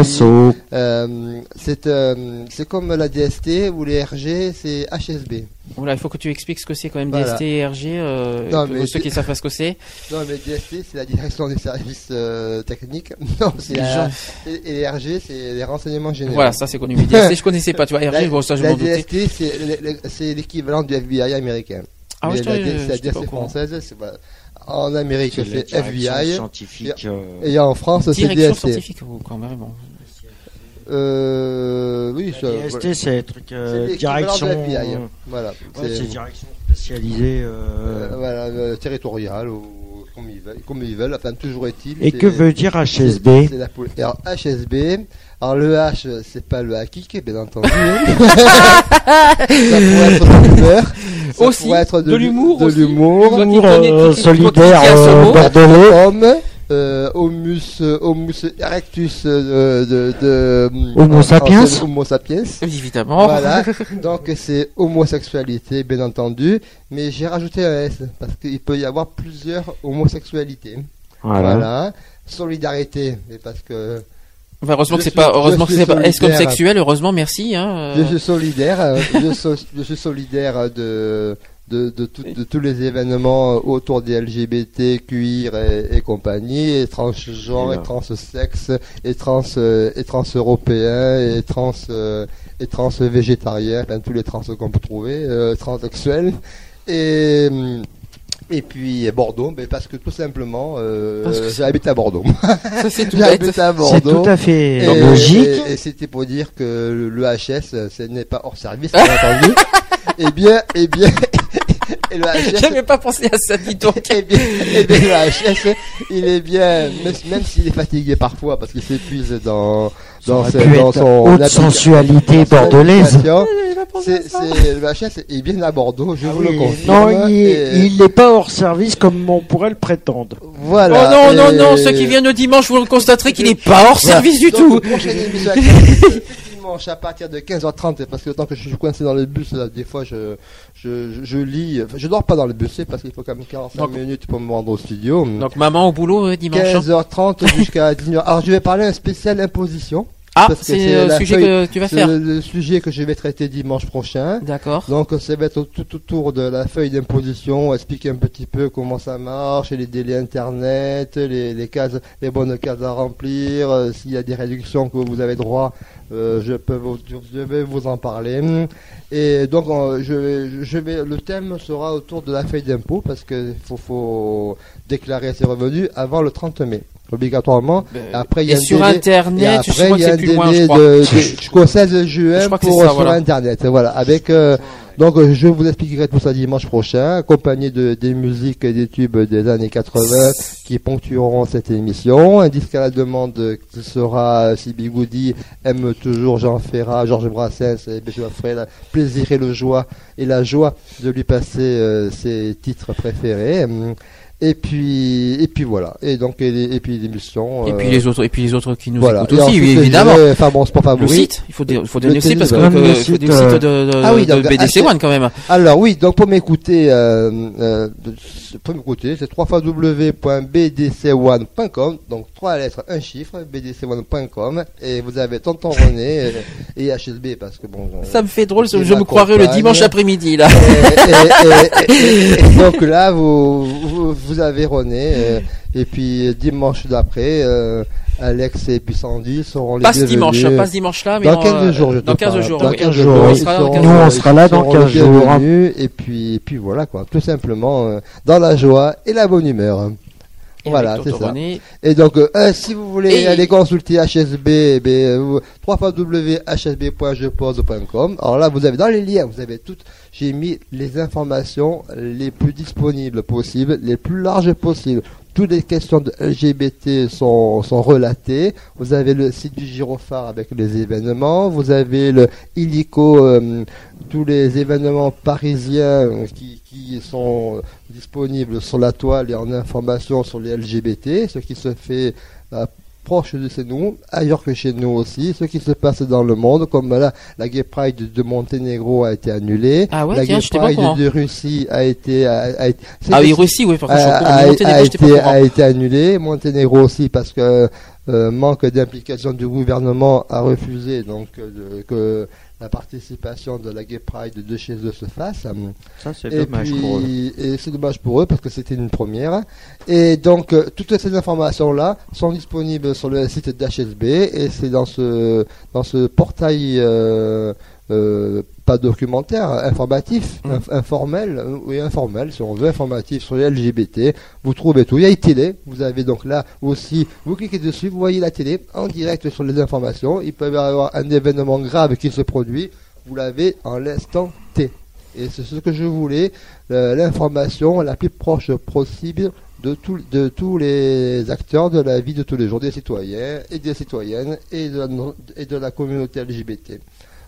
euh, c'est comme la DST ou les RG, c'est HSB. Voilà, il faut que tu expliques ce que c'est quand même Voilà. DST et RG. Euh, Non, pour ceux qui savent pas ce que c'est. Non, mais DST, c'est la direction des services euh, techniques. Non, c'est Les la- gens- et, RG, c'est les renseignements généraux. Voilà, ça c'est connu. Mais DST, je connaissais pas. Tu vois, RG, La, bon, ça je m'en doutais. DST, c'est le- le- c'est l'équivalent du FBI américain. Ah Mais je te- la, je c'est la DST française, c'est voilà. En Amérique, C'est FBI. scientifique. euh, Et en France, c'est DST. scientifique, quand même. bon. Euh, oui, ça, DST, c'est le truc, euh, direction. de FBI. euh, Voilà. ouais, C'est- c'est direction spécialisée. Euh, euh, voilà, euh, territorial ou comme ils veulent, comme ils veulent. Enfin, toujours est-il. Et c'est- que veut dire HSB c'est la Alors, HSB. Alors, le H, c'est pas le hakik, bien entendu. hein. ça pourrait être de l'humeur. Ça Aussi, pourrait être de l'humour De l'humour. Euh, solidaire euh, bordelais. Euh, homus, euh, homus erectus euh, de, de, Homo en- sapiens. en- Homo sapiens. Évidemment. Voilà, donc c'est homosexualité, bien entendu, mais j'ai rajouté un S parce qu'il peut y avoir plusieurs homosexualités. Voilà. Voilà, solidarité, mais parce que Enfin, heureusement Je que c'est pas, heureusement que c'est pas S comme sexuel, heureusement, merci, hein. euh. je suis solidaire, euh, je, so- je suis solidaire de de, de, tout- de tous les événements autour des LGBT, cuir et, et compagnie, et transgenre, Et transsexe, et trans euh, et trans européens, et trans euh, et trans végétariens, enfin tous les trans qu'on peut trouver, euh, transsexuels, et hum, et puis Bordeaux, mais parce que tout simplement, euh, Parce que- j'habite à Bordeaux. Ça, c'est tout bête. j'habite à C'est Bordeaux. tout à fait Et, logique. et- et c'était pour dire que le, le HS, euh, ce n'est pas hors service, bien entendu. Eh bien, eh bien, et le HS, J'avais pas pensé à ça, dis donc. eh bien, eh bien, le HS, il est bien, même, même s'il est fatigué parfois parce qu'il s'épuise dans, dans, ce- son haute sensualité bordelaise. application. C'est, c'est, le HS est bien à Bordeaux, je Ah vous le confirme. non, il Et n'est pas hors service comme on pourrait le prétendre. Voilà. oh non, non, Et- non, ceux qui viennent le dimanche, vous le constaterez qu'il n'est pas hors Voilà. service du Donc, tout. à partir de 15h30 parce que tant que je suis coincé dans le bus là, des fois je je, je, je lis je dors pas dans le bus parce qu'il faut quand même 45 Donc- minutes pour me rendre au studio Donc, maman au boulot euh, dimanche. hein. 15h30 jusqu'à 19h alors je vais parler un spécial imposition Ah, c'est c'est le sujet feuille- que tu vas faire. le, sujet que je vais traiter dimanche prochain D'accord. donc ça va être tout autour de la feuille d'imposition, expliquer un petit peu comment ça marche, les délais internet, les, les cases, les bonnes cases à remplir, euh, s'il y a des réductions que vous avez droit, euh, je peux vous, je vais vous en parler. Et donc euh, je, je vais, le thème sera autour de la feuille d'impôt parce que faut, faut déclarer ses revenus avant le 30 mai, obligatoirement. Après il y a Et un sur délai- et internet, après, il y a un loin, délai de, jusqu'au 16 juin pour ça, sur voilà. Internet. Voilà, avec euh, donc euh, je vous expliquerai tout ça dimanche prochain, accompagné de des musiques et des tubes des années 80 qui ponctueront cette émission. Un disque à la demande euh, qui sera si Bigoudi aime toujours Jean Ferrat, Georges Brassens et ferai le plaisir et le joie et la joie de lui passer euh, ses titres préférés. Et puis et puis voilà. Et donc et, les- et puis l'émission. Et euh, puis les autres, et puis les autres qui nous voilà. écoutent Et aussi, ensuite, évidemment. Enfin bon, sport Le favori. site, il faut, dire- il faut donner le Le site parce que, que- le site, dire le site de, de, Ah oui, de donc, BDC ah, One quand même. Alors oui, donc pour m'écouter, euh, euh, pour m'écouter, c'est www.bdc1.com, donc trois lettres, un chiffre, bdc1.com, et vous avez Tonton René euh, et HSB parce que bon. on- Ça me fait drôle, je me croirais le dimanche après-midi là. et, et- et- et- et donc là, vous, vous, vous avez René, euh, Et puis euh, dimanche d'après, euh, Alex et Bussandi seront les Pas ce bienvenus. dimanche, pas ce dimanche-là, mais Dans en, 15 euh, jours, je te Dans 15 parle. jours, Dans oui. 15 Nous, jours, on ils sera là dans seront- 15 Nous, on jours. sera là dans seront 15 les jours. bienvenus, Et puis, et puis voilà quoi, tout simplement euh, dans la joie et la bonne humeur. Et Voilà, c'est ça. Et donc, euh, euh, si vous voulez Et- aller consulter HSB, eh bien, www.hsb.jepose.com. Alors là, vous avez dans les liens, vous avez toutes. J'ai mis les informations les plus disponibles possibles, les plus larges possibles. Toutes les questions de LGBT sont, sont relatées. Vous avez le site du Girophare avec les événements. Vous avez le illico, euh, tous les événements parisiens qui, qui sont disponibles sur la toile et en information sur les LGBT, ce qui se fait euh, proche de chez nous, ailleurs que chez nous aussi, ce qui se passe dans le monde, comme là, la Gay Pride de Monténégro a été annulée, Ah ouais, la tiens, Gay pas. Pride de Russie a été, a, a été- Ah oui, c'était- Russie, oui, par contre, je suis au a, courant. a- Mais Monténégro, été, a été aussi parce que euh, manque d'implication du gouvernement a refusé donc euh, de- que la participation de la Gay Pride de chez eux se fasse. Ça, c'est dommage puis, pour eux. et c'est dommage pour eux parce que c'était une première. Et donc, euh, toutes ces informations-là sont disponibles sur le site d'HSB et c'est dans ce, dans ce portail, euh, euh, pas documentaire, informatif, inf- informel, euh, oui, informel, si on veut, informatif sur les LGBT. Vous trouvez tout. Il y a une télé. Vous avez donc là aussi, vous cliquez dessus, vous voyez la télé en direct sur les informations. Il peut y avoir un événement grave qui se produit. Vous l'avez en l'instant T. Et c'est ce que je voulais, euh, l'information la plus proche possible de, tout- de tous les acteurs de la vie de tous les jours, des citoyens et des citoyennes et de la, et de la communauté LGBT.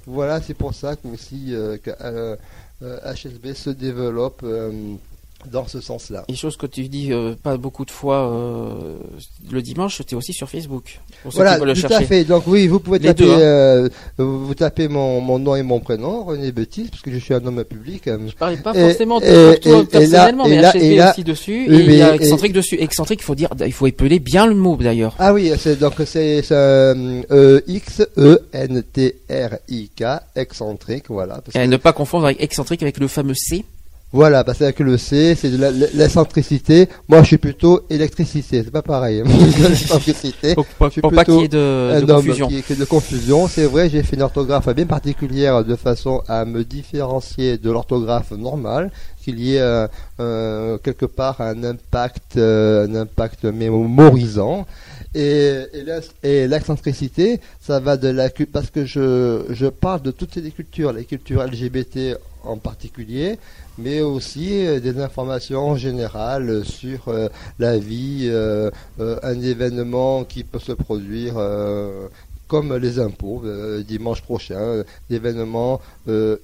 Voilà, c'est pour ça que aussi euh, que euh, euh, HSB se développe euh, dans ce sens-là. Et chose que tu dis euh, pas beaucoup de fois euh, le dimanche, c'était aussi sur Facebook. Voilà, veulent le tout à chercher. fait. Donc oui, vous pouvez Les taper, deux, hein. euh, vous tapez mon, mon nom et mon prénom, René Betis, parce que je suis un homme public. Je parlais pas Et- forcément de et- toi et- personnellement, et mais là- et là- aussi dessus. oui, et il y a mais- excentrique dessus. Excentrique, il faut dire, il faut épeler bien le mot d'ailleurs. Ah oui, c'est donc c'est X E N T R I K excentrique, voilà. Parce Et que- ne pas confondre avec excentrique avec le fameux C. Voilà, parce que le C, c'est de l'excentricité. Moi, je suis plutôt électricité, c'est pas pareil. L'excentricité. Pour pas, Je suis pour pas plutôt qu'il y ait de, confusion. qui, qui est de confusion. C'est vrai, j'ai fait une orthographe bien particulière de façon à me différencier de l'orthographe normale, qu'il y ait euh, euh, quelque part un impact, euh, un impact mémorisant. Et, et l'excentricité, ça va de la parce que je, je parle de toutes les cultures, les cultures LGBT en particulier, mais aussi euh, des informations générales sur euh, la vie, euh, un événement qui peut se produire comme les impôts dimanche prochain, d'événements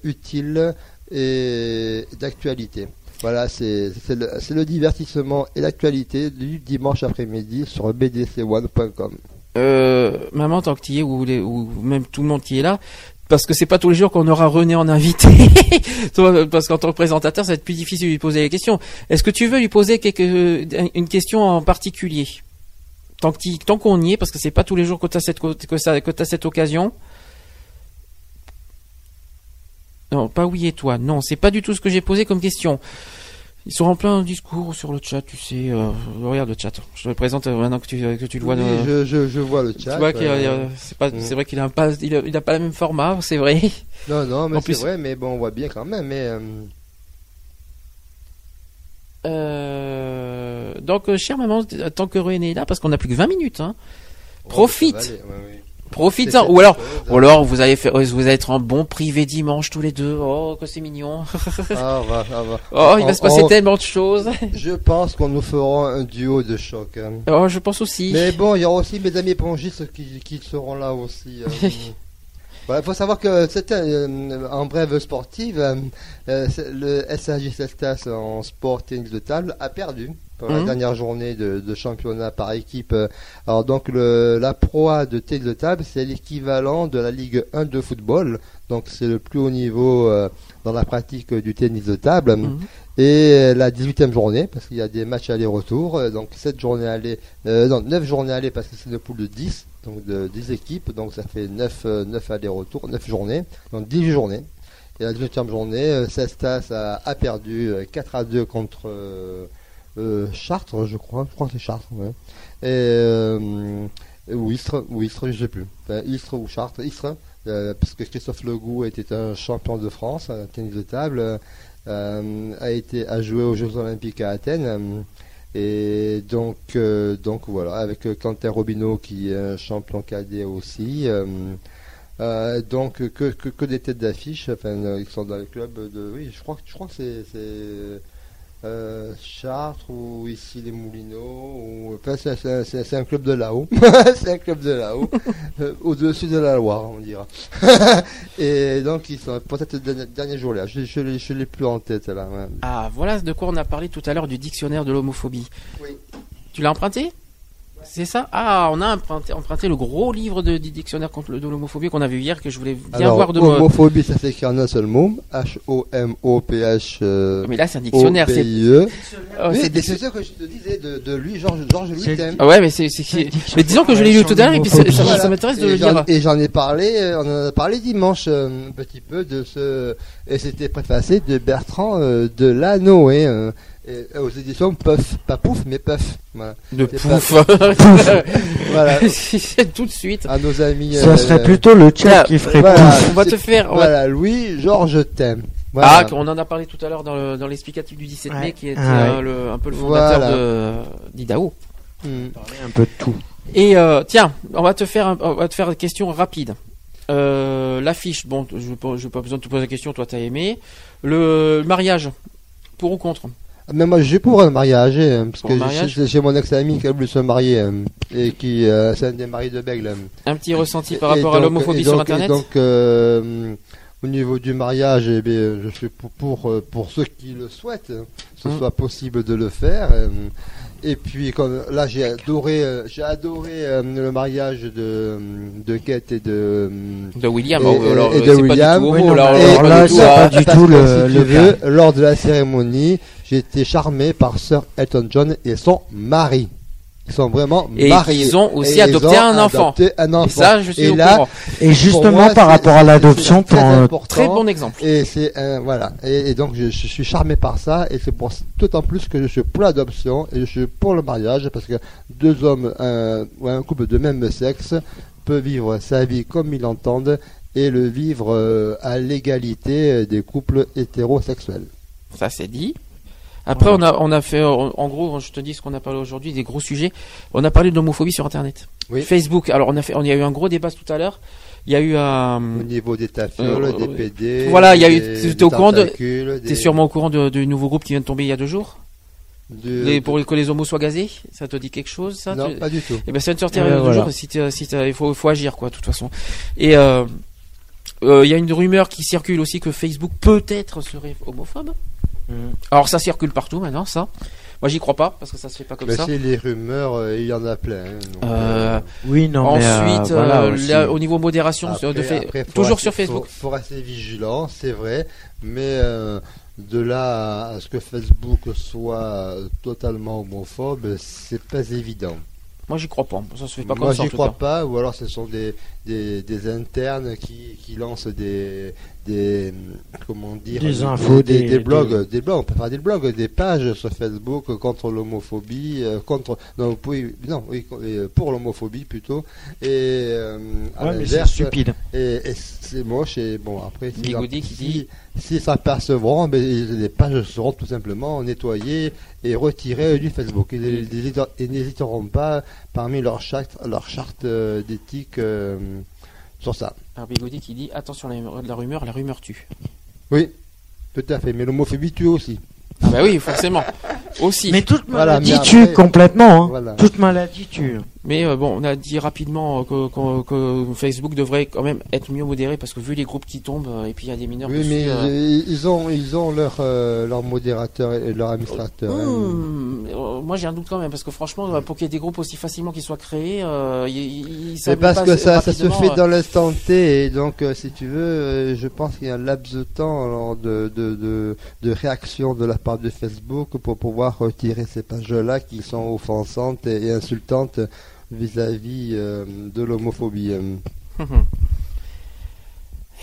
utiles et d'actualité. Voilà, c'est le, divertissement et l'actualité du dimanche après-midi sur bdc1.com. Euh, maman, tant que tu y es, ou même tout le monde qui est là, parce que c'est pas tous les jours qu'on aura René en invité. Parce qu'en tant que présentateur, ça va être plus difficile de lui poser les questions. Est-ce que tu veux lui poser quelque, une question en particulier? Tant qu'on y est, parce que c'est pas tous les jours que tu as cette, cette occasion. Non, pas oui et toi. Non, c'est pas du tout ce que j'ai posé comme question. Ils sont en plein discours sur le chat, tu sais. euh, regarde le chat. Je te le présente euh, maintenant que tu, que tu le vois. Oui, je, je, je vois le tu chat. vois y a- euh, c'est pas, c'est vrai qu'il a pas, il a, il a pas le même format, c'est vrai. Non, non, mais c'est plus- vrai, mais bon, on voit bien quand même. Mais, euh, donc, chère maman, tant que René est là, parce qu'on a plus que 20 minutes, hein, oh, Profite. ça va aller, ouais, ouais. Profite-en. C'est Ou alors, ou alors vous allez faire, vous allez être en bon privé dimanche tous les deux. Oh, que c'est mignon. Ah, va, ah, va. Oh, il va On- se passer on- tellement de choses. Je pense qu'on nous fera un duo de choc. hein. Oh, je pense aussi. Mais bon, il y aura aussi mes amis épongistes qui, qui seront là aussi. euh. Voilà, Il faut savoir que c'était euh, en brève sportive, euh, euh, le SAJ Cestas en sport tennis de table a perdu pour la Mhm. dernière journée de, de championnat par équipe. euh. Alors donc le, la Pro A de tennis de table, c'est l'équivalent de la Ligue 1 de football. Donc c'est le plus haut niveau euh, dans la pratique du tennis de table. Mhm. Et euh, la 18e journée, parce qu'il y a des matchs aller-retour, donc 7 journées aller, euh, non, 9 journées aller parce que c'est une poule de 10, donc de 10 équipes, donc ça fait 9, euh, 9 allers-retours, 9 journées, donc 18 journées. Et la 18e journée, Cestas a, a perdu euh, 4 à 2 contre euh, Chartres, je crois. Je crois que c'est Chartres. Et, euh, ou Istres, ou Istres, je sais plus. Enfin, Istres ou Chartres, Istres, euh, parce que Christophe Legout était un champion de France, un tennis de table, euh, a été à jouer aux Jeux Olympiques à Athènes. euh, et donc, euh, donc voilà, avec euh, Quentin Robineau qui est un champion cadet aussi. euh, euh, donc que, que, des têtes d'affiche, enfin euh, ils sont dans le club de, oui, je crois, je crois que c'est, euh, Chartres ou ici les Moulineaux, ou enfin c'est- un club de là-haut, c'est un club de là-haut, euh, au-dessus de la Loire, on dira. Et donc ils sont peut-être le dernier, dernier jour là, je, je, l'ai- je l'ai plus en tête là. Ah, voilà de quoi on a parlé tout à l'heure du dictionnaire de l'homophobie. Oui. Tu l'as emprunté? C'est ça Ah, on a emprunté, emprunté le gros livre de, du dictionnaire contre le, de l'homophobie qu'on a vu hier que je voulais bien Alors, voir de moi. homophobie, ça s'écrit en un seul mot, H-O-M-O-P-H. euh, Mais là, c'est un dictionnaire. c'est-. Oh, ce que je te disais de, de lui, Georges Louis Thème. Ah ouais, mais c'est, mais disons que je l'ai lu tout à l'heure et puis ça, ça- Voilà. ça m'intéresse de Et le lire. Et j'en ai parlé, euh, on en a parlé dimanche euh, un petit peu de ce, et c'était préfacé de Bertrand euh, Lanoé, euh, et- euh, aux éditions Puff, pas Pouf, mais Puff. Voilà. De c'est pouf. Voilà. tout de suite. À nos amis. Ça euh, serait plutôt le chat qui ferait voilà. pouf. On va te faire. on va- Voilà, Louis, Georges t'aime. Voilà. Ah, on en a parlé tout à l'heure dans, le, dans l'explicatif du 17 mai qui était Ah, euh, le, un peu le fondateur Voilà. d'Idaho. Hmm. Un peu de tout. Et euh, tiens, on va te faire, un- on va te faire une question rapide. Euh, L'affiche, bon, je n'ai pas, besoin de te poser la question, toi t'as aimé. Le, le mariage, pour ou contre? Mais moi, j'ai pour un mariage, hein, parce Pour que mariage j'ai mon ex-ami qui a voulu se marier, hein, et qui, euh, c'est un des maris de Bègle. hein. Un petit ressenti par Et rapport à donc- l'homophobie et sur donc- Internet et Donc, euh, au niveau du mariage, eh bien, je suis pour, pour, euh, pour ceux qui le souhaitent, hein, que ce Mm. soit possible de le faire. euh, Et puis, comme, là, j'ai adoré, euh, j'ai adoré euh, le mariage de, de Kate et de. De William, et- oh, alors, et de c'est pas William. du tout Oui, homo, non, là, alors pas du tout, c'est pas du tout le- si le lors de la cérémonie, j'ai été charmé par Sir Elton John et son mari. Ils sont vraiment Et mariés. ils ont aussi Et adopté ils ont un enfant. adopté un Et enfant. ça, je suis Et au là, courant. Et justement, moi, par rapport à l'adoption, très important. Très bon exemple. Et c'est un voilà. Et, et donc je, je suis charmé par ça et c'est pour d'autant plus que je suis pour l'adoption et je suis pour le mariage parce que deux hommes un, ou un couple de même sexe peut vivre sa vie comme ils l'entendent et le vivre euh, à l'égalité euh, des couples hétérosexuels. Ça c'est dit. Après, on a, on a fait, en en gros, je te dis ce qu'on a parlé aujourd'hui, des gros sujets. On a parlé de l'homophobie sur Internet. Oui. Facebook. Alors, on a fait, on y a eu un gros débat tout à l'heure. Il y a eu un, Au niveau des tafioles, Euh, des PD. voilà, il y a eu- des- t'es des au courant de- tentacules, T'es des- sûrement au courant de- du nouveau groupe qui vient de tomber il y a deux jours de- Les- Pour que les homos soient gazés Ça te dit quelque chose ça? Non, Tu- pas du tout. Eh ben, de sortir Eh il y a ben, deux voilà. jours. Si si il faut, faut agir, quoi, de toute façon. Et euh, euh, il y a une rumeur qui circule aussi que Facebook peut-être serait homophobe. Mm. Alors, ça circule partout maintenant, ça. Moi, j'y crois pas parce que ça se fait pas comme Mais ça. c'est les rumeurs, euh, il y en a plein. hein, donc, Euh, euh, Oui, non, mais, euh, Ensuite, voilà aussi. là, au niveau modération Après- de fait, après, faut toujours sur Facebook. Faut, faut rester vigilant, c'est vrai, mais euh, de là à ce que Facebook soit totalement homophobe, c'est pas évident. Moi, j'y crois pas. Ça se fait pas Moi, comme ça. en j'y crois cas. pas, ou alors ce sont des, des, des internes qui, qui lancent des, des comment dire Des infos, des, des- des blogs, des- des... blogs, on peut faire des blogs, des pages sur Facebook contre l'homophobie, euh, contre non, oui, non, oui, euh, pour l'homophobie plutôt, et euh, Ouais, mais c'est stupide. et, et c'est moche et bon après si, Bigoudi qui si, dit- si s'apercevront, ben, les pages seront tout simplement nettoyées et retirées du Facebook. Ils ils n'hésiteront- ils n'hésiteront pas parmi leur charte, leur charte euh, d'éthique euh, sur ça. Alors, Bigoudi qui dit attention la, la rumeur, la rumeur tue. Oui, tout à fait. Mais l'homophobie tue aussi. Ah bah oui, forcément. Aussi. Mais toute Voilà, maladie tue complètement. Hein. Voilà. Toute maladie tue. Mais euh, bon, on a dit rapidement euh, que, que- que Facebook devrait quand même être mieux modéré parce que vu les groupes qui tombent euh, et puis il y a des mineurs Oui, dessus, mais euh, ils, ont, ils ont leur, euh, leur modérateur et leur administrateur. hein. hmm, moi j'ai un doute quand même parce que franchement pour qu'il y ait des groupes aussi facilement qui soient créés, euh, ils- ils- parce pas que ça, ça se fait dans l'instant T et donc euh, si tu veux, euh, je pense qu'il y a un laps de temps alors, de, de, de, de réaction de la part de Facebook pour pouvoir retirer ces pages-là qui sont offensantes et insultantes vis-à-vis euh, de l'homophobie. euh.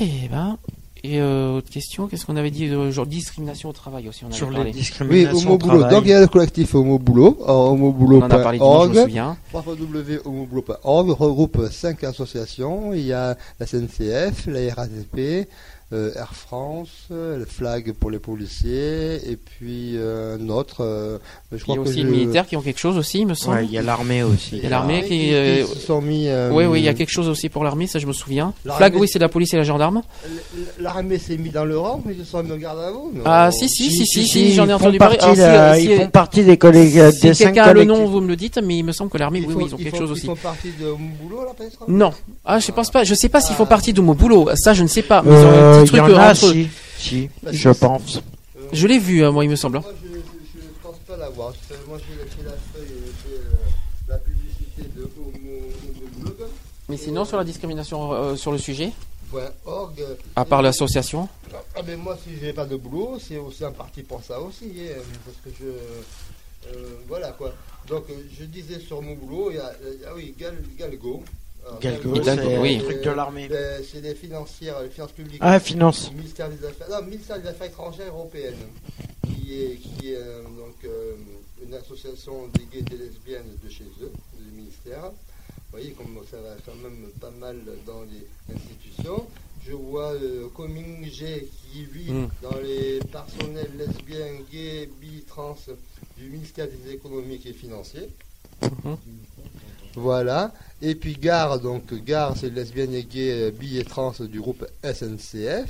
Eh ben, Et euh, autre question, qu'est-ce qu'on avait dit euh, genre discrimination au travail aussi on avait Sur les parlé. Oui, discriminations Homo au Boulot. travail. Donc il y a le collectif Homo Boulot, alors, On en a parlé dimanche, je me souviens. www.homoboulot.org regroupe cinq associations. Il y a la CNCF, la RATP, euh, Air France, euh, le Flag pour les policiers, et puis euh, un autre. euh, je Il y a aussi je- les militaires qui ont quelque chose aussi, il me semble. Ouais, il y a l'armée aussi. Il y a l'armée Ah, qui, euh, se sont mis. euh, Oui, oui, il y a quelque chose aussi pour l'armée, ça je me souviens. Flag, oui, c'est la police et la gendarme. L'armée s'est mis dans le rang, mais ils se sont mis en garde à vous. Ah, si, si, si, si, si, j'en ai ils entendu font parler. si, Ils font partie des collègues euh, Si quelqu'un a le nom, vous me le dites, mais il me semble que l'armée, oui, font- oui, ils ont quelque font- chose Ils aussi. font partie de Homo Boulot, là, peut-être Non. Ah, je pense pas. Je sais pas s'ils font Ah. partie de mon boulot. Ça, je ne sais pas. Mais Euh, y en euh, a, entre. si. Si, je pense. Je l'ai vu, hein, moi, il me semble. hein. Moi, je, je, je pense pas l'avoir. Je- Moi, j'ai la feuille, c'est, euh, la publicité de Homo. Mais sinon, sur la discrimination euh, sur le sujet, org. à part l'association, Ah ben moi si j'ai pas de boulot, c'est aussi un parti pour ça aussi, hein, parce que je euh, voilà quoi. Donc je disais sur mon boulot, il y a ah oui Gal, Galgo. Galgo, c'est oui. le truc de l'armée. euh, C'est les financières, les finances publiques. Ah, finance. Du ministère des Affaires, non, ministère des Affaires étrangères européennes, qui est, qui est euh, donc euh, une association des gays et des lesbiennes de chez eux, du ministère. Vous voyez comme ça va quand même pas mal dans les institutions. Je vois euh, Coming G qui vit Mm. dans les personnels lesbiens, gays, bi, trans du ministère des économiques et financiers. Mhm. Voilà. Et puis Gare, donc Gare, c'est lesbienne et gay, euh, bi et trans du groupe SNCF.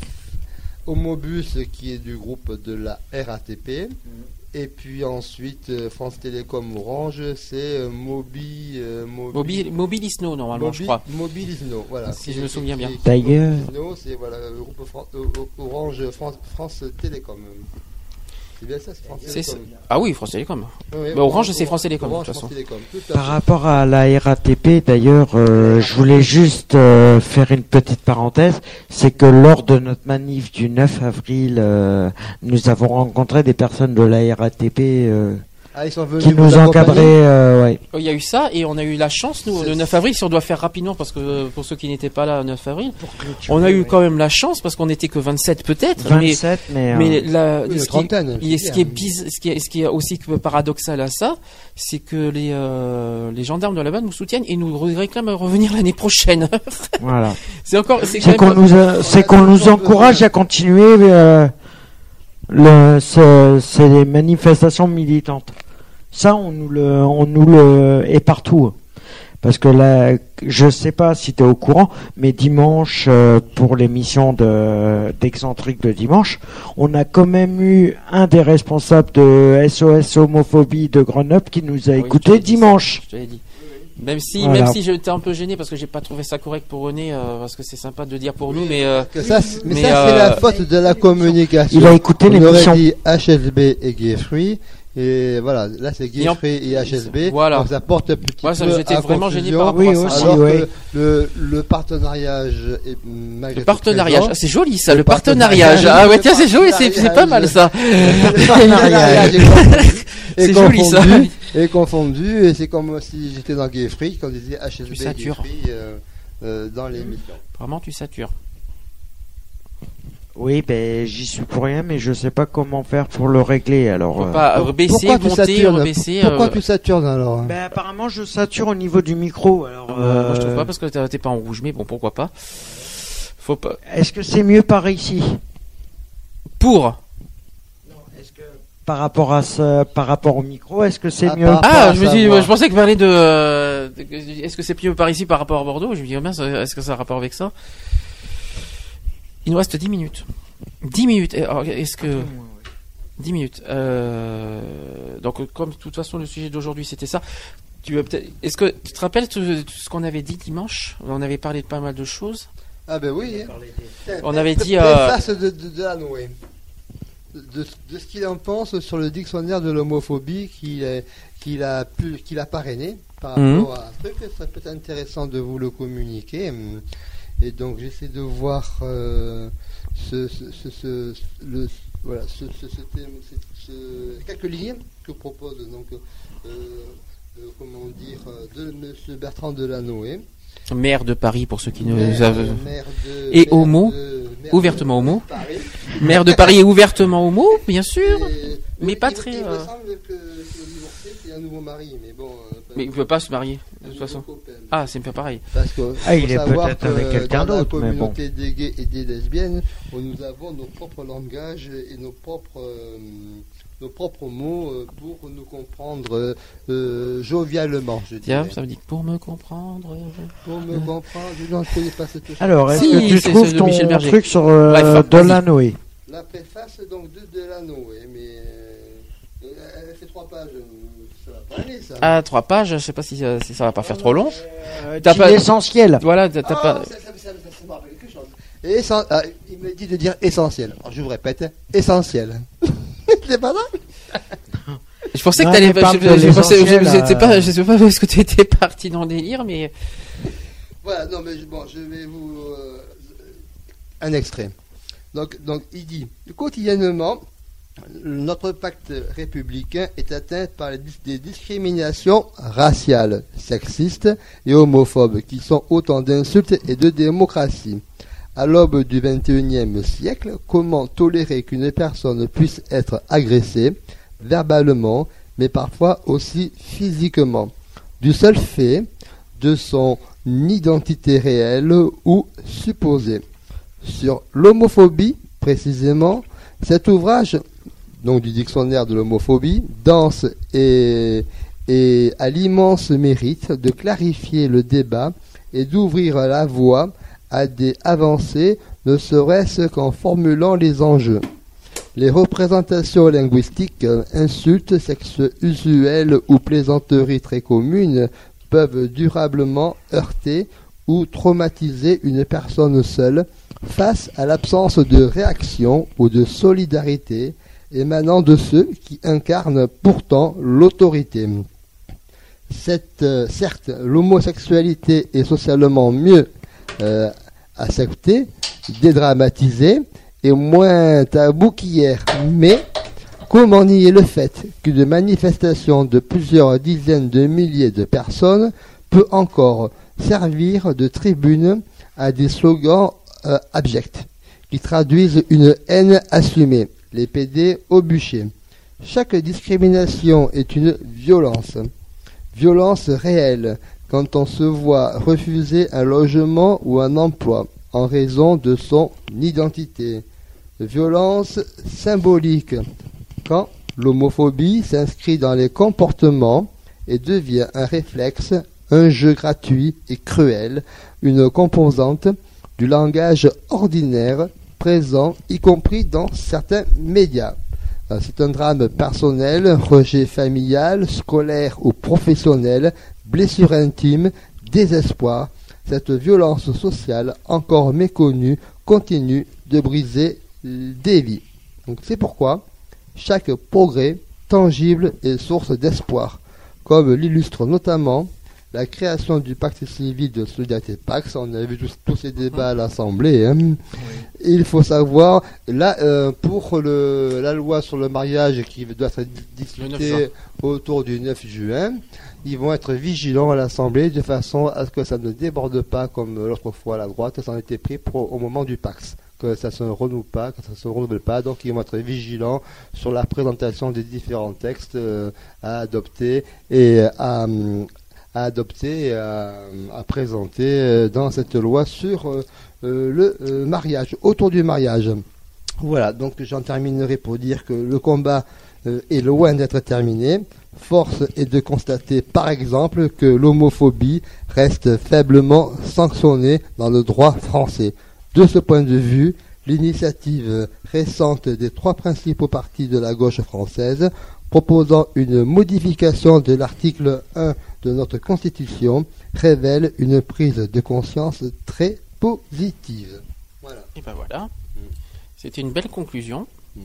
Homobus, qui est du groupe de la RATP. Et puis ensuite, euh, France Télécom Orange, c'est euh, Mobi, euh, Mobi- Mobi- Mobilisno, normalement, je Mobi- crois. Mobilisno, voilà. Si je me souviens bien. D'ailleurs- Mobilisno, c'est voilà, le groupe Fran- euh, Orange France, France Télécom. C'est bien ça, c'est France C'est Télécom. Ah oui, France Télécom. Oui, oui, Bah, Orange, c'est France Télécom, de toute façon. Par rapport à la RATP, d'ailleurs, euh, je voulais juste euh, faire une petite parenthèse. C'est que lors de notre manif du 9 avril, euh, nous avons rencontré des personnes de la RATP euh, Ah, ils sont venus qui nous accompagner encadraient. euh, ouais. Oh, Il y a eu ça et on a eu la chance, nous, le 9 avril, si on doit faire rapidement, parce que euh, pour ceux qui n'étaient pas là le 9 avril, on a eu ouais. quand même la chance, parce qu'on n'était que 27 peut-être, mais, 27, mais, euh, mais la, Oui, une ce, qui, trentaine, il- c'est ce, qui est biz- ce, qui est, ce qui est aussi paradoxal à ça, c'est que les, euh, les gendarmes de là-bas nous soutiennent et nous réclament à revenir l'année prochaine. voilà. c'est encore, c'est qu'on même- nous, a- c'est qu'on nous encourage à continuer euh, le, ce- ces manifestations militantes. Ça, on nous le, on nous le, et partout. Parce que là, je sais pas si tu es au courant, mais dimanche, euh, pour l'émission de, d'excentrique de dimanche, on a quand même eu un des responsables de SOS homophobie de Grenoble qui nous a oui, écouté dimanche. Je te l'ai dit. Même si, Voilà. même si j'étais un peu gêné parce que j'ai pas trouvé ça correct pour René, euh, parce que c'est sympa de dire pour nous, mais euh, Que ça, c'est- mais, Mais, ça, c'est la faute de la communication. Il a écouté On aurait l'émission. dit HSB et Gay Free. Et voilà, là c'est Gay Et et HSB. Voilà. Donc ça porte un petit Moi, ça, peu j'étais à vraiment gêné par rapport Oui, à ça. aussi, Alors ouais. que le, le partenariat est malgré le partenariat, ah, c'est joli ça, le, Le partenariat. partenariat. Ah ouais, tiens, c'est joli, c'est pas mal ça. Le partenariat est confondu- est C'est joli ça. confondu, est confondu et c'est comme si j'étais dans Free quand on disait HSB Tu et. Free euh, euh, dans l'émission. Vraiment, tu satures. Oui, ben j'y suis pour rien, mais je sais pas comment faire pour le régler. Alors, euh, pas Pour- baisser, pourquoi tu monter, satures, rebaisser. Pourquoi euh, tu saturnes alors ben, apparemment, je sature au niveau du micro. Alors, euh, moi, je trouve euh, pas parce que t'es pas en rouge, mais bon, pourquoi pas. Faut pas. Est-ce que c'est mieux par ici? Pour. Par rapport à ce, par rapport au micro, est-ce que c'est À mieux Ah, je me dis, savoir. je pensais que parler de. euh, de- Est-ce que c'est mieux par ici par rapport à Bordeaux? Je me dis, oh mince, est-ce que ça a un rapport avec ça? Il nous reste 10 minutes. 10 minutes. Est-ce que. 10 minutes. Euh, donc, comme de toute façon, le sujet d'aujourd'hui, c'était ça. Tu veux peut-être. Est-ce que tu te rappelles tout, tout ce qu'on avait dit dimanche? On avait parlé de pas mal de choses. Ah ben oui. hein. On avait dit, euh, de, de, de la Noé. De, de ce qu'il en pense sur le dictionnaire de l'homophobie qu'il a, qu'il a, pu- qu'il a parrainé par Mhm. rapport à un truc. Ça peut être intéressant de vous le communiquer. Et donc j'essaie de voir euh, ce, ce, ce, le, voilà, quelques lignes que propose donc euh, euh, comment dire de Monsieur Bertrand Delanoë. Maire de Paris, pour ceux qui nous Maire, savent. Et homo. de- ouvertement homo. Paris. Maire de Paris est ouvertement homo, bien sûr. Et- Mais pas il- très, Il, me semble que c'est le divorcé qui a un nouveau mari, mais bon. Mais il peut pas se marier, de toute façon. Ah, c'est pas pareil. Parce que Ah, il est peut-être que avec quelqu'un dans d'autre, mais La bon. communauté des gays et des lesbiennes, où nous avons nos propres langages et nos propres, euh, nos propres mots euh, pour nous comprendre euh, jovialement, je Tiens, dirais. ça veut dire pour me comprendre. Pour me comprendre, je n'en connais pas cette chose. Alors, est-ce Si, que tu trouves ton Berger. truc sur euh, Bref. Delanoë? La préface donc de Delanoë, mais euh, elle fait trois pages, euh. Ah, trois pages, je sais pas si, ça- si ça va pas faire trop long. Euh, T'as pas- L'essentiel. Voilà, t'as Ah, pas. ça, ça, ça. Essen- ah, il me dit de dire essentiel. Alors je vous répète, essentiel. C'est pas ça Je pensais que t'allais Je, je pensais- je- je sais euh. pas, je sais pas où est-ce que tu étais parti dans le délire, mais. Voilà, non mais je- bon, je vais vous euh, un extrait. Donc, donc il dit quotidiennement, notre pacte républicain est atteint par des discriminations raciales, sexistes et homophobes, qui sont autant d'insultes et de démocratie. À l'aube du XXIe siècle, comment tolérer qu'une personne puisse être agressée verbalement, mais parfois aussi physiquement, du seul fait de son identité réelle ou supposée. Sur l'homophobie, précisément, cet ouvrage, donc du dictionnaire de l'homophobie, danse et, a l'immense mérite de clarifier le débat et d'ouvrir la voie à des avancées, ne serait-ce qu'en formulant les enjeux. Les représentations linguistiques, insultes, sexes usuels ou plaisanteries très communes peuvent durablement heurter ou traumatiser une personne seule face à l'absence de réaction ou de solidarité émanant de ceux qui incarnent pourtant l'autorité. Euh, certes, l'homosexualité est socialement mieux euh, acceptée, dédramatisée et moins tabou qu'hier, mais Comment nier le fait qu'une manifestation de plusieurs dizaines de milliers de personnes peut encore servir de tribune à des slogans euh, abjects qui traduisent une haine assumée, les PD au bûcher. Chaque discrimination est une violence, violence réelle quand on se voit refuser un logement ou un emploi en raison de son identité, violence symbolique. Quand l'homophobie s'inscrit dans les comportements et devient un réflexe, un jeu gratuit et cruel, une composante du langage ordinaire y compris dans certains médias. Euh, C'est un drame personnel, rejet familial, scolaire ou professionnel, blessure intime, désespoir. Cette violence sociale, encore méconnue, continue de briser des vies. Donc c'est pourquoi chaque progrès tangible est source d'espoir, comme l'illustre notamment la création du pacte civil de solidarité Pax. On a vu tous, tous ces débats à l'Assemblée. hein. Il faut savoir, là, euh, pour le, la loi sur le mariage qui doit être Le 9 juin. discutée autour du 9 juin, ils vont être vigilants à l'Assemblée de façon à ce que ça ne déborde pas comme l'autre fois à la droite, ça en était pris pour- au moment du Pax que ça se renouvelle pas, que ça se renouvelle pas, donc ils vont être vigilants sur la présentation des différents textes euh, à adopter et à, hum, à adopter à, présenter euh, dans cette loi sur euh, euh, le mariage, autour du mariage. Voilà, donc j'en terminerai pour dire que le combat est loin d'être terminé. Force est de constater par exemple que l'homophobie reste faiblement sanctionnée dans le droit français. De ce point de vue, l'initiative récente des trois principaux partis de la gauche française proposant une modification de l'article 1 de notre Constitution révèle une prise de conscience très positive. Voilà. Et ben voilà. C'était une belle conclusion. Bien.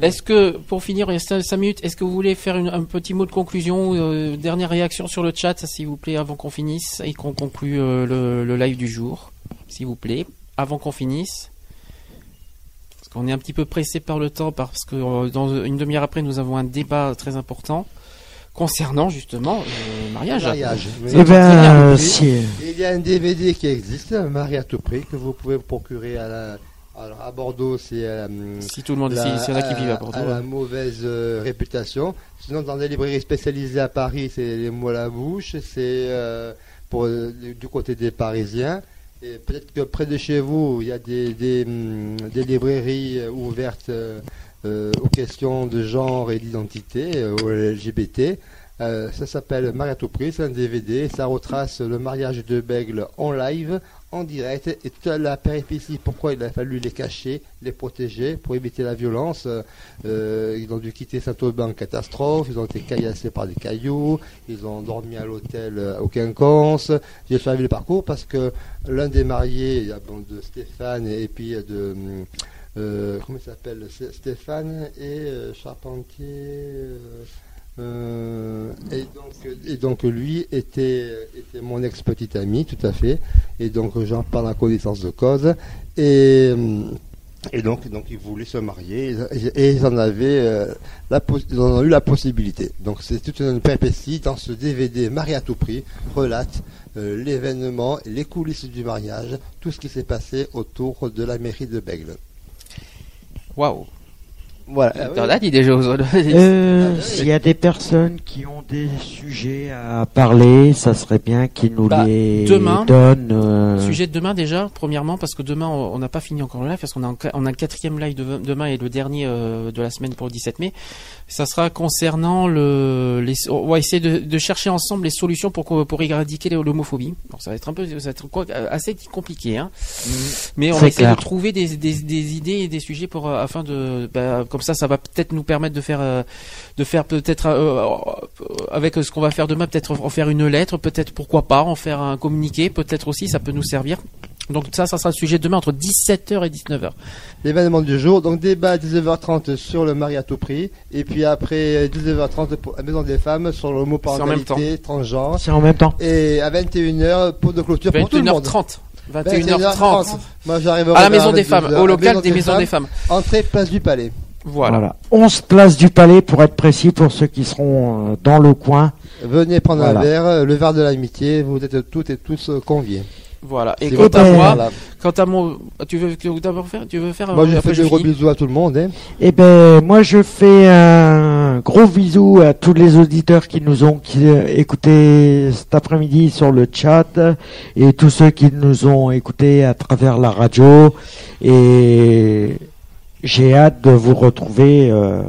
Est-ce que, pour finir, il reste 5 minutes, est-ce que vous voulez faire une- un petit mot de conclusion, euh, dernière réaction sur le chat, s'il vous plaît, avant qu'on finisse et qu'on conclue euh, le, le live du jour, s'il vous plaît, avant qu'on finisse? Parce qu'on est un petit peu pressé par le temps, parce que euh, dans une demi-heure après, nous avons un débat très important concernant justement le mariage. Mariage. Eh C'est très ben, bien. euh, si, Et il y a un DVD qui existe, Marie à tout prix, que vous pouvez vous procurer à la. Alors à Bordeaux, c'est euh, Si tout le monde, la- si- s'il y en a qui vivent à Bordeaux. la hein. mauvaise euh, réputation. Sinon, dans des librairies spécialisées à Paris, c'est les mots à la bouche. C'est euh, pour euh, du côté des Parisiens. Et peut-être que près de chez vous, il y a des, des, hum, des librairies euh, ouvertes euh, euh, aux questions de genre et d'identité, euh, aux LGBT. Euh, ça s'appelle c'est un DVD. Ça retrace le mariage de Bègle en live, en direct, et toute la péripétie, pourquoi il a fallu les cacher, les protéger, pour éviter la violence. Euh, ils ont dû quitter Saint-Aubin en catastrophe, ils ont été caillassés par des cailloux, ils ont dormi à l'hôtel euh, au Quinconce. J'ai suivi le parcours parce que l'un des mariés, bon, de Stéphane et puis de... euh, comment il s'appelle? Stéphane et euh, Charpentier. euh, et, donc, et donc lui était, était mon ex-petit ami, tout à fait. Et donc j'en parle en connaissance de cause. Et, et donc, donc ils voulaient se marier et, ils en avaient ils en ont eu la possibilité. Donc c'est toute une péripétie dans ce DVD Marie à tout prix relate euh, l'événement, les coulisses du mariage, tout ce qui s'est passé autour de la mairie de Bègle. Whoa. Voilà. T'en as dit déjà aux autres. Euh, Ah. S'il y a des personnes qui ont des sujets à parler, ça serait bien qu'ils nous Bah, les demain, donnent. euh, Sujet de demain déjà, premièrement, parce que demain on n'a pas fini encore le live, parce qu'on a, un- on a un quatrième live de- demain et le dernier euh, de la semaine pour le 17 mai. Ça sera concernant le, les, on va essayer de, de chercher ensemble les solutions pour qu'on- pour éradiquer l'homophobie. Bon, ça va être un peu, ça va être quoi, assez compliqué, hein. Mais on va essayer clair. de trouver des, des, des idées et des sujets pour euh, afin de, bah, comme ça, ça va peut-être nous permettre de faire, euh, de faire peut-être euh, euh, avec ce qu'on va faire demain, peut-être en faire une lettre, peut-être pourquoi pas en faire un communiqué, peut-être aussi ça peut nous servir. Donc ça, ça sera le sujet de demain entre 17h et 19h. L'événement du jour, donc débat à 19h30 sur le mari à tout prix, et puis après 19h30 pour la Maison des Femmes sur l'homoparentalité, transgenre, C'est en même temps. et à 21h pour de clôture pour tout le monde. 21h30. 21h30. 21h30. Moi j'arriverai À la maison des 22h. femmes, À au local des maisons des femmes. Entrée place du palais. Voilà. Voilà. 11 places du Palais pour être précis pour ceux qui seront euh, dans le coin. Venez prendre Voilà. un verre, euh, le verre de l'amitié, vous êtes toutes et tous euh, conviés. Voilà. Et quant à moi, quant à mon, tu veux tu veux d'abord faire, tu veux faire. Moi je fais de gros bisous à tout le monde. Hein. Eh ben, moi je fais un gros bisou à tous les auditeurs qui nous ont qui, euh, écoutés cet après-midi sur le chat et tous ceux qui nous ont écoutés à travers la radio. Et j'ai hâte de vous retrouver euh,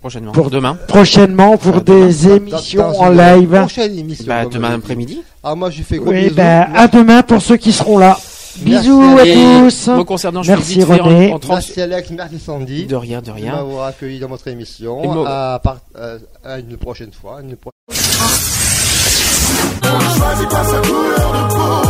prochainement. Pour- demain. prochainement pour Ah, demain. des émissions Dans- dans en live. Prochaine émission. Bah, demain après-midi. Ah moi je fais gros Oui, bisous. ben, à demain pour ceux qui seront là. Merci Bisous à tous. me concernant, je Merci, fais vite fait en- René. en 30 Merci Alex, merci Sandy. De rien, de de rien. m'avoir accueilli dans votre émission. Et moi- À, part- euh, à une prochaine fois. Une pro- On ne choisit pas sa couleur de peau,